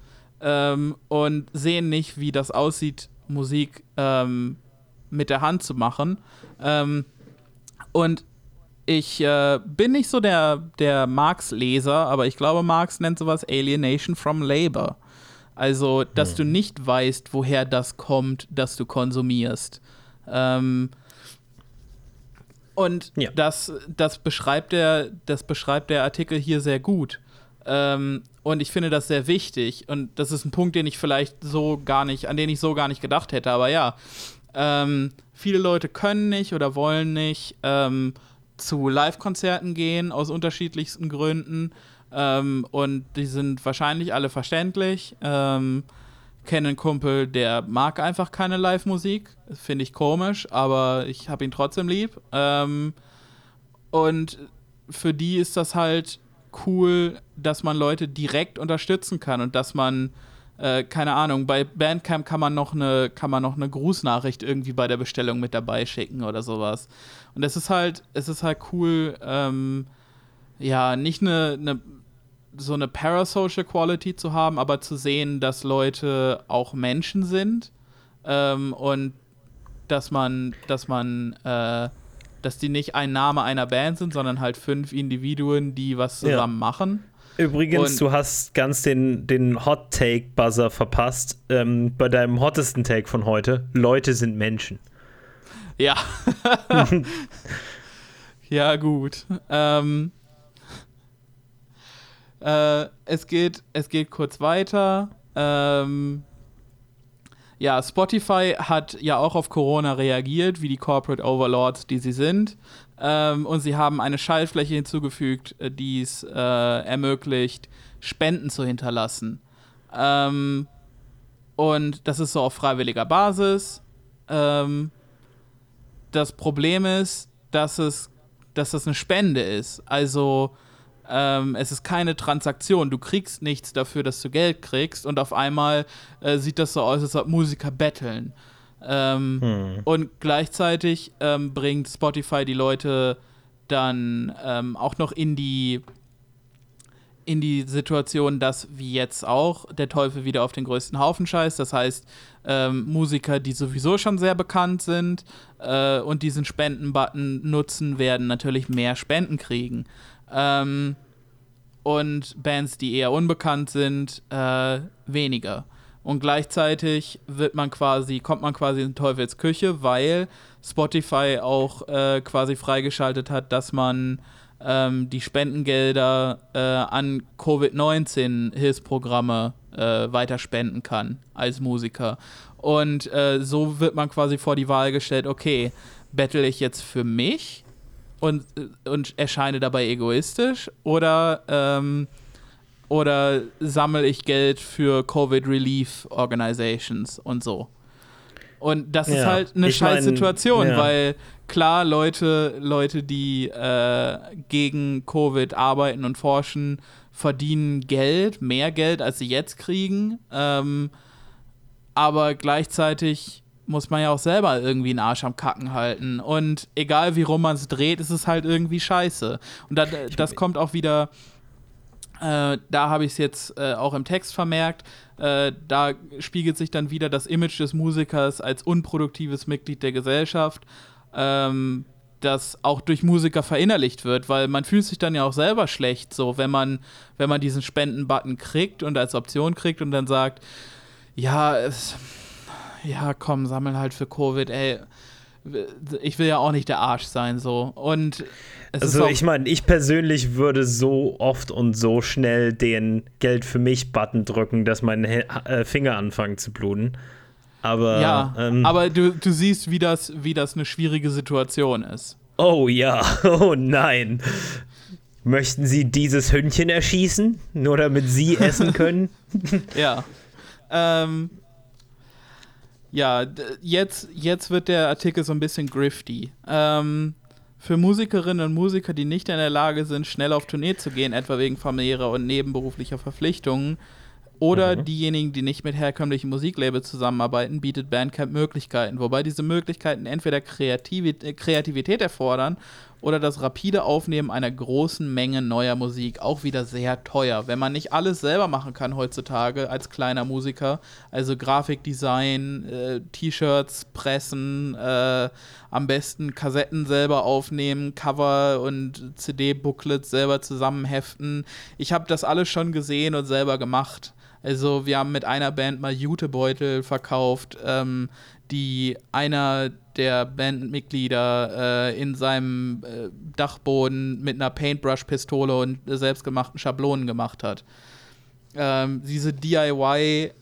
ähm, und sehen nicht, wie das aussieht, Musik ähm, mit der Hand zu machen. Ähm, und ich äh, bin nicht so der, der Marx-Leser, aber ich glaube, Marx nennt sowas Alienation from Labor. Also, dass du nicht weißt, woher das kommt, das du konsumierst. Ähm, und Ja. das, das, beschreibt der, das beschreibt der Artikel hier sehr gut. Ähm, und ich finde das sehr wichtig. Und das ist ein Punkt, den ich vielleicht so gar nicht, an den ich so gar nicht gedacht hätte. Aber ja, ähm, viele Leute können nicht oder wollen nicht ähm, zu Live-Konzerten gehen aus unterschiedlichsten Gründen. Ähm, und die sind wahrscheinlich alle verständlich. Ähm, kenne einen Kumpel, der mag einfach keine Live-Musik. Finde ich komisch, aber ich habe ihn trotzdem lieb. Ähm, und für die ist das halt cool, dass man Leute direkt unterstützen kann und dass man, äh, keine Ahnung, bei Bandcamp kann man noch eine, kann man noch eine Grußnachricht irgendwie bei der Bestellung mit dabei schicken oder sowas. Und es ist halt, es ist halt cool, ähm, ja, nicht eine, eine so eine Parasocial Quality zu haben, aber zu sehen, dass Leute auch Menschen sind ähm, und dass man, dass man, äh, dass die nicht ein Name einer Band sind, sondern halt fünf Individuen, die was Ja. zusammen machen. Übrigens, Und- du hast ganz den, den Hot Take Buzzer verpasst ähm, bei deinem hottesten Take von heute. Leute sind Menschen. Ja. ja, gut. Ähm, äh, es, geht, es geht kurz weiter. Ähm, ja, Spotify hat ja auch auf Corona reagiert, wie die Corporate Overlords, die sie sind. Ähm, und sie haben eine Schaltfläche hinzugefügt, äh, die es äh, ermöglicht, Spenden zu hinterlassen. Ähm, und das ist so auf freiwilliger Basis. Ähm, das Problem ist, dass es, dass das eine Spende ist. Also ähm, es ist keine Transaktion. Du kriegst nichts dafür, dass du Geld kriegst und auf einmal äh, sieht das so aus, als ob Musiker betteln. Ähm, Hm. Und gleichzeitig ähm, bringt Spotify die Leute dann ähm, auch noch in die in die Situation, dass wie jetzt auch der Teufel wieder auf den größten Haufen scheißt. Das heißt, ähm, Musiker, die sowieso schon sehr bekannt sind äh, und diesen Spenden-Button nutzen, werden natürlich mehr Spenden kriegen. Ähm, und Bands, die eher unbekannt sind, äh, weniger. Und gleichzeitig wird man quasi, kommt man quasi in Teufels Küche, weil Spotify auch äh, quasi freigeschaltet hat, dass man ähm, die Spendengelder äh, an Covid-19-Hilfsprogramme äh, weiter spenden kann als Musiker. Und äh, so wird man quasi vor die Wahl gestellt, okay, bettel ich jetzt für mich und, und erscheine dabei egoistisch oder ähm, oder sammle ich Geld für Covid Relief Organizations und so. Und das ja, ist halt eine scheiß Situation, ja. weil klar, Leute, Leute, die äh, gegen Covid arbeiten und forschen, verdienen Geld, mehr Geld, als sie jetzt kriegen. Ähm, aber gleichzeitig muss man ja auch selber irgendwie einen Arsch am Kacken halten. Und egal wie rum man es dreht, ist es halt irgendwie scheiße. Und das, das kommt auch wieder, äh, da habe ich es jetzt äh, auch im Text vermerkt, äh, da spiegelt sich dann wieder das Image des Musikers als unproduktives Mitglied der Gesellschaft. Ähm, das auch durch Musiker verinnerlicht wird, weil man fühlt sich dann ja auch selber schlecht, so wenn man, wenn man diesen Spenden-Button kriegt und als Option kriegt und dann sagt, ja, es, ja, komm, sammeln halt für Covid, ey. Ich will ja auch nicht der Arsch sein, so. Und also, ich meine, ich persönlich würde so oft und so schnell den Geld für mich-Button drücken, dass meine äh, Finger anfangen zu bluten. Aber, ja, ähm, aber du, du siehst, wie das, wie das eine schwierige Situation ist. Oh ja, oh nein. Möchten Sie dieses Hündchen erschießen, nur damit Sie essen können? ja. Ähm, ja, jetzt, jetzt wird der Artikel so ein bisschen grifty. Ähm, für Musikerinnen und Musiker, die nicht in der Lage sind, schnell auf Tournee zu gehen, etwa wegen familiärer und nebenberuflicher Verpflichtungen, oder mhm. diejenigen, die nicht mit herkömmlichen Musiklabels zusammenarbeiten, bietet Bandcamp Möglichkeiten, wobei diese Möglichkeiten entweder Kreativität, Kreativität erfordern oder das rapide Aufnehmen einer großen Menge neuer Musik auch wieder sehr teuer. Wenn man nicht alles selber machen kann heutzutage als kleiner Musiker, also Grafikdesign, äh, T-Shirts pressen, äh, am besten Kassetten selber aufnehmen, Cover und CD-Booklets selber zusammenheften. Ich habe das alles schon gesehen und selber gemacht. Also wir haben mit einer Band mal Jutebeutel verkauft, ähm, die einer der Bandmitglieder äh, in seinem äh, Dachboden mit einer Paintbrush-Pistole und selbstgemachten Schablonen gemacht hat. Ähm, diese DIY-Ethik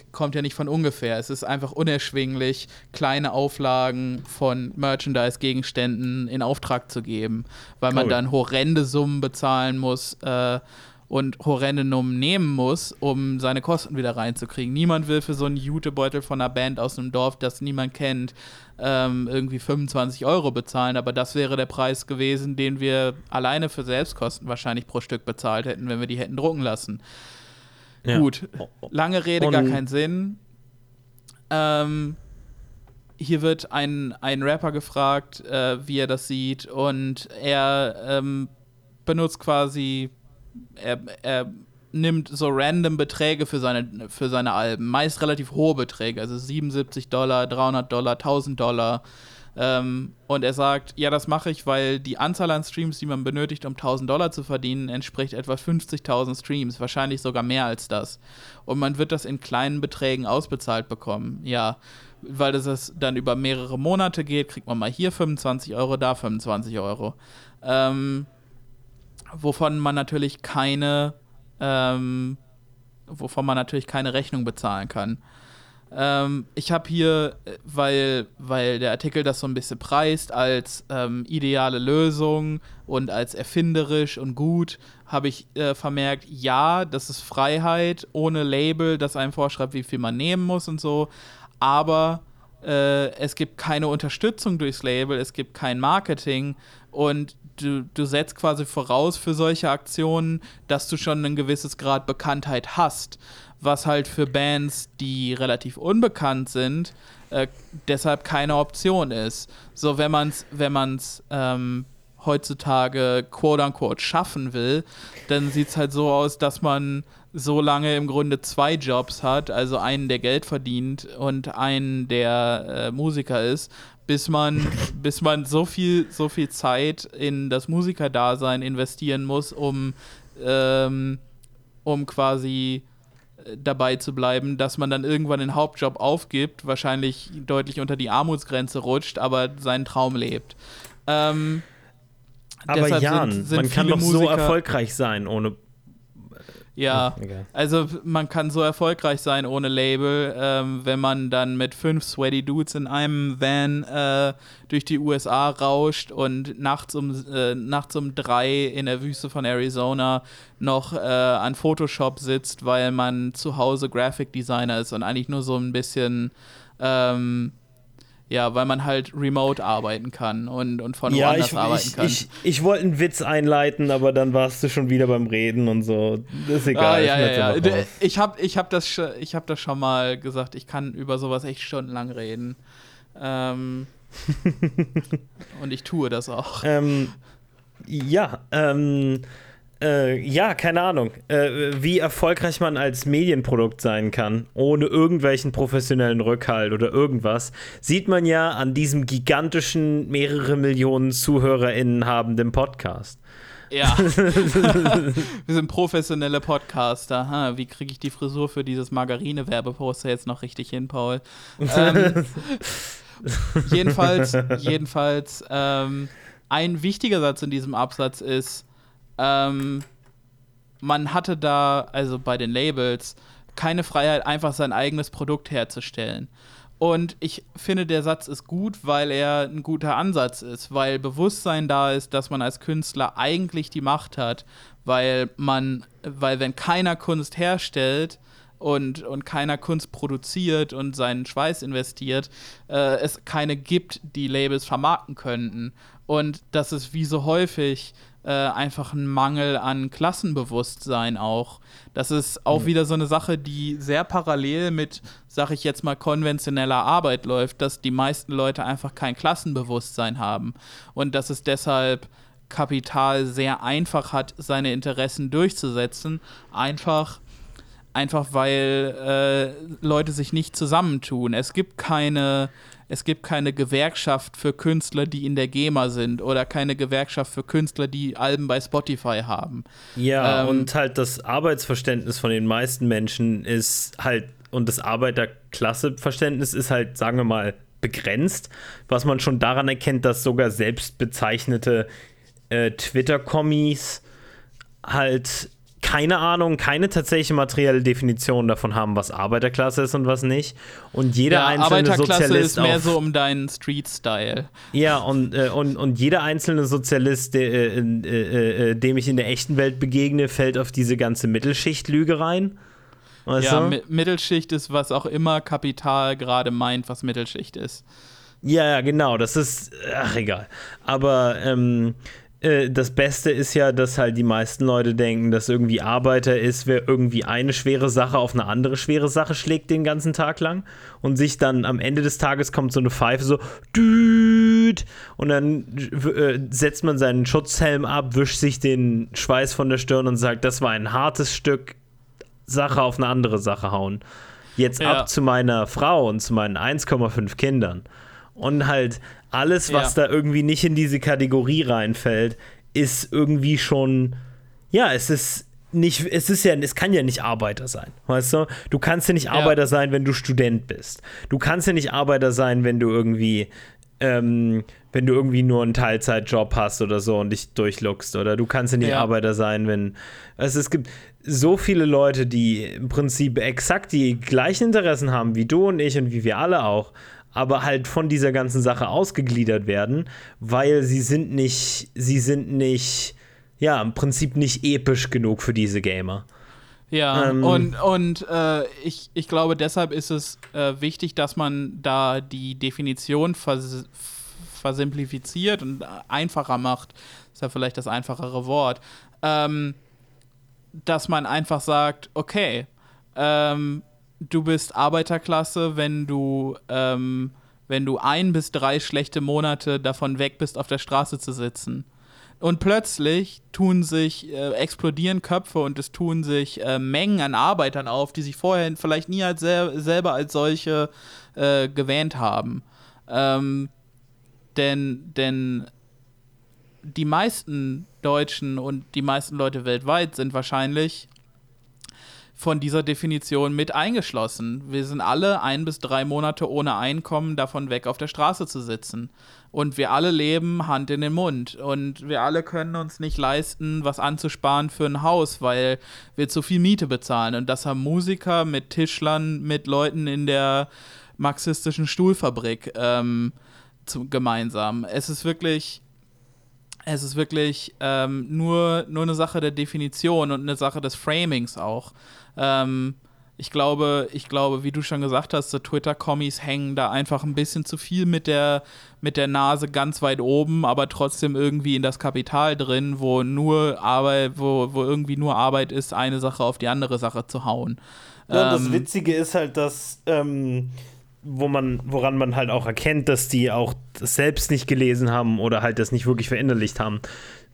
äh, kommt ja nicht von ungefähr. Es ist einfach unerschwinglich, kleine Auflagen von Merchandise-Gegenständen in Auftrag zu geben, weil man dann horrende Summen bezahlen muss. Äh, und horrende Nummen nehmen muss, um seine Kosten wieder reinzukriegen. Niemand will für so einen Jutebeutel von einer Band aus einem Dorf, das niemand kennt, ähm, irgendwie 25 Euro bezahlen, aber das wäre der Preis gewesen, den wir alleine für Selbstkosten wahrscheinlich pro Stück bezahlt hätten, wenn wir die hätten drucken lassen. Ja. Gut, lange Rede, und gar keinen Sinn. Ähm, hier wird ein, ein Rapper gefragt, äh, wie er das sieht, und er ähm, benutzt quasi er, er nimmt so random Beträge für seine, für seine Alben, meist relativ hohe Beträge, also 77 Dollar, 300 Dollar, 1000 Dollar. Ähm, und er sagt, ja, das mache ich, weil die Anzahl an Streams, die man benötigt, um 1000 Dollar zu verdienen, entspricht etwa 50.000 Streams, wahrscheinlich sogar mehr als das. Und man wird das in kleinen Beträgen ausbezahlt bekommen. Ja, weil das dann über mehrere Monate geht, kriegt man mal hier 25 Euro, da 25 Euro. Ähm, wovon man natürlich keine, ähm, wovon man natürlich keine Rechnung bezahlen kann. Ähm, ich habe hier, weil, weil der Artikel das so ein bisschen preist als ähm, ideale Lösung und als erfinderisch und gut, habe ich äh, vermerkt, ja, das ist Freiheit ohne Label, das einem vorschreibt, wie viel man nehmen muss und so, aber äh, es gibt keine Unterstützung durchs Label, es gibt kein Marketing und du, du setzt quasi voraus für solche Aktionen, dass du schon ein gewisses Grad Bekanntheit hast, was halt für Bands, die relativ unbekannt sind, äh, deshalb keine Option ist. So, wenn man es wenn man's, ähm, heutzutage quote unquote schaffen will, dann sieht es halt so aus, dass man so lange im Grunde zwei Jobs hat, also einen, der Geld verdient und einen, der äh, Musiker ist, bis man, bis man so viel, so viel Zeit in das Musikerdasein investieren muss, um, ähm, um quasi äh, dabei zu bleiben, dass man dann irgendwann den Hauptjob aufgibt, wahrscheinlich deutlich unter die Armutsgrenze rutscht, aber seinen Traum lebt. Ähm, aber Jan, sind, sind man kann doch Musiker so erfolgreich sein ohne Ja, okay. also man kann so erfolgreich sein ohne Label, ähm, wenn man dann mit fünf Sweaty Dudes in einem Van äh, durch die USA rauscht und nachts um, äh, nachts um drei in der Wüste von Arizona noch äh, an Photoshop sitzt, weil man zu Hause Graphic Designer ist und eigentlich nur so ein bisschen ähm, ja, weil man halt remote arbeiten kann und, und von ja, woanders ich, arbeiten ich, kann. Ich, ich wollte einen Witz einleiten, aber dann warst du schon wieder beim Reden und so. Das ist egal. Ah, ja, ja, ja. Ich habe ich hab das, hab das schon mal gesagt, ich kann über sowas echt stundenlang reden. Ähm, und ich tue das auch. Ähm, ja, ähm, äh, ja, keine Ahnung, äh, wie erfolgreich man als Medienprodukt sein kann, ohne irgendwelchen professionellen Rückhalt oder irgendwas, sieht man ja an diesem gigantischen, mehrere Millionen ZuhörerInnen habenden Podcast. Ja. Wir sind professionelle Podcaster. Ha, wie kriege ich die Frisur für dieses Margarine-Werbeposter jetzt noch richtig hin, Paul? Ähm, jedenfalls, jedenfalls, ähm, ein wichtiger Satz in diesem Absatz ist, ähm, man hatte da, also bei den Labels, keine Freiheit, einfach sein eigenes Produkt herzustellen. Und ich finde, der Satz ist gut, weil er ein guter Ansatz ist, weil Bewusstsein da ist, dass man als Künstler eigentlich die Macht hat, weil man, weil wenn keiner Kunst herstellt, und, und keiner Kunst produziert und seinen Schweiß investiert, äh, es keine gibt, die Labels vermarkten könnten. Und das ist wie so häufig äh, einfach ein Mangel an Klassenbewusstsein auch. Das ist auch mhm. wieder so eine Sache, die sehr parallel mit, sag ich jetzt mal, konventioneller Arbeit läuft, dass die meisten Leute einfach kein Klassenbewusstsein haben und dass es deshalb Kapital sehr einfach hat, seine Interessen durchzusetzen, einfach einfach weil äh, Leute sich nicht zusammentun. Es gibt keine es gibt keine Gewerkschaft für Künstler, die in der GEMA sind oder keine Gewerkschaft für Künstler, die Alben bei Spotify haben. Ja, ähm, und halt das Arbeitsverständnis von den meisten Menschen ist halt, und das Arbeiterklasseverständnis ist halt, sagen wir mal, begrenzt, was man schon daran erkennt, dass sogar selbstbezeichnete äh, Twitter-Kommis halt keine Ahnung, keine tatsächliche materielle Definition davon haben, was Arbeiterklasse ist und was nicht. Und jeder ja, einzelne Arbeiterklasse Sozialist ist mehr so um deinen Street-Style. Ja, und, äh, und, und jeder einzelne Sozialist, der, äh, äh, äh, dem ich in der echten Welt begegne, fällt auf diese ganze Mittelschicht-Lüge rein. Weißt ja, Mi Mittelschicht ist, was auch immer Kapital gerade meint, was Mittelschicht ist. Ja, ja, genau. Das ist, ach egal. Aber ähm, äh, das Beste ist ja, dass halt die meisten Leute denken, dass irgendwie Arbeiter ist, wer irgendwie eine schwere Sache auf eine andere schwere Sache schlägt den ganzen Tag lang und sich dann am Ende des Tages kommt so eine Pfeife so düt und dann äh, setzt man seinen Schutzhelm ab, wischt sich den Schweiß von der Stirn und sagt, das war ein hartes Stück Sache auf eine andere Sache hauen. Jetzt ja. ab zu meiner Frau und zu meinen 1,5 Kindern. Und halt alles, was ja. da irgendwie nicht in diese Kategorie reinfällt, ist irgendwie schon, ja, es ist nicht, es ist ja, es kann ja nicht Arbeiter sein, weißt du? Du kannst ja nicht ja. Arbeiter sein, wenn du Student bist. Du kannst ja nicht Arbeiter sein, wenn du irgendwie, ähm, wenn du irgendwie nur einen Teilzeitjob hast oder so und dich durchluckst. Oder du kannst ja nicht ja. Arbeiter sein, wenn. Also es gibt so viele Leute, die im Prinzip exakt die gleichen Interessen haben wie du und ich und wie wir alle auch aber halt von dieser ganzen Sache ausgegliedert werden, weil sie sind nicht, sie sind nicht, ja, im Prinzip nicht episch genug für diese Gamer. Ja, ähm, und, und äh, ich, ich glaube, deshalb ist es äh, wichtig, dass man da die Definition vers versimplifiziert und einfacher macht. Ist ja vielleicht das einfachere Wort. Ähm, dass man einfach sagt, okay, ähm, du bist Arbeiterklasse, wenn du, ähm, wenn du ein bis drei schlechte Monate davon weg bist, auf der Straße zu sitzen. Und plötzlich tun sich, äh, explodieren Köpfe und es tun sich äh, Mengen an Arbeitern auf, die sich vorher vielleicht nie als sel selber als solche äh, gewähnt haben. Ähm, denn, denn die meisten Deutschen und die meisten Leute weltweit sind wahrscheinlich von dieser Definition mit eingeschlossen. Wir sind alle ein bis drei Monate ohne Einkommen davon weg, auf der Straße zu sitzen. Und wir alle leben Hand in den Mund. Und wir alle können uns nicht leisten, was anzusparen für ein Haus, weil wir zu viel Miete bezahlen. Und das haben Musiker mit Tischlern, mit Leuten in der marxistischen Stuhlfabrik ähm, zu, gemeinsam. Es ist wirklich es ist wirklich ähm, nur, nur eine Sache der Definition und eine Sache des Framings auch. Ähm, ich glaube, ich glaube, wie du schon gesagt hast, so Twitter-Kommis hängen da einfach ein bisschen zu viel mit der, mit der Nase ganz weit oben, aber trotzdem irgendwie in das Kapital drin, wo nur Arbeit, wo, wo irgendwie nur Arbeit ist, eine Sache auf die andere Sache zu hauen. Ja, und das ähm, Witzige ist halt, dass ähm, wo man, woran man halt auch erkennt, dass die auch das selbst nicht gelesen haben oder halt das nicht wirklich verinnerlicht haben.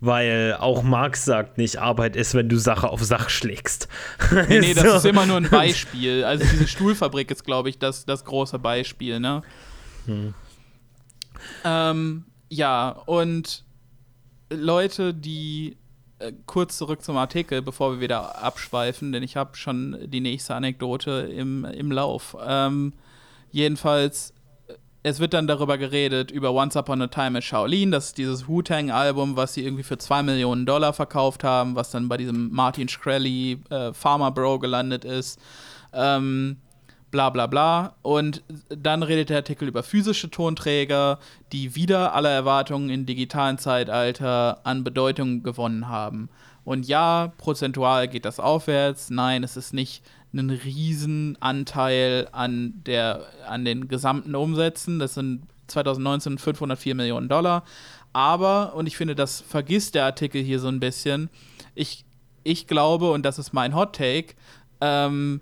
Weil auch Marx sagt nicht, Arbeit ist, wenn du Sache auf Sache schlägst. Nee, nee, das ist immer nur ein Beispiel. Also diese Stuhlfabrik ist, glaube ich, das, das große Beispiel, ne? Hm. Ähm, ja, und Leute, die äh, kurz zurück zum Artikel, bevor wir wieder abschweifen, denn ich habe schon die nächste Anekdote im, im Lauf. Ähm, Jedenfalls, es wird dann darüber geredet, über Once Upon a Time in Shaolin, das ist dieses Wu-Tang-Album, was sie irgendwie für 2 Millionen Dollar verkauft haben, was dann bei diesem Martin Shkreli äh, Farmer Bro gelandet ist. Ähm, bla bla bla. Und dann redet der Artikel über physische Tonträger, die wieder aller Erwartungen im digitalen Zeitalter an Bedeutung gewonnen haben. Und ja, prozentual geht das aufwärts. Nein, es ist nicht einen riesen Anteil an, der, an den gesamten Umsätzen. Das sind 2019 504 Millionen Dollar. Aber, und ich finde, das vergisst der Artikel hier so ein bisschen, ich, ich glaube, und das ist mein Hot Take, ähm,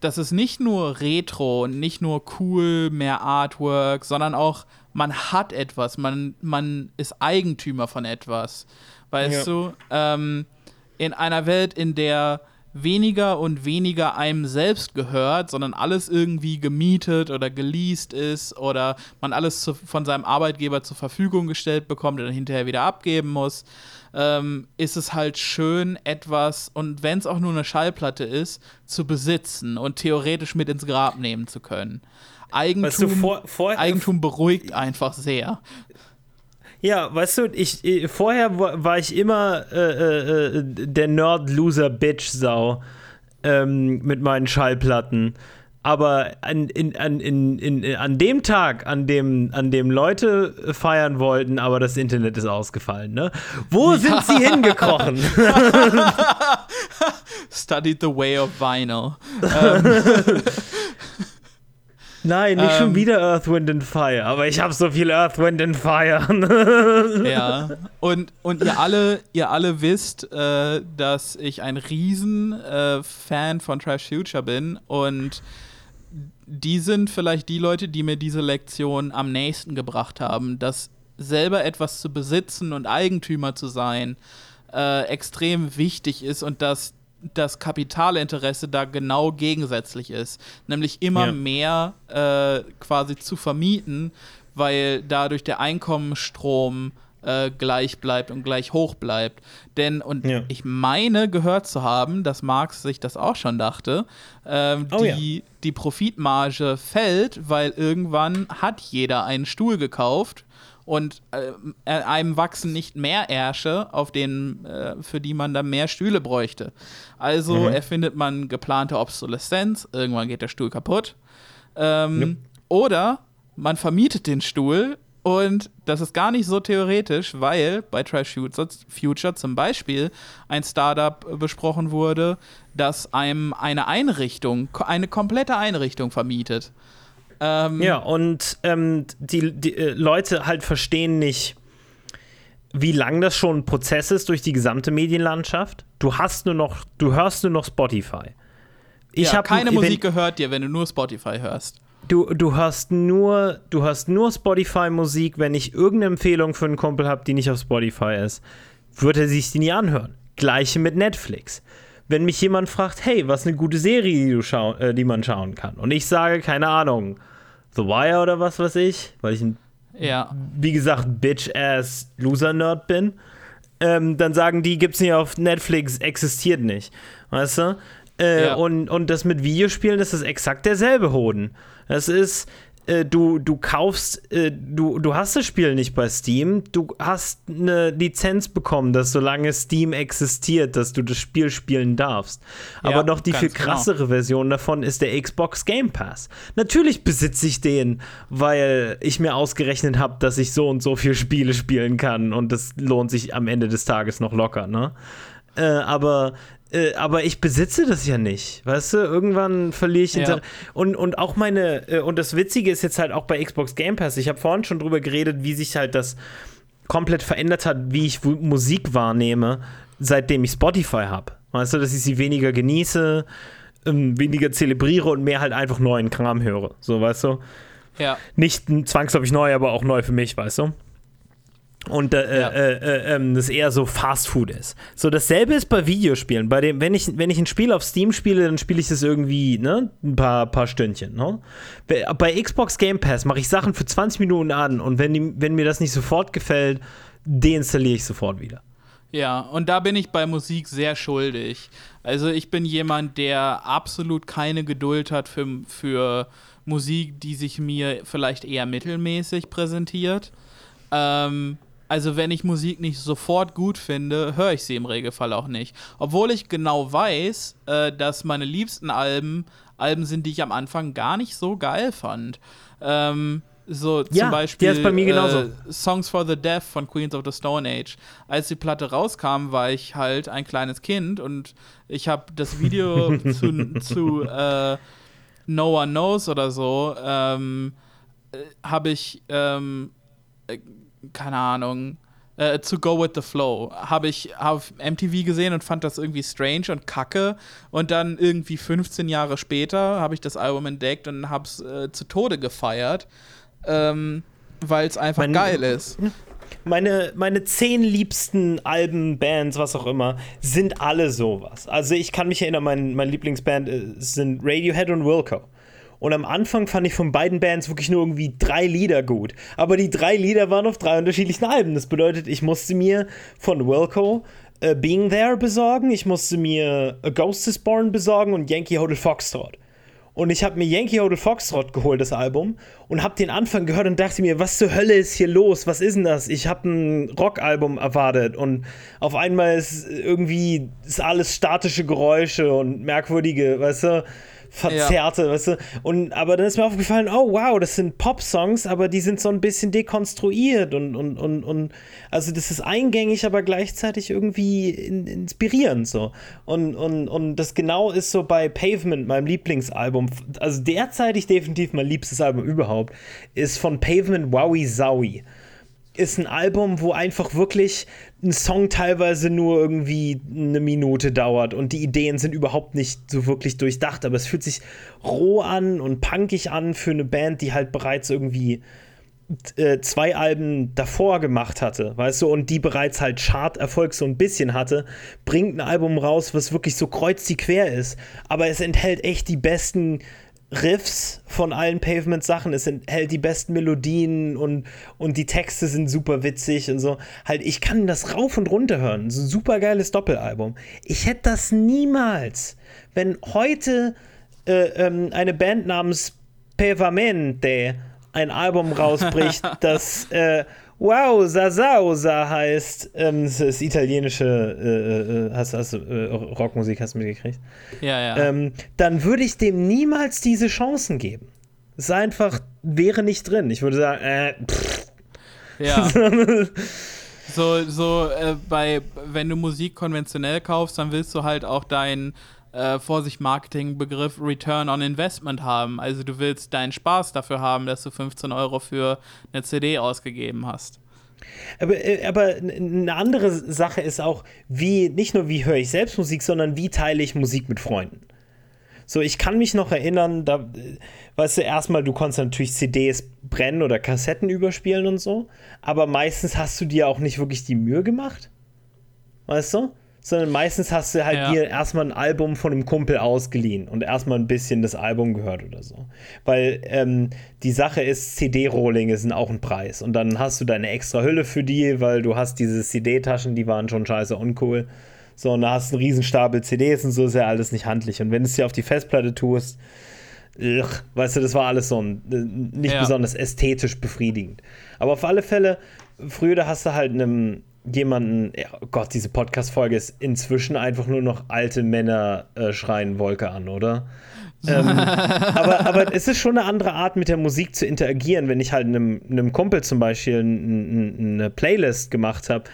das ist nicht nur Retro und nicht nur cool, mehr Artwork, sondern auch, man hat etwas, man, man ist Eigentümer von etwas. Weißt ja. du? Ähm, in einer Welt, in der weniger und weniger einem selbst gehört, sondern alles irgendwie gemietet oder geleast ist oder man alles zu, von seinem Arbeitgeber zur Verfügung gestellt bekommt und dann hinterher wieder abgeben muss, ähm, ist es halt schön, etwas, und wenn es auch nur eine Schallplatte ist, zu besitzen und theoretisch mit ins Grab nehmen zu können. Eigentum, weißt du, vor, vor, Eigentum beruhigt einfach sehr. Ja, weißt du, ich, ich vorher war ich immer äh, äh, äh, der Nerd-Loser-Bitch-Sau ähm, mit meinen Schallplatten. Aber an, in, an, in, in, an dem Tag, an dem, an dem Leute feiern wollten, aber das Internet ist ausgefallen, ne? Wo sind sie hingekrochen? Studied the way of vinyl. ähm. Nein, nicht ähm, schon wieder Earth, Wind and Fire, aber ich habe so viel Earth, Wind and Fire. ja, und, und ihr, alle, ihr alle wisst, äh, dass ich ein riesen äh, Fan von Trash Future bin und die sind vielleicht die Leute, die mir diese Lektion am nächsten gebracht haben, dass selber etwas zu besitzen und Eigentümer zu sein äh, extrem wichtig ist und dass das Kapitalinteresse da genau gegensätzlich ist. Nämlich immer ja. mehr äh, quasi zu vermieten, weil dadurch der Einkommensstrom äh, gleich bleibt und gleich hoch bleibt. Denn, und ja. ich meine gehört zu haben, dass Marx sich das auch schon dachte, ähm, oh, die, ja. die Profitmarge fällt, weil irgendwann hat jeder einen Stuhl gekauft und äh, einem wachsen nicht mehr Ärsche, auf denen, äh, für die man dann mehr Stühle bräuchte. Also mhm. erfindet man geplante Obsoleszenz, irgendwann geht der Stuhl kaputt. Ähm, ja. Oder man vermietet den Stuhl und das ist gar nicht so theoretisch, weil bei Trash Future zum Beispiel ein Startup besprochen wurde, das einem eine Einrichtung, eine komplette Einrichtung vermietet. Ähm, ja, und ähm, die, die äh, Leute halt verstehen nicht, wie lang das schon ein Prozess ist durch die gesamte Medienlandschaft. Du hast nur noch, du hörst nur noch Spotify. Ich ja, habe keine wenn, Musik gehört dir, wenn du nur Spotify hörst. Du, du hörst nur, du hörst nur Spotify-Musik, wenn ich irgendeine Empfehlung für einen Kumpel habe, die nicht auf Spotify ist, würde er sich die nie anhören. Gleiche mit Netflix wenn mich jemand fragt, hey, was ist eine gute Serie, die, du schau äh, die man schauen kann? Und ich sage, keine Ahnung, The Wire oder was weiß ich, weil ich ein, ja. wie gesagt, Bitch-ass Loser-Nerd bin, ähm, dann sagen die, gibt's nicht auf Netflix, existiert nicht. Weißt du? Äh, ja. und, und das mit Videospielen, das ist exakt derselbe Hoden. Das ist, äh, du, du kaufst, äh, du, du hast das Spiel nicht bei Steam, du hast eine Lizenz bekommen, dass solange Steam existiert, dass du das Spiel spielen darfst. Aber ja, noch die viel genau. krassere genau. Version davon ist der Xbox Game Pass. Natürlich besitze ich den, weil ich mir ausgerechnet habe, dass ich so und so viele Spiele spielen kann und das lohnt sich am Ende des Tages noch locker, ne? Äh, aber äh, aber ich besitze das ja nicht. Weißt du, irgendwann verliere ich ja. und, und auch meine, äh, und das Witzige ist jetzt halt auch bei Xbox Game Pass, ich habe vorhin schon drüber geredet, wie sich halt das komplett verändert hat, wie ich Musik wahrnehme, seitdem ich Spotify habe. Weißt du, dass ich sie weniger genieße, ähm, weniger zelebriere und mehr halt einfach neuen Kram höre. So, weißt du? Ja. Nicht zwangsläufig neu, aber auch neu für mich, weißt du? Und äh, ja. äh, äh, ähm, das eher so Fast Food ist. So dasselbe ist bei Videospielen. Bei dem, wenn ich wenn ich ein Spiel auf Steam spiele, dann spiele ich das irgendwie ne ein paar paar Stündchen. Ne? Bei Xbox Game Pass mache ich Sachen für 20 Minuten an und wenn die, wenn mir das nicht sofort gefällt, deinstalliere ich sofort wieder. Ja, und da bin ich bei Musik sehr schuldig. Also ich bin jemand, der absolut keine Geduld hat für, für Musik, die sich mir vielleicht eher mittelmäßig präsentiert. Ähm, also wenn ich Musik nicht sofort gut finde, höre ich sie im Regelfall auch nicht. Obwohl ich genau weiß, äh, dass meine liebsten Alben Alben sind, die ich am Anfang gar nicht so geil fand. Ähm, so ja, zum Beispiel ist bei mir genauso. Äh, Songs for the Deaf von Queens of the Stone Age. Als die Platte rauskam, war ich halt ein kleines Kind und ich habe das Video zu, zu äh, No One Knows oder so, ähm, äh, habe ich ähm, äh, keine Ahnung, äh, To Go With The Flow. Habe ich auf MTV gesehen und fand das irgendwie strange und kacke. Und dann irgendwie 15 Jahre später habe ich das Album entdeckt und habe es äh, zu Tode gefeiert, ähm, weil es einfach mein, geil ist. Meine, meine zehn liebsten Alben, Bands, was auch immer, sind alle sowas. Also ich kann mich erinnern, mein, mein Lieblingsband äh, sind Radiohead und Wilco. Und am Anfang fand ich von beiden Bands wirklich nur irgendwie drei Lieder gut. Aber die drei Lieder waren auf drei unterschiedlichen Alben. Das bedeutet, ich musste mir von Wilco uh, Being There besorgen, ich musste mir A Ghost is Born besorgen und Yankee Hotel Foxtrot. Und ich habe mir Yankee Hotel Foxtrot geholt, das Album, und habe den Anfang gehört und dachte mir, was zur Hölle ist hier los? Was ist denn das? Ich habe ein Rockalbum erwartet und auf einmal ist irgendwie ist alles statische Geräusche und merkwürdige, weißt du? Verzerrte, ja. weißt du? Und aber dann ist mir aufgefallen, oh wow, das sind Pop-Songs, aber die sind so ein bisschen dekonstruiert und, und, und, und also das ist eingängig, aber gleichzeitig irgendwie in, inspirierend so. Und, und, und das genau ist so bei Pavement, meinem Lieblingsalbum. Also derzeitig definitiv mein liebstes Album überhaupt, ist von Pavement Wowie Zowie ist ein Album, wo einfach wirklich ein Song teilweise nur irgendwie eine Minute dauert und die Ideen sind überhaupt nicht so wirklich durchdacht, aber es fühlt sich roh an und punkig an für eine Band, die halt bereits irgendwie äh, zwei Alben davor gemacht hatte, weißt du, und die bereits halt Chart-Erfolg so ein bisschen hatte, bringt ein Album raus, was wirklich so kreuz die quer ist, aber es enthält echt die besten Riffs von allen Pavement-Sachen. Es enthält die besten Melodien und, und die Texte sind super witzig und so. Halt, ich kann das rauf und runter hören. So ein super geiles Doppelalbum. Ich hätte das niemals, wenn heute äh, ähm, eine Band namens Pevamente ein Album rausbricht, das äh, Wow, Sasausa heißt, ähm, das ist italienische äh, äh, hast, hast, äh, Rockmusik, hast du mitgekriegt? Ja, ja. Ähm, dann würde ich dem niemals diese Chancen geben. Es ist einfach, wäre nicht drin. Ich würde sagen, äh, pff. Ja. so, so äh, bei, wenn du Musik konventionell kaufst, dann willst du halt auch dein äh, Vorsicht Marketingbegriff Return on Investment haben. Also du willst deinen Spaß dafür haben, dass du 15 Euro für eine CD ausgegeben hast. Aber, äh, aber eine andere Sache ist auch, wie, nicht nur wie höre ich selbst Musik, sondern wie teile ich Musik mit Freunden. So, ich kann mich noch erinnern, da, äh, weißt du, erstmal, du konntest natürlich CDs brennen oder Kassetten überspielen und so, aber meistens hast du dir auch nicht wirklich die Mühe gemacht. Weißt du? Sondern meistens hast du halt ja. dir erstmal ein Album von einem Kumpel ausgeliehen und erstmal ein bisschen das Album gehört oder so. Weil ähm, die Sache ist, CD-Rohlinge sind auch ein Preis und dann hast du deine extra Hülle für die, weil du hast diese CD-Taschen, die waren schon scheiße uncool. So, und da hast du einen riesen Stapel CDs und so ist ja alles nicht handlich. Und wenn du es dir auf die Festplatte tust, ugh, weißt du, das war alles so ein, nicht ja. besonders ästhetisch befriedigend. Aber auf alle Fälle, früher da hast du halt einem jemanden, ja, oh Gott, diese Podcast-Folge ist inzwischen einfach nur noch alte Männer äh, schreien Wolke an, oder? ähm, aber, aber es ist schon eine andere Art, mit der Musik zu interagieren, wenn ich halt einem, einem Kumpel zum Beispiel eine Playlist gemacht habe,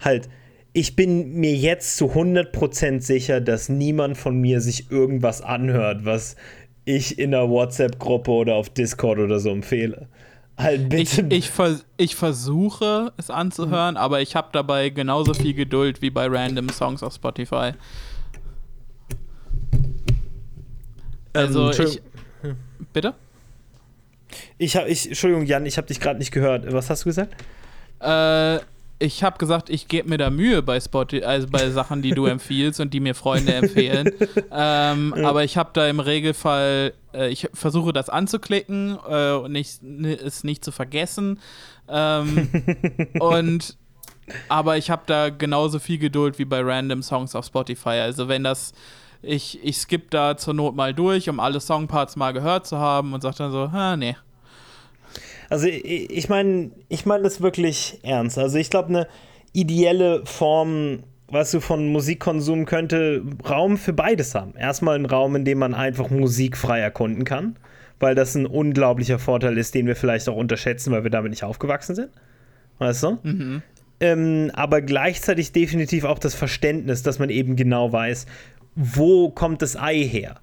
halt ich bin mir jetzt zu 100% sicher, dass niemand von mir sich irgendwas anhört, was ich in einer WhatsApp-Gruppe oder auf Discord oder so empfehle. Halt bitte. Ich, ich, vers ich versuche es anzuhören, mhm. aber ich habe dabei genauso viel Geduld wie bei random Songs auf Spotify. Also ähm, ich. Bitte? Ich habe, ich, Entschuldigung, Jan, ich habe dich gerade nicht gehört. Was hast du gesagt? Äh, ich habe gesagt, ich gebe mir da Mühe bei Spotify, also bei Sachen, die du empfiehlst und die mir Freunde empfehlen. ähm, ja. Aber ich habe da im Regelfall, äh, ich versuche das anzuklicken äh, und nicht, es nicht zu vergessen. Ähm, und aber ich habe da genauso viel Geduld wie bei Random Songs auf Spotify. Also wenn das ich, ich skippe da zur Not mal durch, um alle Songparts mal gehört zu haben und sage dann so, ah, nee, also ich meine, ich meine das wirklich ernst. Also ich glaube, eine ideelle Form, was du von Musikkonsum könnte Raum für beides haben. Erstmal ein Raum, in dem man einfach Musik frei erkunden kann, weil das ein unglaublicher Vorteil ist, den wir vielleicht auch unterschätzen, weil wir damit nicht aufgewachsen sind. Weißt du? Mhm. Ähm, aber gleichzeitig definitiv auch das Verständnis, dass man eben genau weiß, wo kommt das Ei her?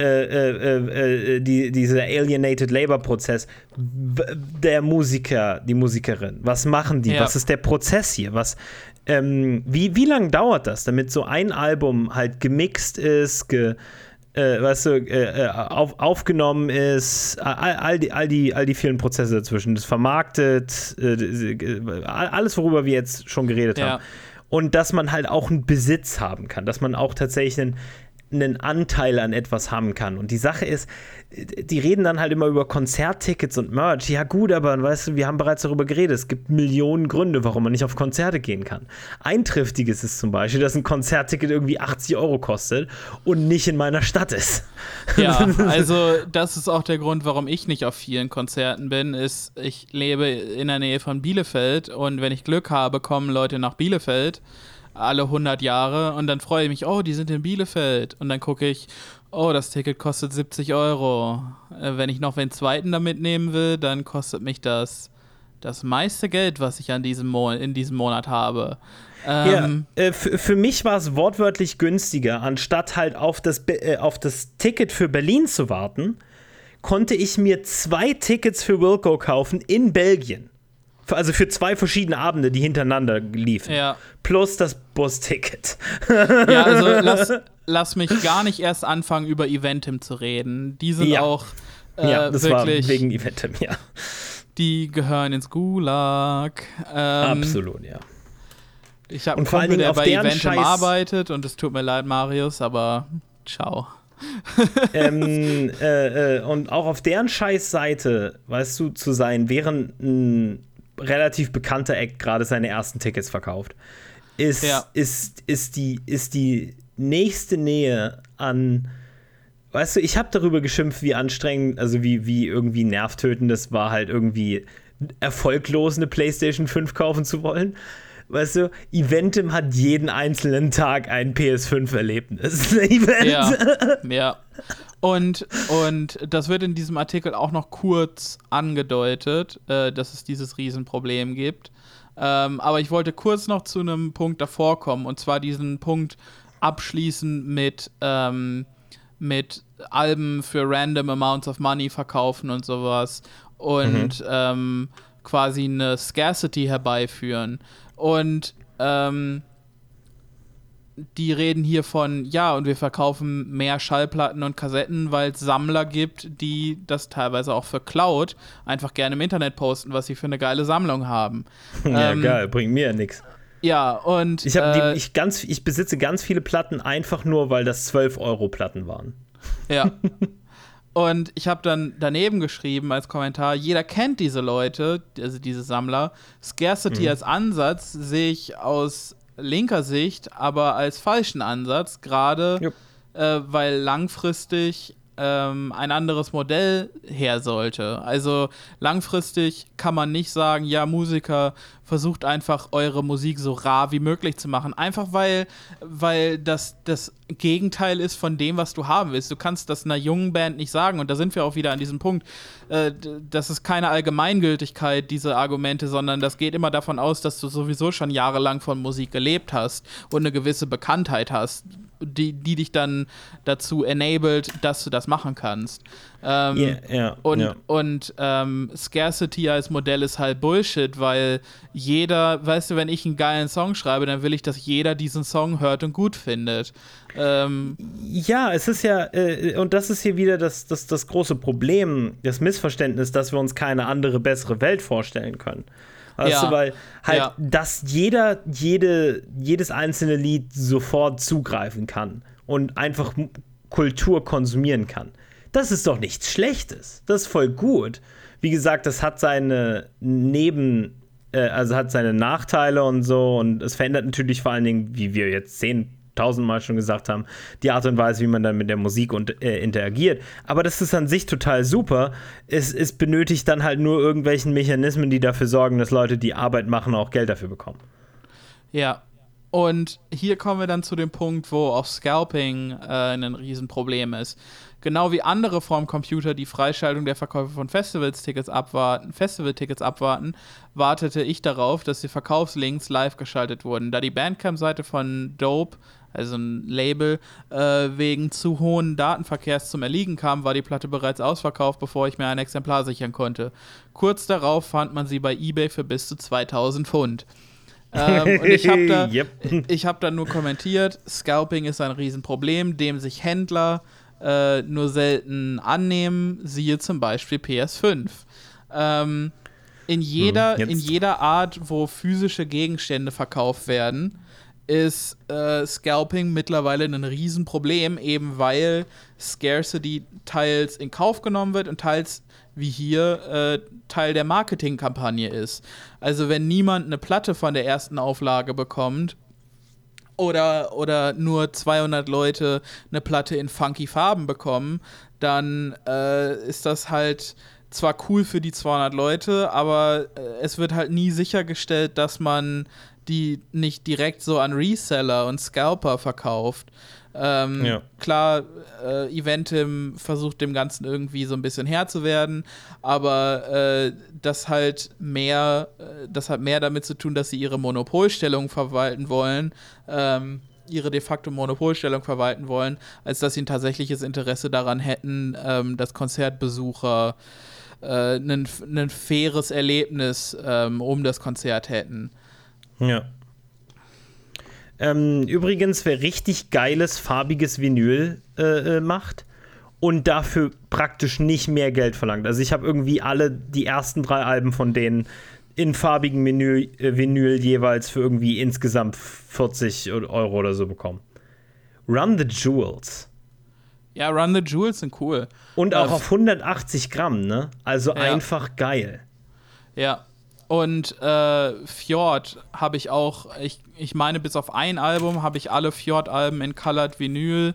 Äh, äh, äh, die, dieser Alienated Labor-Prozess der Musiker, die Musikerin. Was machen die? Ja. Was ist der Prozess hier? Was, ähm, wie, wie lange dauert das, damit so ein Album halt gemixt ist, ge, äh, weißt du, äh, auf, aufgenommen ist, all, all, die, all, die, all die vielen Prozesse dazwischen, das vermarktet, äh, alles, worüber wir jetzt schon geredet ja. haben. Und dass man halt auch einen Besitz haben kann, dass man auch tatsächlich einen einen Anteil an etwas haben kann. Und die Sache ist, die reden dann halt immer über Konzerttickets und Merch. Ja, gut, aber weißt du, wir haben bereits darüber geredet. Es gibt Millionen Gründe, warum man nicht auf Konzerte gehen kann. Ein triftiges ist zum Beispiel, dass ein Konzertticket irgendwie 80 Euro kostet und nicht in meiner Stadt ist. Ja, also das ist auch der Grund, warum ich nicht auf vielen Konzerten bin. Ist, ich lebe in der Nähe von Bielefeld und wenn ich Glück habe, kommen Leute nach Bielefeld alle 100 Jahre und dann freue ich mich, oh, die sind in Bielefeld. Und dann gucke ich, oh, das Ticket kostet 70 Euro. Äh, wenn ich noch den zweiten da mitnehmen will, dann kostet mich das das meiste Geld, was ich an diesem Mo in diesem Monat habe. Ähm, ja, äh, für mich war es wortwörtlich günstiger, anstatt halt auf das, äh, auf das Ticket für Berlin zu warten, konnte ich mir zwei Tickets für Wilco kaufen in Belgien also für zwei verschiedene Abende, die hintereinander liefen. Ja. Plus das Busticket. Ja, also lass, lass mich gar nicht erst anfangen, über Eventim zu reden. Die sind ja. auch äh, ja, das wirklich. War wegen Eventim, ja. Die gehören ins Gulag. Ähm, Absolut, ja. Ich habe einen Kumpel, der bei Eventim Scheiß arbeitet und es tut mir leid, Marius, aber ciao. ähm, äh, äh, und auch auf deren Scheißseite, weißt du, zu sein, während ein relativ bekannter Act gerade seine ersten Tickets verkauft, ist, ja. ist, ist, die, ist die nächste Nähe an. Weißt du, ich habe darüber geschimpft, wie anstrengend, also wie, wie irgendwie nervtötend das war, halt irgendwie erfolglos eine PlayStation 5 kaufen zu wollen. Weißt du, Eventim hat jeden einzelnen Tag ein PS5-Erlebnis. Ja, ja. Und, und das wird in diesem Artikel auch noch kurz angedeutet, äh, dass es dieses Riesenproblem gibt. Ähm, aber ich wollte kurz noch zu einem Punkt davor kommen, und zwar diesen Punkt abschließen mit, ähm, mit Alben für random amounts of money verkaufen und sowas und mhm. ähm, quasi eine Scarcity herbeiführen. Und ähm, die reden hier von, ja, und wir verkaufen mehr Schallplatten und Kassetten, weil es Sammler gibt, die das teilweise auch für Cloud einfach gerne im Internet posten, was sie für eine geile Sammlung haben. Ja, ähm, geil, bringt mir ja nichts. Ja, und. Ich, äh, ich, ich besitze ganz viele Platten einfach nur, weil das 12-Euro-Platten waren. Ja. Und ich habe dann daneben geschrieben als Kommentar, jeder kennt diese Leute, also diese Sammler. Scarcity mhm. als Ansatz sehe ich aus linker Sicht aber als falschen Ansatz, gerade Jupp. äh, weil langfristig ähm, ein anderes Modell her sollte. Also langfristig kann man nicht sagen, ja, Musiker, versucht einfach eure Musik so rar wie möglich zu machen. Einfach weil, weil das das Gegenteil ist von dem, was du haben willst. Du kannst das einer jungen Band nicht sagen. Und da sind wir auch wieder an diesem Punkt. Äh, das ist keine Allgemeingültigkeit, diese Argumente, sondern das geht immer davon aus, dass du sowieso schon jahrelang von Musik gelebt hast und eine gewisse Bekanntheit hast die, die dich dann dazu enabled, dass du das machen kannst. Ähm, Yeah, ja, und ja. und ähm, Scarcity als Modell ist halt Bullshit, weil jeder, weißt du, wenn ich einen geilen Song schreibe, dann will ich, dass jeder diesen Song hört und gut findet. Ähm, Ja, es ist ja, äh, und das ist hier wieder das, das, das große Problem, das Missverständnis, dass wir uns keine andere, bessere Welt vorstellen können. Weißt Ja. du, weil halt, Ja. dass jeder, jede, jedes einzelne Lied sofort zugreifen kann und einfach Kultur konsumieren kann. Das ist doch nichts Schlechtes. Das ist voll gut. Wie gesagt, das hat seine Neben, äh, also hat seine Nachteile und so und es verändert natürlich vor allen Dingen, wie wir jetzt sehen, tausendmal schon gesagt haben, die Art und Weise, wie man dann mit der Musik und, äh, interagiert. Aber das ist an sich total super. Es, es benötigt dann halt nur irgendwelchen Mechanismen, die dafür sorgen, dass Leute, die Arbeit machen, auch Geld dafür bekommen. Ja. Und hier kommen wir dann zu dem Punkt, wo auch Scalping äh, ein Riesenproblem ist. Genau wie andere vom Computer die Freischaltung der Verkäufe von Festivals-Tickets abwarten, Festival-Tickets abwarten, wartete ich darauf, dass die Verkaufslinks live geschaltet wurden. Da die Bandcamp-Seite von Dope, also ein Label, äh, wegen zu hohen Datenverkehrs zum Erliegen kam, war die Platte bereits ausverkauft, bevor ich mir ein Exemplar sichern konnte. Kurz darauf fand man sie bei eBay für bis zu 2000 Pfund. ähm, und ich habe da, Yep. ich hab da nur kommentiert, Scalping ist ein Riesenproblem, dem sich Händler äh, nur selten annehmen, siehe zum Beispiel PS5. Ähm, in, jeder, Hm, in jeder Art, wo physische Gegenstände verkauft werden, ist äh, Scalping mittlerweile ein Riesenproblem, eben weil Scarcity teils in Kauf genommen wird und teils wie hier äh, Teil der Marketingkampagne ist. Also wenn niemand eine Platte von der ersten Auflage bekommt oder, oder nur 200 Leute eine Platte in funky Farben bekommen, dann äh, ist das halt zwar cool für die 200 Leute, aber äh, es wird halt nie sichergestellt, dass man die nicht direkt so an Reseller und Scalper verkauft. Ähm, Ja. Klar, äh, Eventim versucht dem Ganzen irgendwie so ein bisschen Herr zu werden, aber äh, das halt mehr, äh, das hat mehr damit zu tun, dass sie ihre Monopolstellung verwalten wollen, ähm, ihre de facto Monopolstellung verwalten wollen, als dass sie ein tatsächliches Interesse daran hätten, ähm, dass Konzertbesucher äh, ein, faires Erlebnis ähm, um das Konzert hätten. Ja. Ähm, übrigens, wer richtig geiles, farbiges Vinyl äh, äh, macht und dafür praktisch nicht mehr Geld verlangt. Also ich habe irgendwie alle die ersten drei Alben von denen in farbigen Vinyl, äh, Vinyl jeweils für irgendwie insgesamt 40 Euro oder so bekommen. Run the Jewels. Ja, Run the Jewels sind cool. Und auch Äh, auf 180 Gramm, ne? Also Ja. einfach geil. Ja. Und äh, Fjord habe ich auch, ich, ich meine, bis auf ein Album habe ich alle Fjord-Alben in Colored Vinyl.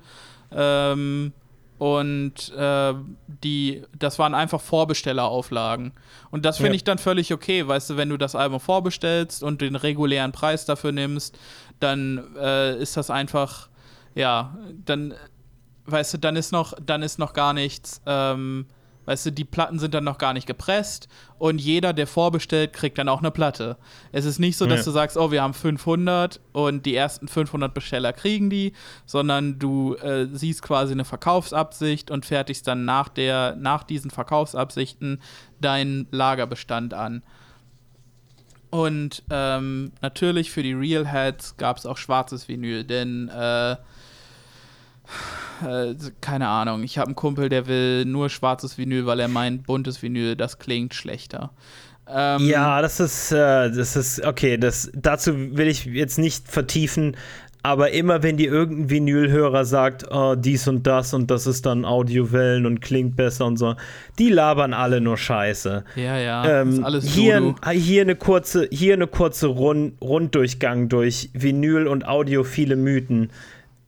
Ähm, und äh, die, das waren einfach Vorbestellerauflagen. Und das finde Ja. ich dann völlig okay, weißt du, wenn du das Album vorbestellst und den regulären Preis dafür nimmst, dann äh, ist das einfach, ja, dann, weißt du, dann ist noch, dann ist noch gar nichts, ähm, weißt du, die Platten sind dann noch gar nicht gepresst und jeder, der vorbestellt, kriegt dann auch eine Platte. Es ist nicht so, dass Ja. du sagst, oh, wir haben 500 und die ersten 500 Besteller kriegen die, sondern du äh, siehst quasi eine Verkaufsabsicht und fertigst dann nach, der, nach diesen Verkaufsabsichten deinen Lagerbestand an. Und ähm, natürlich für die Real Heads gab es auch schwarzes Vinyl, denn äh, keine Ahnung, ich habe einen Kumpel, der will nur schwarzes Vinyl, weil er meint, buntes Vinyl, das klingt schlechter. Ähm, Ja, das ist, äh, das ist, okay, das, dazu will ich jetzt nicht vertiefen, aber immer wenn dir irgendein Vinylhörer sagt, oh, dies und das und das ist dann Audiowellen und klingt besser und so, die labern alle nur Scheiße. Ja, ja. Ähm, alles hier, hier eine kurze, hier eine kurze Rund, Runddurchgang durch Vinyl und audiophile Mythen,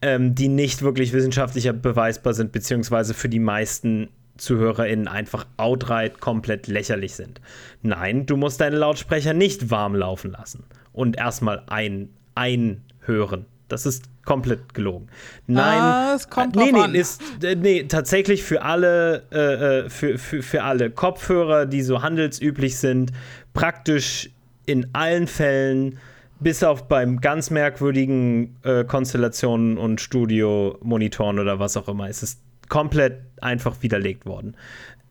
ähm, die nicht wirklich wissenschaftlicher beweisbar sind, beziehungsweise für die meisten ZuhörerInnen einfach outright komplett lächerlich sind. Nein, du musst deine Lautsprecher nicht warm laufen lassen und erstmal ein, einhören. Das ist komplett gelogen. Nein, ah, es kommt nee, nee, an. ist äh, nee, tatsächlich für alle äh, äh, für, für, für alle Kopfhörer, die so handelsüblich sind, praktisch in allen Fällen bis auf beim ganz merkwürdigen äh, Konstellationen und Studio-Monitoren oder was auch immer, ist es komplett einfach widerlegt worden.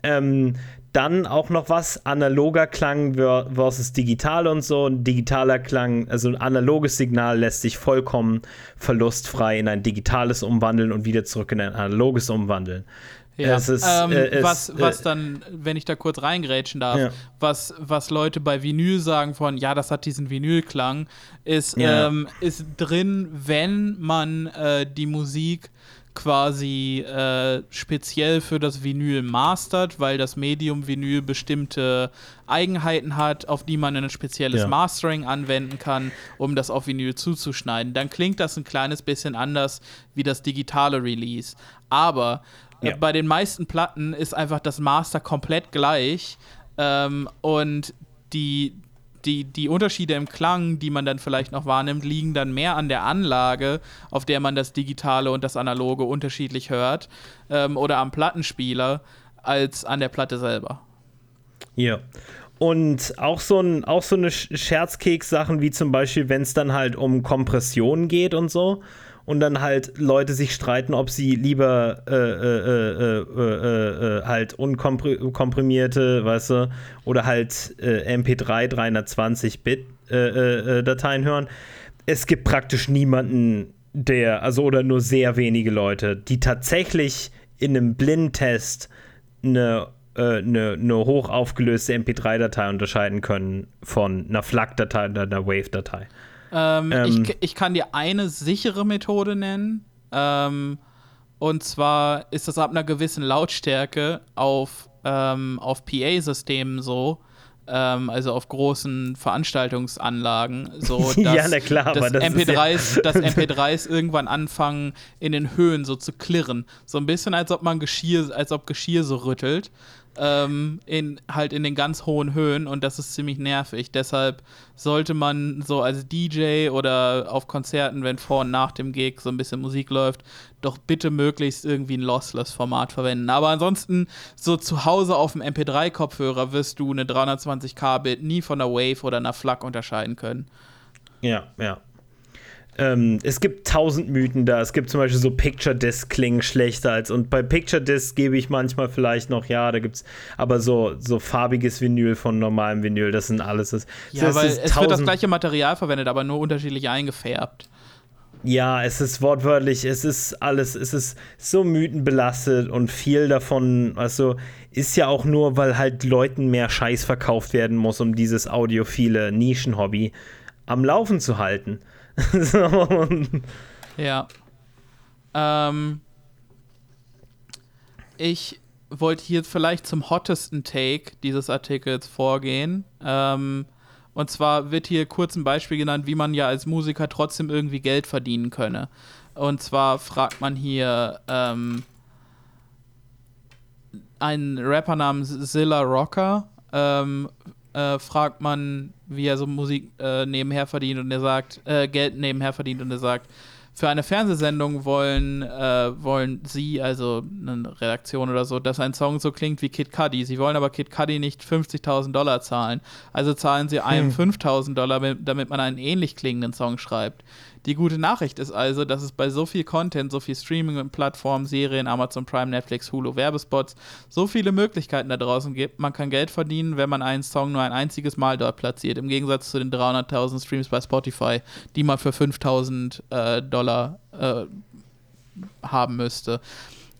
Ähm, dann auch noch was, analoger Klang versus digital und so. Ein digitaler Klang, also ein analoges Signal lässt sich vollkommen verlustfrei in ein digitales umwandeln und wieder zurück in ein analoges umwandeln. Ja. Ist, ähm, äh, was, was dann, wenn ich da kurz reingrätschen darf, ja. was, was Leute bei Vinyl sagen von, ja, das hat diesen Vinylklang, ist, ja. ähm, ist drin, wenn man äh, die Musik quasi äh, speziell für das Vinyl mastert, weil das Medium Vinyl bestimmte Eigenheiten hat, auf die man ein spezielles ja. Mastering anwenden kann, um das auf Vinyl zuzuschneiden. Dann klingt das ein kleines bisschen anders wie das digitale Release. Aber äh, ja. bei den meisten Platten ist einfach das Master komplett gleich ähm, und die, die, die Unterschiede im Klang, die man dann vielleicht noch wahrnimmt, liegen dann mehr an der Anlage, auf der man das Digitale und das Analoge unterschiedlich hört, ähm, oder am Plattenspieler, als an der Platte selber. Ja. Und auch so, ein, auch so eine Scherzkeks-Sachen wie zum Beispiel, wenn es dann halt um Kompression geht und so und dann halt Leute sich streiten, ob sie lieber äh, äh, äh, halt unkomprimierte, weißt du, oder halt MP3 320-Bit Dateien hören. Es gibt praktisch niemanden, der, also oder nur sehr wenige Leute, die tatsächlich in einem Blindtest eine eine, eine hoch aufgelöste MP3-Datei unterscheiden können von einer FLAC-Datei oder einer Wave-Datei. Ähm, ähm, ich, ich, kann dir eine sichere Methode nennen. Ähm, und zwar ist das ab einer gewissen Lautstärke auf, ähm, auf PA-Systemen so, ähm, also auf großen Veranstaltungsanlagen, so dass, ja, na klar, dass das MP3s, ja dass MP3s irgendwann anfangen, in den Höhen so zu klirren. So ein bisschen, als ob man Geschirr, als ob Geschirr so rüttelt ähm, in, halt in den ganz hohen Höhen und das ist ziemlich nervig. Deshalb sollte man so als DJ oder auf Konzerten, wenn vor und nach dem Gig so ein bisschen Musik läuft, doch bitte möglichst irgendwie ein Lossless-Format verwenden. Aber ansonsten, so zu Hause auf dem MP3-Kopfhörer wirst du eine 320k-Bit nie von einer Wave oder einer FLAC unterscheiden können. Ja, ja. Ähm, es gibt tausend Mythen da. Es gibt zum Beispiel so Picture Disc klingen schlechter als und bei Picture Disc gebe ich manchmal vielleicht noch, ja, da gibt's aber so, so farbiges Vinyl von normalem Vinyl, das sind alles. Das, ja, das weil es wird das gleiche Material verwendet, aber nur unterschiedlich eingefärbt. Ja, es ist wortwörtlich, es ist alles, es ist so mythenbelastet und viel davon, also ist ja auch nur, weil halt Leuten mehr Scheiß verkauft werden muss, um dieses audiophile Nischenhobby am Laufen zu halten. ja. Ähm, ich wollte hier vielleicht zum hottesten Take dieses Artikels vorgehen. Ähm, und zwar wird hier kurz ein Beispiel genannt, wie man ja als Musiker trotzdem irgendwie Geld verdienen könne. Und zwar fragt man hier ähm, einen Rapper namens Zilla Rocker, ähm, äh, fragt man, wie er so Musik äh, nebenher verdient und er sagt, äh, Geld nebenher verdient und er sagt, für eine Fernsehsendung wollen, äh, wollen sie, also eine Redaktion oder so, dass ein Song so klingt wie Kid Cudi. Sie wollen aber Kid Cudi nicht 50.000 Dollar zahlen. Also zahlen sie einem hm. 5.000 Dollar, damit man einen ähnlich klingenden Song schreibt. Die gute Nachricht ist also, dass es bei so viel Content, so viel Streaming-Plattformen, Serien, Amazon Prime, Netflix, Hulu, Werbespots, so viele Möglichkeiten da draußen gibt. Man kann Geld verdienen, wenn man einen Song nur ein einziges Mal dort platziert, im Gegensatz zu den 300.000 Streams bei Spotify, die man für 5.000 äh, Dollar äh, haben müsste.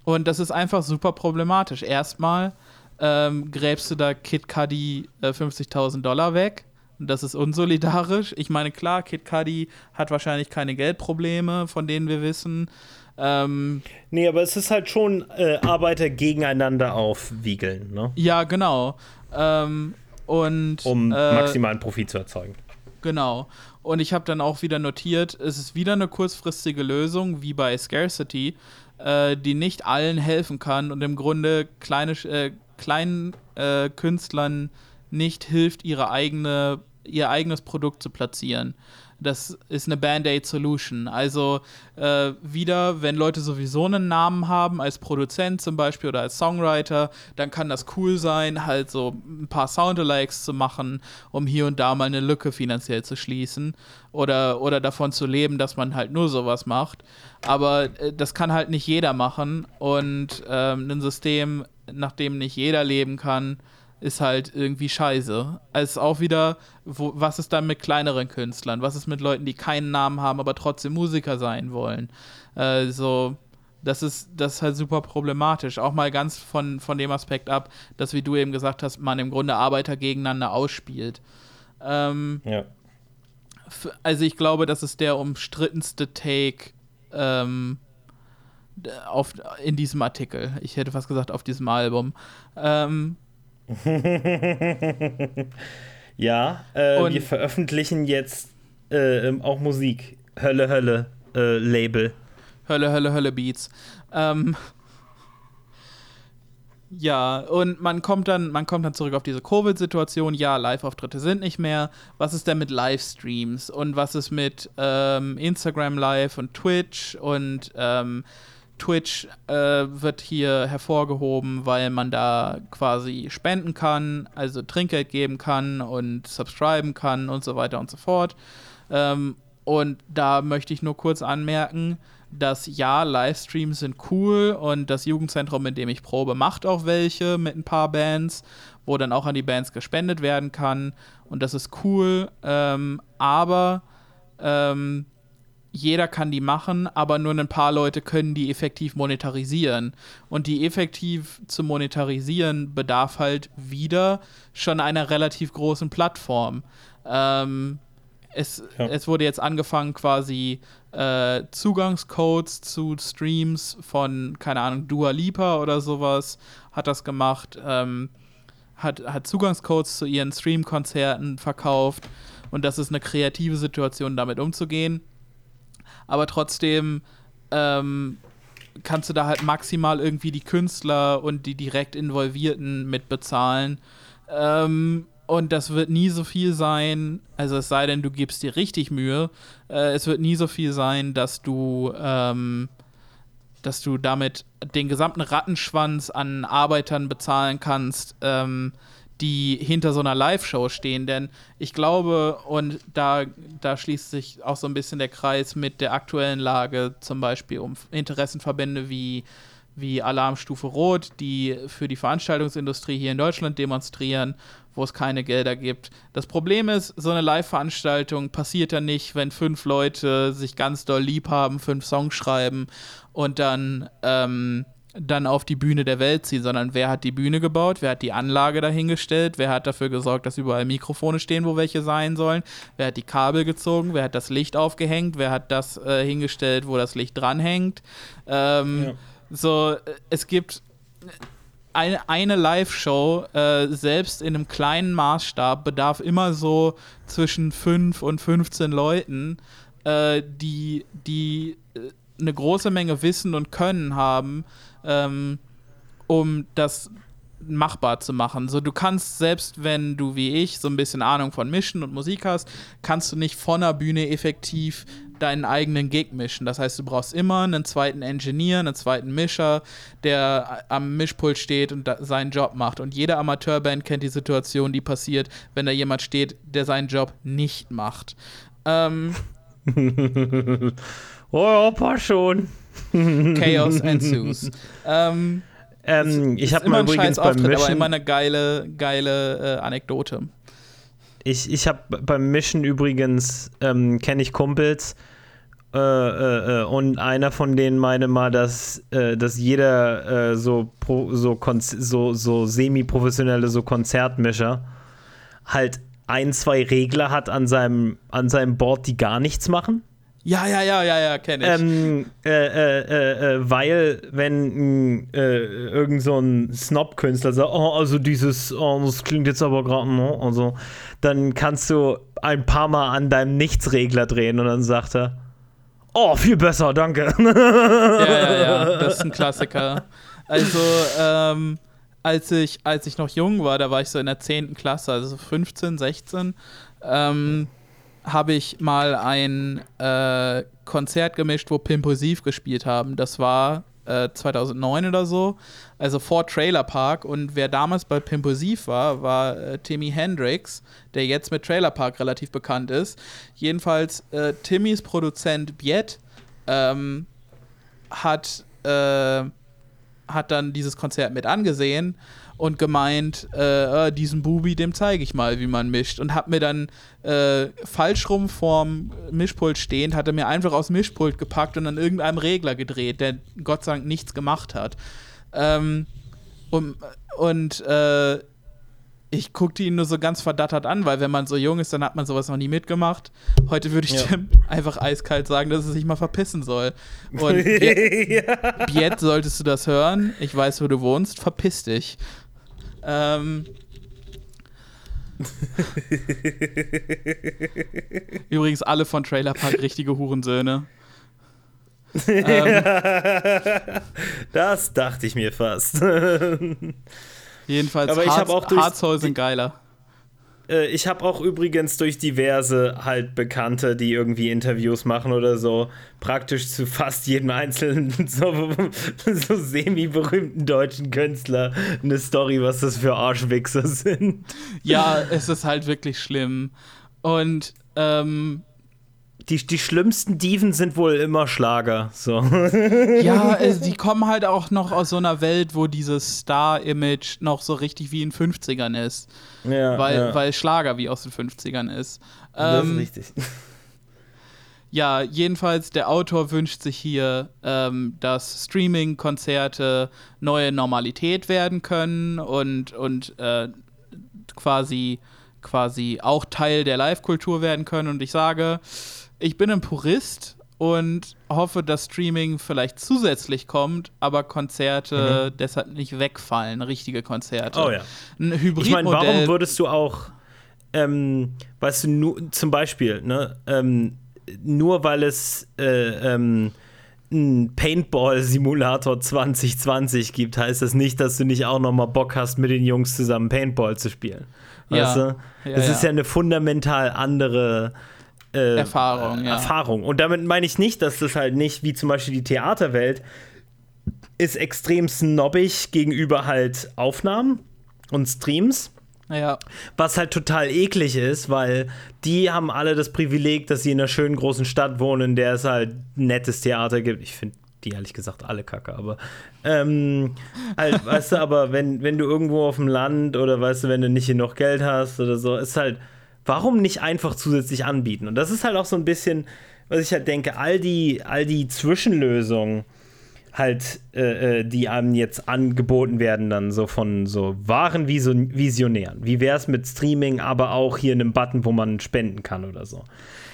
Und das ist einfach super problematisch. Erstmal ähm, gräbst du da Kid Cudi äh, 50.000 Dollar weg Das ist unsolidarisch. Ich meine, klar, Kid Cudi hat wahrscheinlich keine Geldprobleme, von denen wir wissen. Ähm, nee, aber es ist halt schon äh, Arbeiter gegeneinander aufwiegeln, ne? Ja, genau. Ähm, und, um äh, maximalen Profit zu erzeugen. Genau. Und ich habe dann auch wieder notiert, es ist wieder eine kurzfristige Lösung, wie bei Scarcity, äh, die nicht allen helfen kann und im Grunde kleine, äh, kleinen äh, Künstlern nicht hilft, ihre eigene, ihr eigenes Produkt zu platzieren. Das ist eine Band-Aid-Solution. Also äh, wieder, wenn Leute sowieso einen Namen haben, als Produzent zum Beispiel oder als Songwriter, dann kann das cool sein, halt so ein paar Soundalikes zu machen, um hier und da mal eine Lücke finanziell zu schließen oder, oder davon zu leben, dass man halt nur sowas macht. Aber äh, das kann halt nicht jeder machen und ähm, ein System, nach dem nicht jeder leben kann, ist halt irgendwie scheiße. Also auch wieder, wo, was ist dann mit kleineren Künstlern? Was ist mit Leuten, die keinen Namen haben, aber trotzdem Musiker sein wollen? Also, das ist, das ist halt super problematisch. Auch mal ganz von, von dem Aspekt ab, dass, wie du eben gesagt hast, man im Grunde Arbeiter gegeneinander ausspielt. Ähm, ja. Also, ich glaube, das ist der umstrittenste Take ähm, auf, in diesem Artikel. Ich hätte fast gesagt, auf diesem Album. Ähm, ja, äh, wir veröffentlichen jetzt äh, auch Musik. Hölle, Hölle, äh, Label. Hölle, Hölle, Hölle Beats. Ähm, ja, und man kommt dann, man kommt dann zurück auf diese Covid-Situation. Ja, Live-Auftritte sind nicht mehr. Was ist denn mit Livestreams? Und was ist mit ähm, Instagram Live und Twitch und ähm, Twitch äh, wird hier hervorgehoben, weil man da quasi spenden kann, also Trinkgeld geben kann und subscriben kann und so weiter und so fort. Ähm, und da möchte ich nur kurz anmerken, dass ja, Livestreams sind cool und das Jugendzentrum, in dem ich probe, macht auch welche mit ein paar Bands, wo dann auch an die Bands gespendet werden kann. Und das ist cool. Ähm, aber ähm, jeder kann die machen, aber nur ein paar Leute können die effektiv monetarisieren. Und die effektiv zu monetarisieren bedarf halt wieder schon einer relativ großen Plattform. Ähm, es, ja. es wurde jetzt angefangen, quasi äh, Zugangscodes zu Streams von, keine Ahnung, Dua Lipa oder sowas hat das gemacht, ähm, hat, hat Zugangscodes zu ihren Streamkonzerten verkauft. Und das ist eine kreative Situation, damit umzugehen aber trotzdem ähm, kannst du da halt maximal irgendwie die Künstler und die direkt Involvierten mit bezahlen. Ähm, und das wird nie so viel sein, also es sei denn, du gibst dir richtig Mühe, äh, es wird nie so viel sein, dass du, ähm, dass du damit den gesamten Rattenschwanz an Arbeitern bezahlen kannst, ähm, die hinter so einer Live-Show stehen. Denn ich glaube, und da, da schließt sich auch so ein bisschen der Kreis mit der aktuellen Lage, zum Beispiel um Interessenverbände wie, wie Alarmstufe Rot, die für die Veranstaltungsindustrie hier in Deutschland demonstrieren, wo es keine Gelder gibt. Das Problem ist, so eine Live-Veranstaltung passiert ja nicht, wenn fünf Leute sich ganz doll lieb haben, fünf Songs schreiben und dann. Ähm, dann auf die Bühne der Welt ziehen, sondern wer hat die Bühne gebaut, wer hat die Anlage dahingestellt, wer hat dafür gesorgt, dass überall Mikrofone stehen, wo welche sein sollen, wer hat die Kabel gezogen, wer hat das Licht aufgehängt, wer hat das äh, hingestellt, wo das Licht dranhängt. Ähm, ja. So, es gibt eine, eine Live-Show, äh, selbst in einem kleinen Maßstab, bedarf immer so zwischen 5 und 15 Leuten, äh, die, die äh, eine große Menge Wissen und Können haben, ähm, um das machbar zu machen. So, du kannst, selbst wenn du wie ich so ein bisschen Ahnung von Mischen und Musik hast, kannst du nicht von der Bühne effektiv deinen eigenen Gig mischen. Das heißt, du brauchst immer einen zweiten Engineer, einen zweiten Mischer, der am Mischpult steht und seinen Job macht. Und jede Amateurband kennt die Situation, die passiert, wenn da jemand steht, der seinen Job nicht macht. Ähm, oh, Opa schon. Chaos ensues. ähm, ähm, ich habe mal übrigens beim Mischen, aber immer eine geile, geile äh, Anekdote. Ich, ich habe beim Mischen übrigens ähm, kenne ich Kumpels äh, äh, äh, und einer von denen meinte mal, dass, äh, dass jeder äh, so, pro, so, so, so semi-professionelle so Konzertmischer halt ein, zwei Regler hat an seinem, an seinem Board, die gar nichts machen. Ja, ja, ja, ja, ja, kenne ich. Ähm, äh, äh, äh, weil, wenn äh, irgend so ein Snob-Künstler sagt, oh, also dieses, oh, das klingt jetzt aber gerade, no, also, dann kannst du ein paar Mal an deinem Nichtsregler drehen und dann sagt er, oh, viel besser, danke. Ja, ja, ja, das ist ein Klassiker. Also, ähm, als ich, als ich noch jung war, da war ich so in der 10. Klasse, also 15, 16, ähm, habe ich mal ein äh, Konzert gemischt, wo Pimpulsiv gespielt haben. Das war äh, 2009 oder so, also vor Trailer Park. Und wer damals bei Pimpulsiv war, war äh, Timmy Hendrix, der jetzt mit Trailer Park relativ bekannt ist. Jedenfalls, äh, Timmys Produzent Biet ähm, hat, äh, hat dann dieses Konzert mit angesehen und gemeint, äh, äh, diesen Bubi, dem zeige ich mal, wie man mischt. Und hab mir dann äh, falsch rum vorm Mischpult stehend, hat er mir einfach aus Mischpult gepackt und an irgendeinem Regler gedreht, der Gott sei Dank nichts gemacht hat. Ähm, und und äh, ich guckte ihn nur so ganz verdattert an, weil wenn man so jung ist, dann hat man sowas noch nie mitgemacht. Heute würde ich ja. Tim einfach eiskalt sagen, dass er sich mal verpissen soll. Und Biet, Biet, solltest du das hören, ich weiß, wo du wohnst, verpiss dich. Ähm. Übrigens alle von Trailer Park richtige Hurensöhne. ähm, das dachte ich mir fast. Jedenfalls, Aber ich Harz, auch Harzhäuser sind geiler. Äh, ich habe auch übrigens durch diverse halt Bekannte, die irgendwie Interviews machen oder so, praktisch zu fast jedem einzelnen so, so semi-berühmten deutschen Künstler eine Story, was das für Arschwichser sind. Ja, es ist halt wirklich schlimm. Und ähm, die, die schlimmsten Diven sind wohl immer Schlager. So. Ja, also die kommen halt auch noch aus so einer Welt, wo dieses Star-Image noch so richtig wie in den 50ern ist. Ja, weil, ja. weil Schlager wie aus den 50ern ist. Das ähm, ist richtig. Ja, jedenfalls, der Autor wünscht sich hier, ähm, dass Streaming-Konzerte neue Normalität werden können und, und äh, quasi, quasi auch Teil der Live-Kultur werden können. Und ich sage, ich bin ein Purist und hoffe, dass Streaming vielleicht zusätzlich kommt, aber Konzerte mhm. deshalb nicht wegfallen, richtige Konzerte. Oh ja. Ein Hybridmodell. Ich meine, warum würdest du auch, ähm, weißt du, nur, zum Beispiel, ne, ähm, nur weil es äh, ähm, ein Paintball-Simulator 2020 gibt, heißt das nicht, dass du nicht auch noch mal Bock hast, mit den Jungs zusammen Paintball zu spielen. Weißt ja. du? Das ja, ist ja eine fundamental andere äh, Erfahrung, ja. Erfahrung. Und damit meine ich nicht, dass das halt nicht, wie zum Beispiel die Theaterwelt, ist extrem snobbig gegenüber halt Aufnahmen und Streams. Ja. Was halt total eklig ist, weil die haben alle das Privileg, dass sie in einer schönen großen Stadt wohnen, in der es halt nettes Theater gibt. Ich finde die ehrlich gesagt alle kacke, aber ähm, halt, weißt du, aber wenn, wenn du irgendwo auf dem Land oder weißt du, wenn du nicht genug Geld hast oder so, ist halt warum nicht einfach zusätzlich anbieten? Und das ist halt auch so ein bisschen, was ich halt denke, all die, all die Zwischenlösungen halt, äh, äh die einem jetzt angeboten werden, dann so von so wahren Visionären. Wie wäre es mit Streaming, aber auch hier einem Button, wo man spenden kann oder so.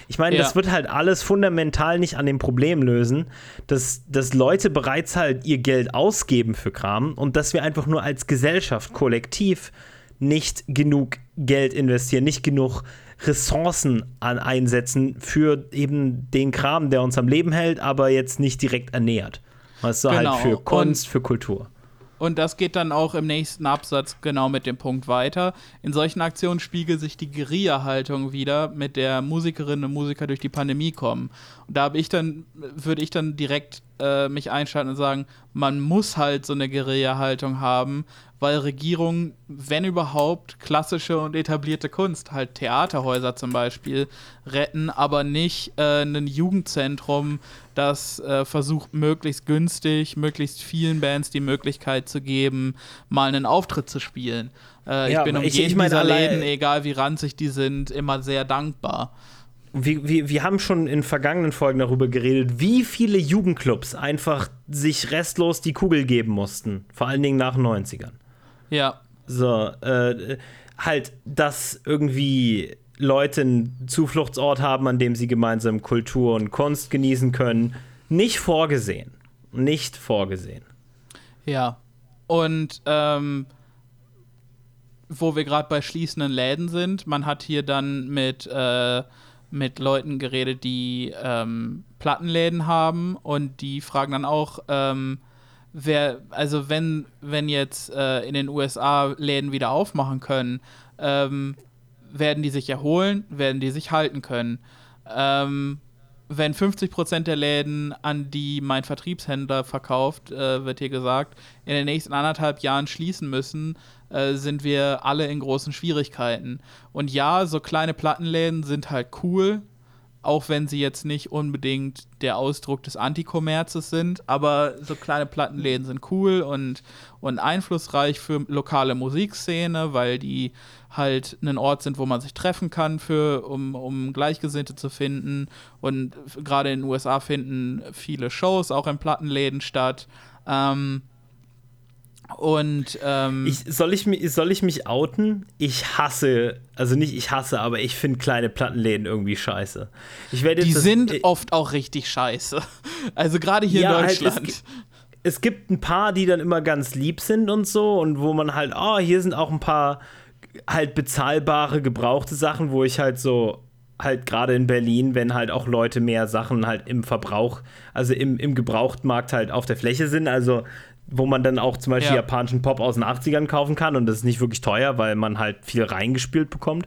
Ich meine, ja. das wird halt alles fundamental nicht an dem Problem lösen, dass, dass Leute bereits halt ihr Geld ausgeben für Kram und dass wir einfach nur als Gesellschaft kollektiv nicht genug Geld investieren, nicht genug Ressourcen an einsetzen für eben den Kram, der uns am Leben hält, aber jetzt nicht direkt ernährt. Weißt du, halt genau. halt für Kunst, und, für Kultur. Und das geht dann auch im nächsten Absatz genau mit dem Punkt weiter. In solchen Aktionen spiegelt sich die Guerilla-Haltung wieder, mit der Musikerinnen und Musiker durch die Pandemie kommen. Und da habe ich dann, würde ich dann direkt äh, mich einschalten und sagen, man muss halt so eine Guerilla-Haltung haben, weil Regierungen, wenn überhaupt, klassische und etablierte Kunst, halt Theaterhäuser zum Beispiel, retten, aber nicht äh, ein Jugendzentrum, das äh, versucht, möglichst günstig, möglichst vielen Bands die Möglichkeit zu geben, mal einen Auftritt zu spielen. Äh, ja, ich bin um ich, jeden ich mein, dieser Läden, egal wie ranzig die sind, immer sehr dankbar. Wir, wir, wir haben schon in vergangenen Folgen darüber geredet, wie viele Jugendclubs einfach sich restlos die Kugel geben mussten. Vor allen Dingen nach den 90ern. Ja. So, äh, halt, dass irgendwie Leute einen Zufluchtsort haben, an dem sie gemeinsam Kultur und Kunst genießen können, nicht vorgesehen. Nicht vorgesehen. Ja. Und ähm, wo wir gerade bei schließenden Läden sind, man hat hier dann mit, äh, mit Leuten geredet, die ähm, Plattenläden haben und die fragen dann auch, ähm, wer, also wenn, wenn jetzt äh, in den USA Läden wieder aufmachen können, ähm, werden die sich erholen, werden die sich halten können. Ähm, wenn 50% der Läden, an die mein Vertriebshändler verkauft, äh, wird hier gesagt, in den nächsten anderthalb Jahren schließen müssen, äh, sind wir alle in großen Schwierigkeiten. Und ja, so kleine Plattenläden sind halt cool, auch wenn sie jetzt nicht unbedingt der Ausdruck des Antikommerzes sind, aber so kleine Plattenläden sind cool und, und einflussreich für lokale Musikszene, weil die halt ein Ort sind, wo man sich treffen kann, für, um, um Gleichgesinnte zu finden. Und gerade in den USA finden viele Shows auch in Plattenläden statt. Ähm, und ähm, ich, soll, ich, soll ich mich outen? Ich hasse, also nicht ich hasse, aber ich finde kleine Plattenläden irgendwie scheiße. Ich werde die sind ich, oft auch richtig scheiße. Also gerade hier ja, in Deutschland. Halt, es, es, gibt ein paar, die dann immer ganz lieb sind und so und wo man halt, oh, hier sind auch ein paar halt bezahlbare, gebrauchte Sachen, wo ich halt so halt gerade in Berlin, wenn halt auch Leute mehr Sachen halt im Verbrauch, also im, im Gebrauchtmarkt halt auf der Fläche sind, also wo man dann auch zum Beispiel ja. japanischen Pop aus den 80ern kaufen kann und das ist nicht wirklich teuer, weil man halt viel reingespielt bekommt.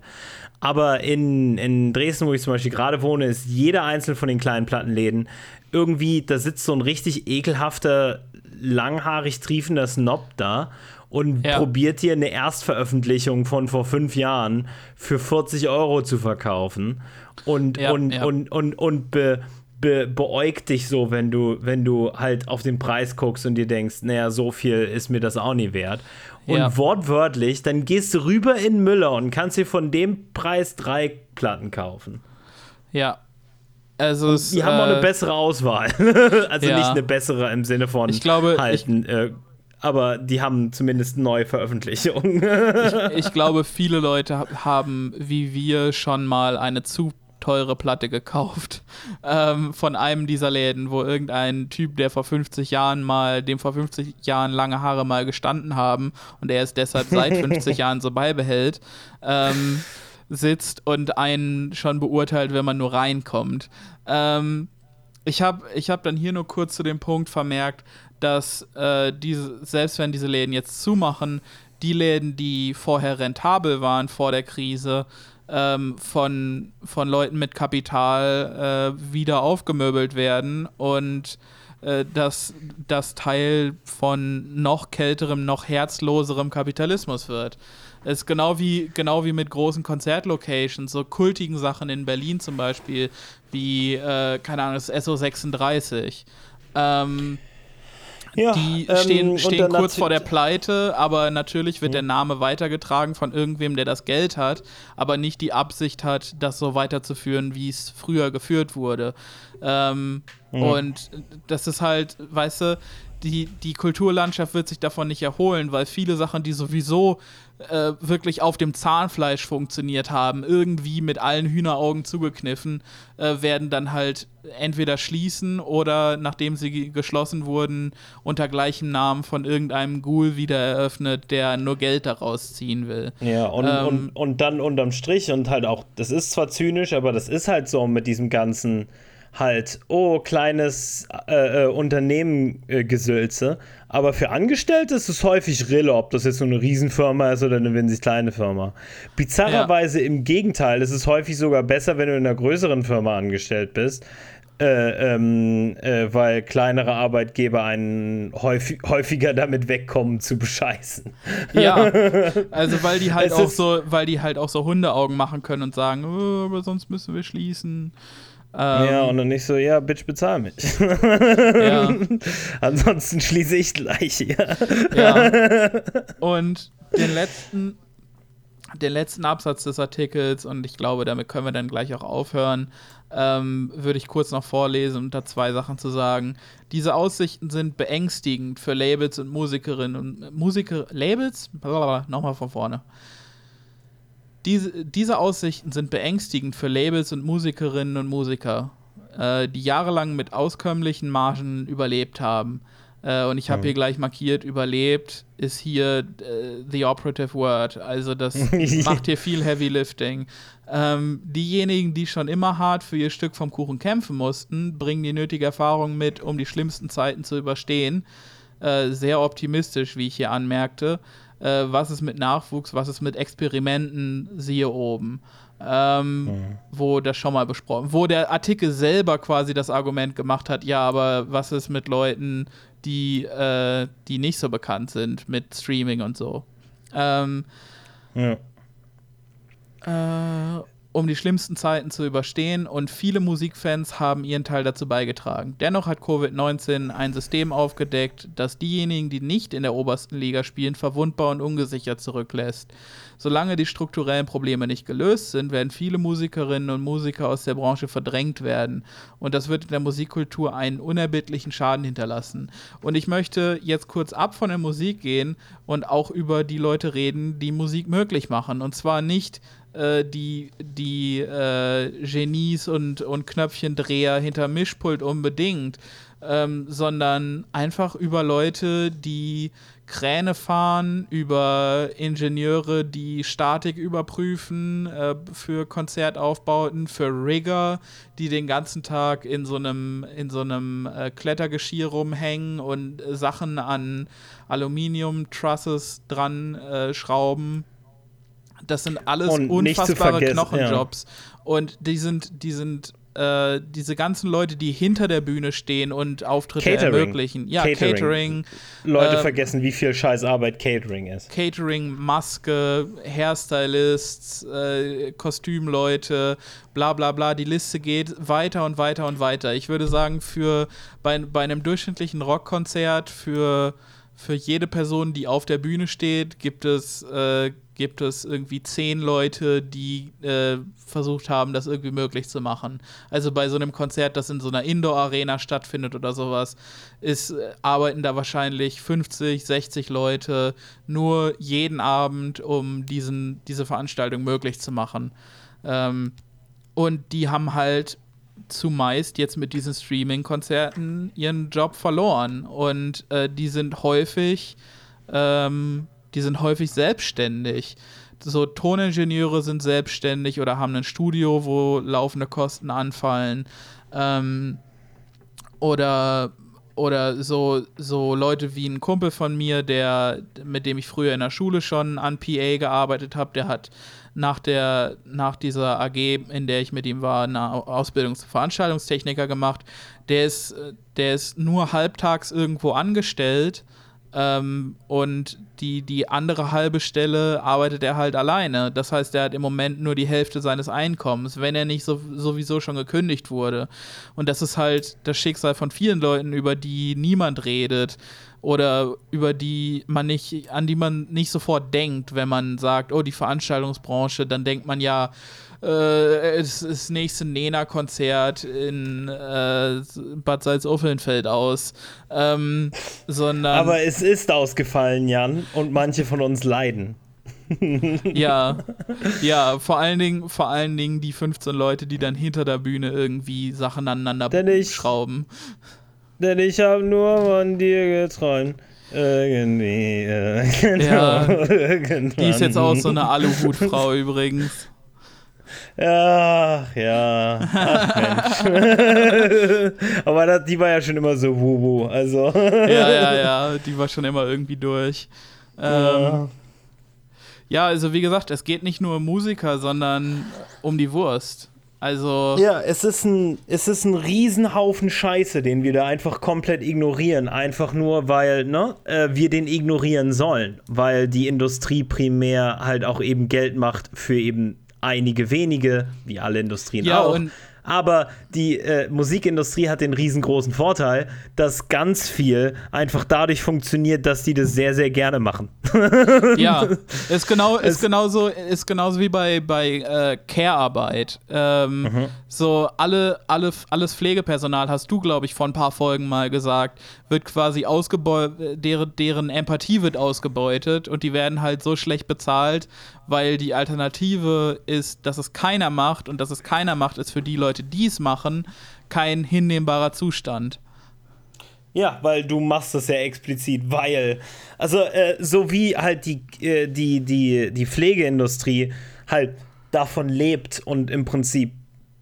Aber in, in Dresden, wo ich zum Beispiel gerade wohne, ist jeder einzelne von den kleinen Plattenläden irgendwie, da sitzt so ein richtig ekelhafter, langhaarig triefender Snob da und ja. probiert hier eine Erstveröffentlichung von vor fünf Jahren für 40 Euro zu verkaufen und, ja, und, ja. und, und, und be, be, beäugt dich so, wenn du, wenn du halt auf den Preis guckst und dir denkst, naja, so viel ist mir das auch nie wert. Und ja. wortwörtlich, dann gehst du rüber in Müller und kannst dir von dem Preis drei Platten kaufen. Ja. Also es, die haben auch eine äh, bessere Auswahl. also ja. nicht eine bessere im Sinne von ich glaube, halten. Ich, äh, aber die haben zumindest neue Veröffentlichungen. ich, ich, glaube, viele Leute haben, wie wir, schon mal eine zu teure Platte gekauft ähm, von einem dieser Läden, wo irgendein Typ, der vor 50 Jahren mal, dem vor 50 Jahren lange Haare mal gestanden haben und er es deshalb seit 50 Jahren so beibehält, ähm, sitzt und einen schon beurteilt, wenn man nur reinkommt. Ähm, ich habe ich hab dann hier nur kurz zu dem Punkt vermerkt, dass äh, diese, selbst wenn diese Läden jetzt zumachen, die Läden, die vorher rentabel waren vor der Krise, ähm, von, von Leuten mit Kapital äh, wieder aufgemöbelt werden und äh, dass das Teil von noch kälterem, noch herzloserem Kapitalismus wird. Es ist genau wie, genau wie mit großen Konzertlocations, so kultigen Sachen in Berlin zum Beispiel, wie, äh, keine Ahnung, das SO36. Ähm, ja, die ähm, stehen, stehen kurz vor der Pleite, aber natürlich wird mhm. der Name weitergetragen von irgendwem, der das Geld hat, aber nicht die Absicht hat, das so weiterzuführen, wie es früher geführt wurde. Ähm, mhm. Und das ist halt, weißt du, die, die Kulturlandschaft wird sich davon nicht erholen, weil viele Sachen, die sowieso äh, wirklich auf dem Zahnfleisch funktioniert haben, irgendwie mit allen Hühneraugen zugekniffen, äh, werden dann halt entweder schließen oder nachdem sie geschlossen wurden, unter gleichem Namen von irgendeinem Ghoul wieder eröffnet, der nur Geld daraus ziehen will. Ja, und, ähm, und, und dann unterm Strich und halt auch, das ist zwar zynisch, aber das ist halt so mit diesem ganzen halt, oh, kleines äh, äh, Unternehmen-Gesülze. Äh, Aber für Angestellte ist es häufig Rille, ob das jetzt so eine Riesenfirma ist oder eine winzig kleine Firma. Bizarrerweise ja. im Gegenteil, es ist häufig sogar besser, wenn du in einer größeren Firma angestellt bist. Äh, ähm, äh, weil kleinere Arbeitgeber einen häufig, häufiger damit wegkommen zu bescheißen. Ja, also weil die halt auch so, weil die halt auch so Hundeaugen machen können und sagen, oh, aber sonst müssen wir schließen. Ähm, ja, und dann nicht so, ja, Bitch, bezahl mich. ja. Ansonsten schließe ich gleich hier. ja. Und den letzten, den letzten Absatz des Artikels, und ich glaube, damit können wir dann gleich auch aufhören, ähm, würde ich kurz noch vorlesen, um da zwei Sachen zu sagen. Diese Aussichten sind beängstigend für Labels und Musikerinnen und Musiker. Labels? Nochmal von vorne. Diese, diese Aussichten sind beängstigend für Labels und Musikerinnen und Musiker, äh, die jahrelang mit auskömmlichen Margen überlebt haben. Äh, und ich habe mhm. hier gleich markiert, überlebt ist hier äh, the operative word. Also das macht hier viel Heavy Lifting. Ähm, diejenigen, die schon immer hart für ihr Stück vom Kuchen kämpfen mussten, bringen die nötige Erfahrung mit, um die schlimmsten Zeiten zu überstehen. Äh, sehr optimistisch, wie ich hier anmerkte. Äh, was ist mit Nachwuchs, was ist mit Experimenten, siehe oben. Ähm, mhm. wo das schon mal besprochen, wo der Artikel selber quasi das Argument gemacht hat, ja, aber was ist mit Leuten, die, äh, die nicht so bekannt sind mit Streaming und so. Ähm, ja. Äh, um die schlimmsten Zeiten zu überstehen und viele Musikfans haben ihren Teil dazu beigetragen. Dennoch hat Covid-19 ein System aufgedeckt, das diejenigen, die nicht in der obersten Liga spielen, verwundbar und ungesichert zurücklässt. Solange die strukturellen Probleme nicht gelöst sind, werden viele Musikerinnen und Musiker aus der Branche verdrängt werden und das wird in der Musikkultur einen unerbittlichen Schaden hinterlassen. Und ich möchte jetzt kurz ab von der Musik gehen und auch über die Leute reden, die Musik möglich machen. Und zwar nicht äh, die, die äh, Genies und, und Knöpfchendreher hinter Mischpult unbedingt, ähm, sondern einfach über Leute, die Kräne fahren, über Ingenieure, die Statik überprüfen äh, für Konzertaufbauten, für Rigger, die den ganzen Tag in so einem, in so einem äh, Klettergeschirr rumhängen und Sachen an Aluminium-Trusses dran äh, schrauben das sind alles und unfassbare Knochenjobs. Ja. Und die sind, die sind äh, diese ganzen Leute, die hinter der Bühne stehen und Auftritte Catering. ermöglichen. Ja, Catering. Catering Leute äh, vergessen, wie viel scheiß Arbeit Catering ist. Catering, Maske, Hairstylists, äh, Kostümleute, bla bla bla. Die Liste geht weiter und weiter und weiter. Ich würde sagen, für bei, bei einem durchschnittlichen Rockkonzert für für jede Person, die auf der Bühne steht, gibt es, äh, gibt es irgendwie zehn Leute, die äh, versucht haben, das irgendwie möglich zu machen. Also bei so einem Konzert, das in so einer Indoor-Arena stattfindet oder sowas, ist, äh, arbeiten da wahrscheinlich 50, 60 Leute nur jeden Abend, um diesen, diese Veranstaltung möglich zu machen. Ähm, und die haben halt zumeist jetzt mit diesen Streaming-Konzerten ihren Job verloren. Und äh, die sind häufig, ähm, die sind häufig selbstständig. So Toningenieure sind selbstständig oder haben ein Studio, wo laufende Kosten anfallen. Ähm, oder oder so, so Leute wie ein Kumpel von mir, der, mit dem ich früher in der Schule schon an PA gearbeitet habe, der hat nach, der, nach dieser AG, in der ich mit ihm war, eine Ausbildung zum Veranstaltungstechniker gemacht. Der ist, der ist nur halbtags irgendwo angestellt ähm, und die, die andere halbe Stelle arbeitet er halt alleine. Das heißt, er hat im Moment nur die Hälfte seines Einkommens, wenn er nicht so, sowieso schon gekündigt wurde. Und das ist halt das Schicksal von vielen Leuten, über die niemand redet oder über die man nicht, an die man nicht sofort denkt, wenn man sagt, oh, die Veranstaltungsbranche, dann denkt man ja, äh, es ist das nächste Nena-Konzert in äh, Bad Salzuffeln fällt aus. Ähm, sondern Aber es ist ausgefallen, Jan, und manche von uns leiden. ja, ja, vor allen Dingen, vor allen Dingen die 15 Leute, die dann hinter der Bühne irgendwie Sachen aneinander denn ich, schrauben. Denn ich habe nur von dir geträumt. Irgendwie, irgendwann. Ja, die ist jetzt auch so eine Aluhutfrau übrigens. Ach ja, ach Mensch. Aber das, die war ja schon immer so wubu, also. ja, ja, ja, die war schon immer irgendwie durch. Ähm, ja. ja, also wie gesagt, es geht nicht nur um Musiker, sondern um die Wurst. Also. Ja, es ist ein, es ist ein Riesenhaufen Scheiße, den wir da einfach komplett ignorieren. Einfach nur, weil, ne, äh, wir den ignorieren sollen. Weil die Industrie primär halt auch eben Geld macht für eben einige wenige, wie alle Industrien ja, auch. Aber die äh, Musikindustrie hat den riesengroßen Vorteil, dass ganz viel einfach dadurch funktioniert, dass die das sehr, sehr gerne machen. ja, ist, genau, ist, genauso, ist genauso wie bei, bei äh, Care-Arbeit. Ähm, mhm. So, alle, alle, alles Pflegepersonal, hast du, glaube ich, vor ein paar Folgen mal gesagt, wird quasi ausgebeutet, deren, deren Empathie wird ausgebeutet und die werden halt so schlecht bezahlt, weil die Alternative ist, dass es keiner macht und dass es keiner macht, ist für die Leute, die es machen, kein hinnehmbarer Zustand. Ja, weil du machst das ja explizit, weil, also äh, so wie halt die, äh, die, die, die Pflegeindustrie halt davon lebt und im Prinzip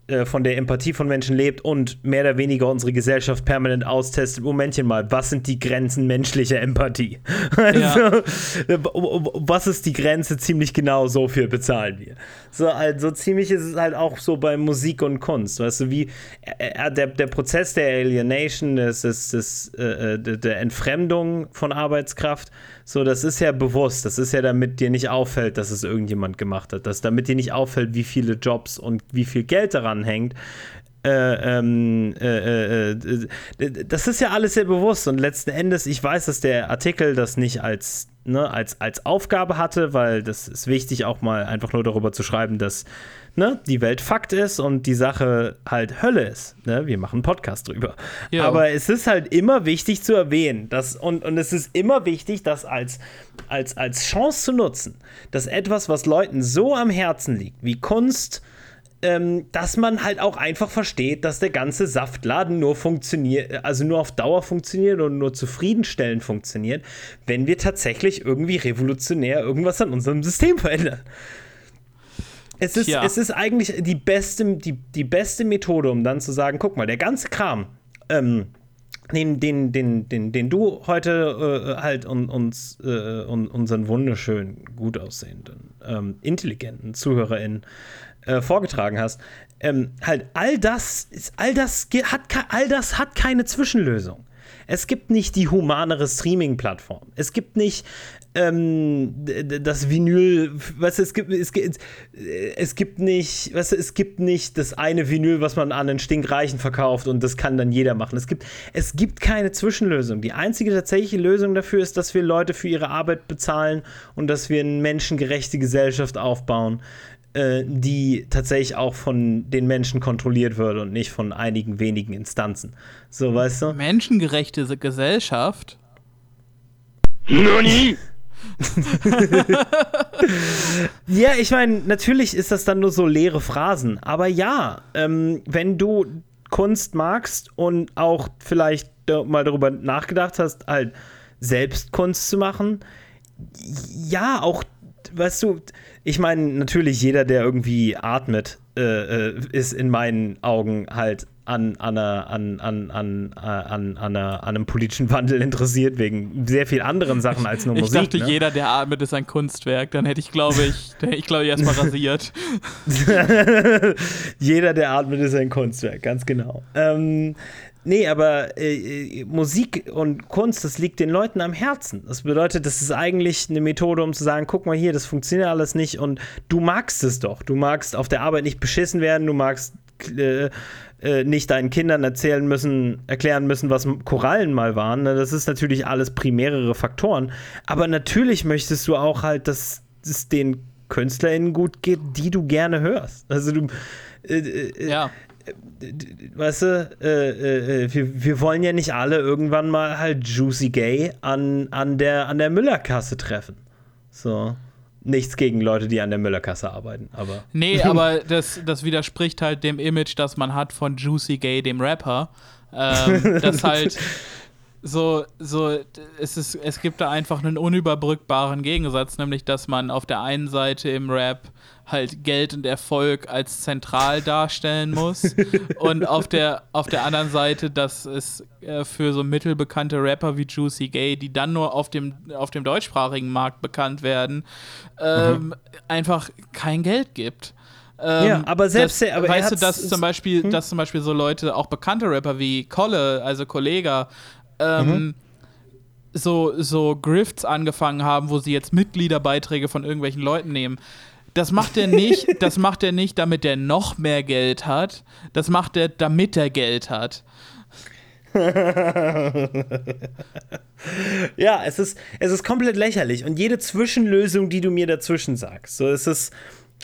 äh, von der Empathie von Menschen lebt und mehr oder weniger unsere Gesellschaft permanent austestet. Momentchen mal, was sind die Grenzen menschlicher Empathie? Also, ja. was ist die Grenze? Ziemlich genau so viel bezahlen wir. So, also ziemlich ist es halt auch so bei Musik und Kunst. Weißt du, wie äh, der, der Prozess der Alienation, des, des, des, äh, der Entfremdung von Arbeitskraft, so, das ist ja bewusst. Das ist ja, damit dir nicht auffällt, dass es irgendjemand gemacht hat. Das, damit dir nicht auffällt, wie viele Jobs und wie viel Geld daran hängt. Äh, ähm, äh, äh, das ist ja alles sehr bewusst und letzten Endes, ich weiß, dass der Artikel das nicht als, ne, als, als Aufgabe hatte, weil das ist wichtig, auch mal einfach nur darüber zu schreiben, dass ne, die Welt Fakt ist und die Sache halt Hölle ist. Ne? Wir machen einen Podcast drüber. Ja. Aber es ist halt immer wichtig zu erwähnen, dass, und, und es ist immer wichtig, das als, als, als Chance zu nutzen, dass etwas, was Leuten so am Herzen liegt, wie Kunst, ähm, dass man halt auch einfach versteht, dass der ganze Saftladen nur funktioniert, also nur auf Dauer funktioniert und nur zufriedenstellend funktioniert, wenn wir tatsächlich irgendwie revolutionär irgendwas an unserem System verändern. Es ist, es ist eigentlich die beste, die, die beste Methode, um dann zu sagen, guck mal, der ganze Kram, ähm, den, den, den, den, den du heute äh, halt un, uns, äh, un, unseren wunderschönen, gut aussehenden, ähm, intelligenten ZuhörerInnen äh, vorgetragen hast, ähm, halt all das, ist, all das hat all das hat keine Zwischenlösung. Es gibt nicht die humanere Streaming-Plattform. Es gibt nicht ähm, das Vinyl, weißt du, es gibt, es, gibt, es gibt nicht, weißt du, es gibt nicht das eine Vinyl, was man an den Stinkreichen verkauft und das kann dann jeder machen. Es gibt, es gibt keine Zwischenlösung. Die einzige tatsächliche Lösung dafür ist, dass wir Leute für ihre Arbeit bezahlen und dass wir eine menschengerechte Gesellschaft aufbauen, äh, die tatsächlich auch von den Menschen kontrolliert wird und nicht von einigen wenigen Instanzen. So, weißt du? Menschengerechte Gesellschaft? Nani? ja, ich meine, natürlich ist das dann nur so leere Phrasen, aber ja, ähm, wenn du Kunst magst und auch vielleicht mal darüber nachgedacht hast, halt selbst Kunst zu machen, ja, auch, weißt du, ich meine, natürlich jeder, der irgendwie atmet, äh, äh, ist in meinen Augen halt an, an, an, an, an, an, an, einem politischen Wandel interessiert, wegen sehr viel anderen Sachen als nur Musik. Ich dachte, ne? jeder, der atmet, ist ein Kunstwerk. Dann hätte ich, glaube ich, ich glaube, erstmal rasiert. jeder, der atmet, ist ein Kunstwerk, ganz genau. Ähm, Nee, aber äh, äh, Musik und Kunst, das liegt den Leuten am Herzen. Das bedeutet, das ist eigentlich eine Methode, um zu sagen, guck mal hier, das funktioniert alles nicht und du magst es doch. Du magst auf der Arbeit nicht beschissen werden, du magst äh, äh, nicht deinen Kindern erzählen müssen, erklären müssen, was Korallen mal waren. Ne? Das ist natürlich alles primärere Faktoren. Aber natürlich möchtest du auch halt, dass es den KünstlerInnen gut geht, die du gerne hörst. Also du äh, äh ja weißt du, äh, äh, äh, wir, wir wollen ja nicht alle irgendwann mal halt Juicy Gay an, an der, an der Müllerkasse treffen. So. Nichts gegen Leute, die an der Müllerkasse arbeiten, aber. Nee, aber das, das widerspricht halt dem Image, das man hat von Juicy Gay, dem Rapper. Ähm, das halt so, so, es, ist, es gibt da einfach einen unüberbrückbaren Gegensatz, nämlich dass man auf der einen Seite im Rap halt Geld und Erfolg als zentral darstellen muss und auf der, auf der anderen Seite, dass es äh, für so mittelbekannte Rapper wie Juicy Gay, die dann nur auf dem, auf dem deutschsprachigen Markt bekannt werden, ähm, mhm. einfach kein Geld gibt. Ähm, ja, aber selbst das, aber weißt du, dass zum Beispiel, hm? dass zum Beispiel so Leute, auch bekannte Rapper wie Kolle, also Kollega, ähm, mhm. so, so Grifts angefangen haben, wo sie jetzt Mitgliederbeiträge von irgendwelchen Leuten nehmen. Das macht er nicht, das macht er nicht, damit er noch mehr Geld hat. Das macht er, damit er Geld hat. ja, es ist, es ist komplett lächerlich. Und jede Zwischenlösung, die du mir dazwischen sagst, so ist es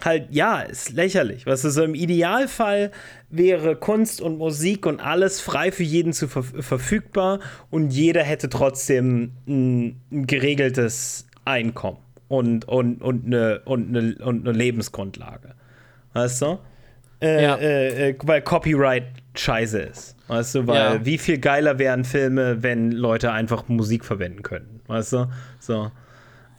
halt, ja, ist lächerlich. Was ist so im Idealfall wäre Kunst und Musik und alles frei für jeden zu ver verfügbar und jeder hätte trotzdem ein, ein geregeltes Einkommen. und, und, und, eine, und, eine, und eine Lebensgrundlage. Weißt du? Äh, Ja. äh, äh, weil Copyright scheiße ist. Weißt du, weil Ja. wie viel geiler wären Filme, wenn Leute einfach Musik verwenden könnten. Weißt du? So.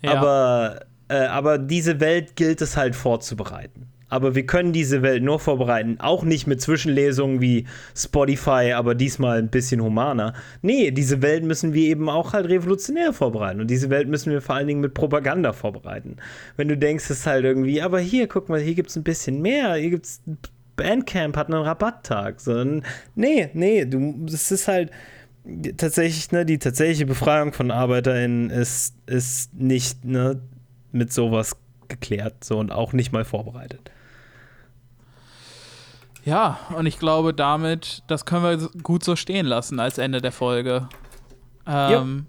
Ja. Aber, äh, aber diese Welt gilt es halt vorzubereiten. Aber wir können diese Welt nur vorbereiten, auch nicht mit Zwischenlesungen wie Spotify, aber diesmal ein bisschen humaner. Nee, diese Welt müssen wir eben auch halt revolutionär vorbereiten. Und diese Welt müssen wir vor allen Dingen mit Propaganda vorbereiten. Wenn du denkst, es ist halt irgendwie, aber hier, guck mal, hier gibt es ein bisschen mehr, hier gibt es Bandcamp hat einen Rabatttag. So, nee, nee, du, das ist halt tatsächlich, ne, die tatsächliche Befreiung von ArbeiterInnen ist, ist nicht ne, mit sowas geklärt so und auch nicht mal vorbereitet. Ja, und ich glaube damit, das können wir gut so stehen lassen als Ende der Folge. Ähm,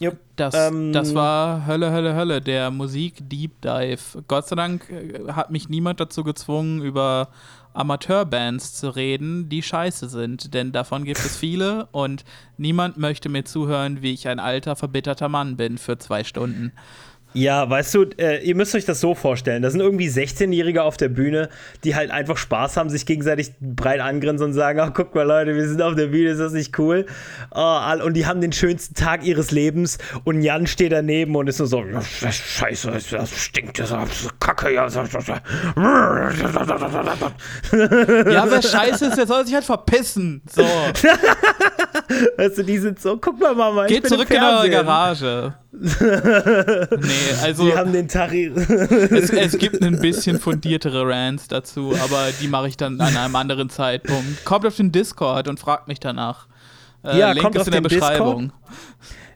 Jupp. das, Ähm, das war Hölle, Hölle, Hölle, der Musik-Deep Dive. Gott sei Dank äh, hat mich niemand dazu gezwungen, über Amateurbands zu reden, die scheiße sind. Denn davon gibt es viele und niemand möchte mir zuhören, wie ich ein alter, verbitterter Mann bin für zwei Stunden. Ja, weißt du, äh, ihr müsst euch das so vorstellen. Da sind irgendwie 16-Jährige auf der Bühne, die halt einfach Spaß haben, sich gegenseitig breit angrinsen und sagen: Ach, guck mal, Leute, wir sind auf der Bühne, ist das nicht cool? Oh, und die haben den schönsten Tag ihres Lebens und Jan steht daneben und ist nur so: "Ja, das ist Scheiße, das stinkt, das ist Kacke, ja. Ja, wer scheiße ist, der soll sich halt verpissen. So, Weißt du, die sind so: Guck mal, Mama, ich geht zurück in eure. Garage. Nee, also. Die haben den Tag. Es, es gibt ein bisschen fundiertere Rants dazu, aber die mache ich dann an einem anderen Zeitpunkt. Kommt auf den Discord und fragt mich danach. Äh, Ja, Link kommt ist auf in der den. Beschreibung.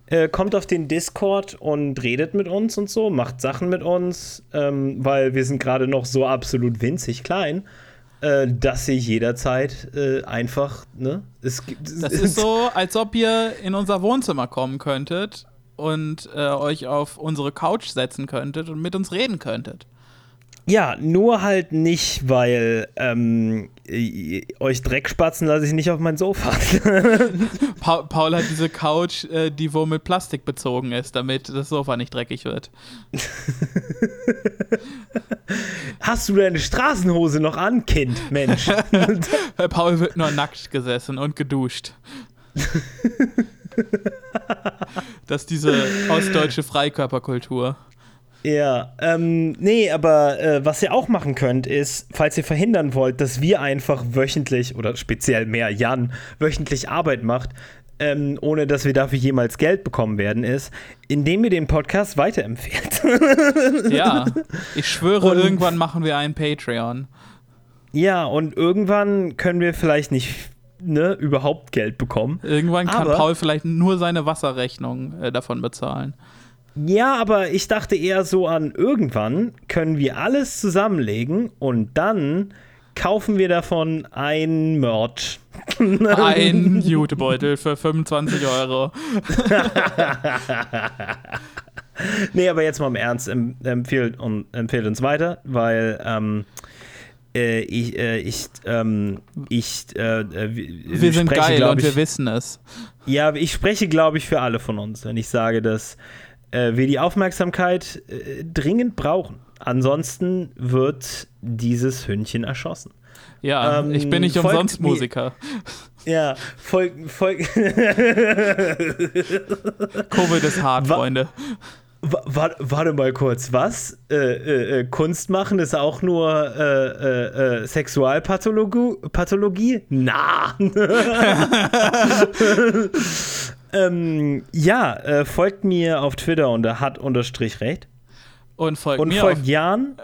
äh, kommt auf den Discord und redet mit uns und so, macht Sachen mit uns, ähm, weil wir sind gerade noch so absolut winzig klein, äh, dass ihr jederzeit äh, einfach, ne? Es gibt, Das ist so, als ob ihr in unser Wohnzimmer kommen könntet und äh, euch auf unsere Couch setzen könntet und mit uns reden könntet. Ja, nur halt nicht, weil ähm, äh, euch Dreckspatzen lasse ich nicht auf mein Sofa. Pa Paul hat diese Couch, äh, die wohl mit Plastik bezogen ist, damit das Sofa nicht dreckig wird. Hast du deine Straßenhose noch an, Kind, Mensch? Paul wird nur nackt gesessen und geduscht. das ist diese ostdeutsche Freikörperkultur. Ja, ähm, nee, aber äh, was ihr auch machen könnt, ist, falls ihr verhindern wollt, dass wir einfach wöchentlich, oder speziell mehr Jan, wöchentlich Arbeit macht, ähm, ohne dass wir dafür jemals Geld bekommen werden, ist, indem ihr den Podcast weiterempfehlt. Ja, ich schwöre, Und- irgendwann machen wir einen Patreon. ja, und irgendwann können wir vielleicht nicht, ne, überhaupt Geld bekommen. Irgendwann kann Aber- Paul vielleicht nur seine Wasserrechnung äh, davon bezahlen. Ja, aber ich dachte eher so an, irgendwann können wir alles zusammenlegen und dann kaufen wir davon ein Merch. Ein Jutebeutel für 25 Euro. Nee, aber jetzt mal im Ernst, em- empfehlt, empfehlt uns weiter, weil ähm, äh, ich, äh, ich, ähm, ich, äh, äh, Wir sind spreche, geil und ich, wir wissen es. Ja, ich spreche, glaube ich, für alle von uns, wenn ich sage, dass wir die Aufmerksamkeit dringend brauchen. Ansonsten wird dieses Hündchen erschossen. Ja, Ähm, ich bin nicht umsonst Musiker. Ja, folgt. Folg Covid ist hart, Wa- Freunde. Wa- wa- warte mal kurz, was? Äh, äh, äh, Kunst machen ist auch nur äh, äh, äh, Sexualpathologie? Pathologie? Na! ähm, ja, folgt mir auf Twitter unter hat unterstrich recht. Und folgt Und mir folgt auf, Jan.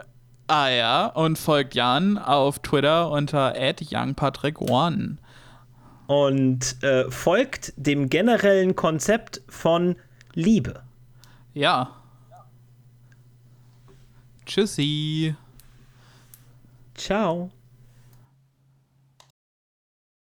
ah ja, und folgt Jan auf Twitter unter @youngpatrick1. Und folgt dem generellen Konzept von Liebe. Ja. Tschüssi. Ciao.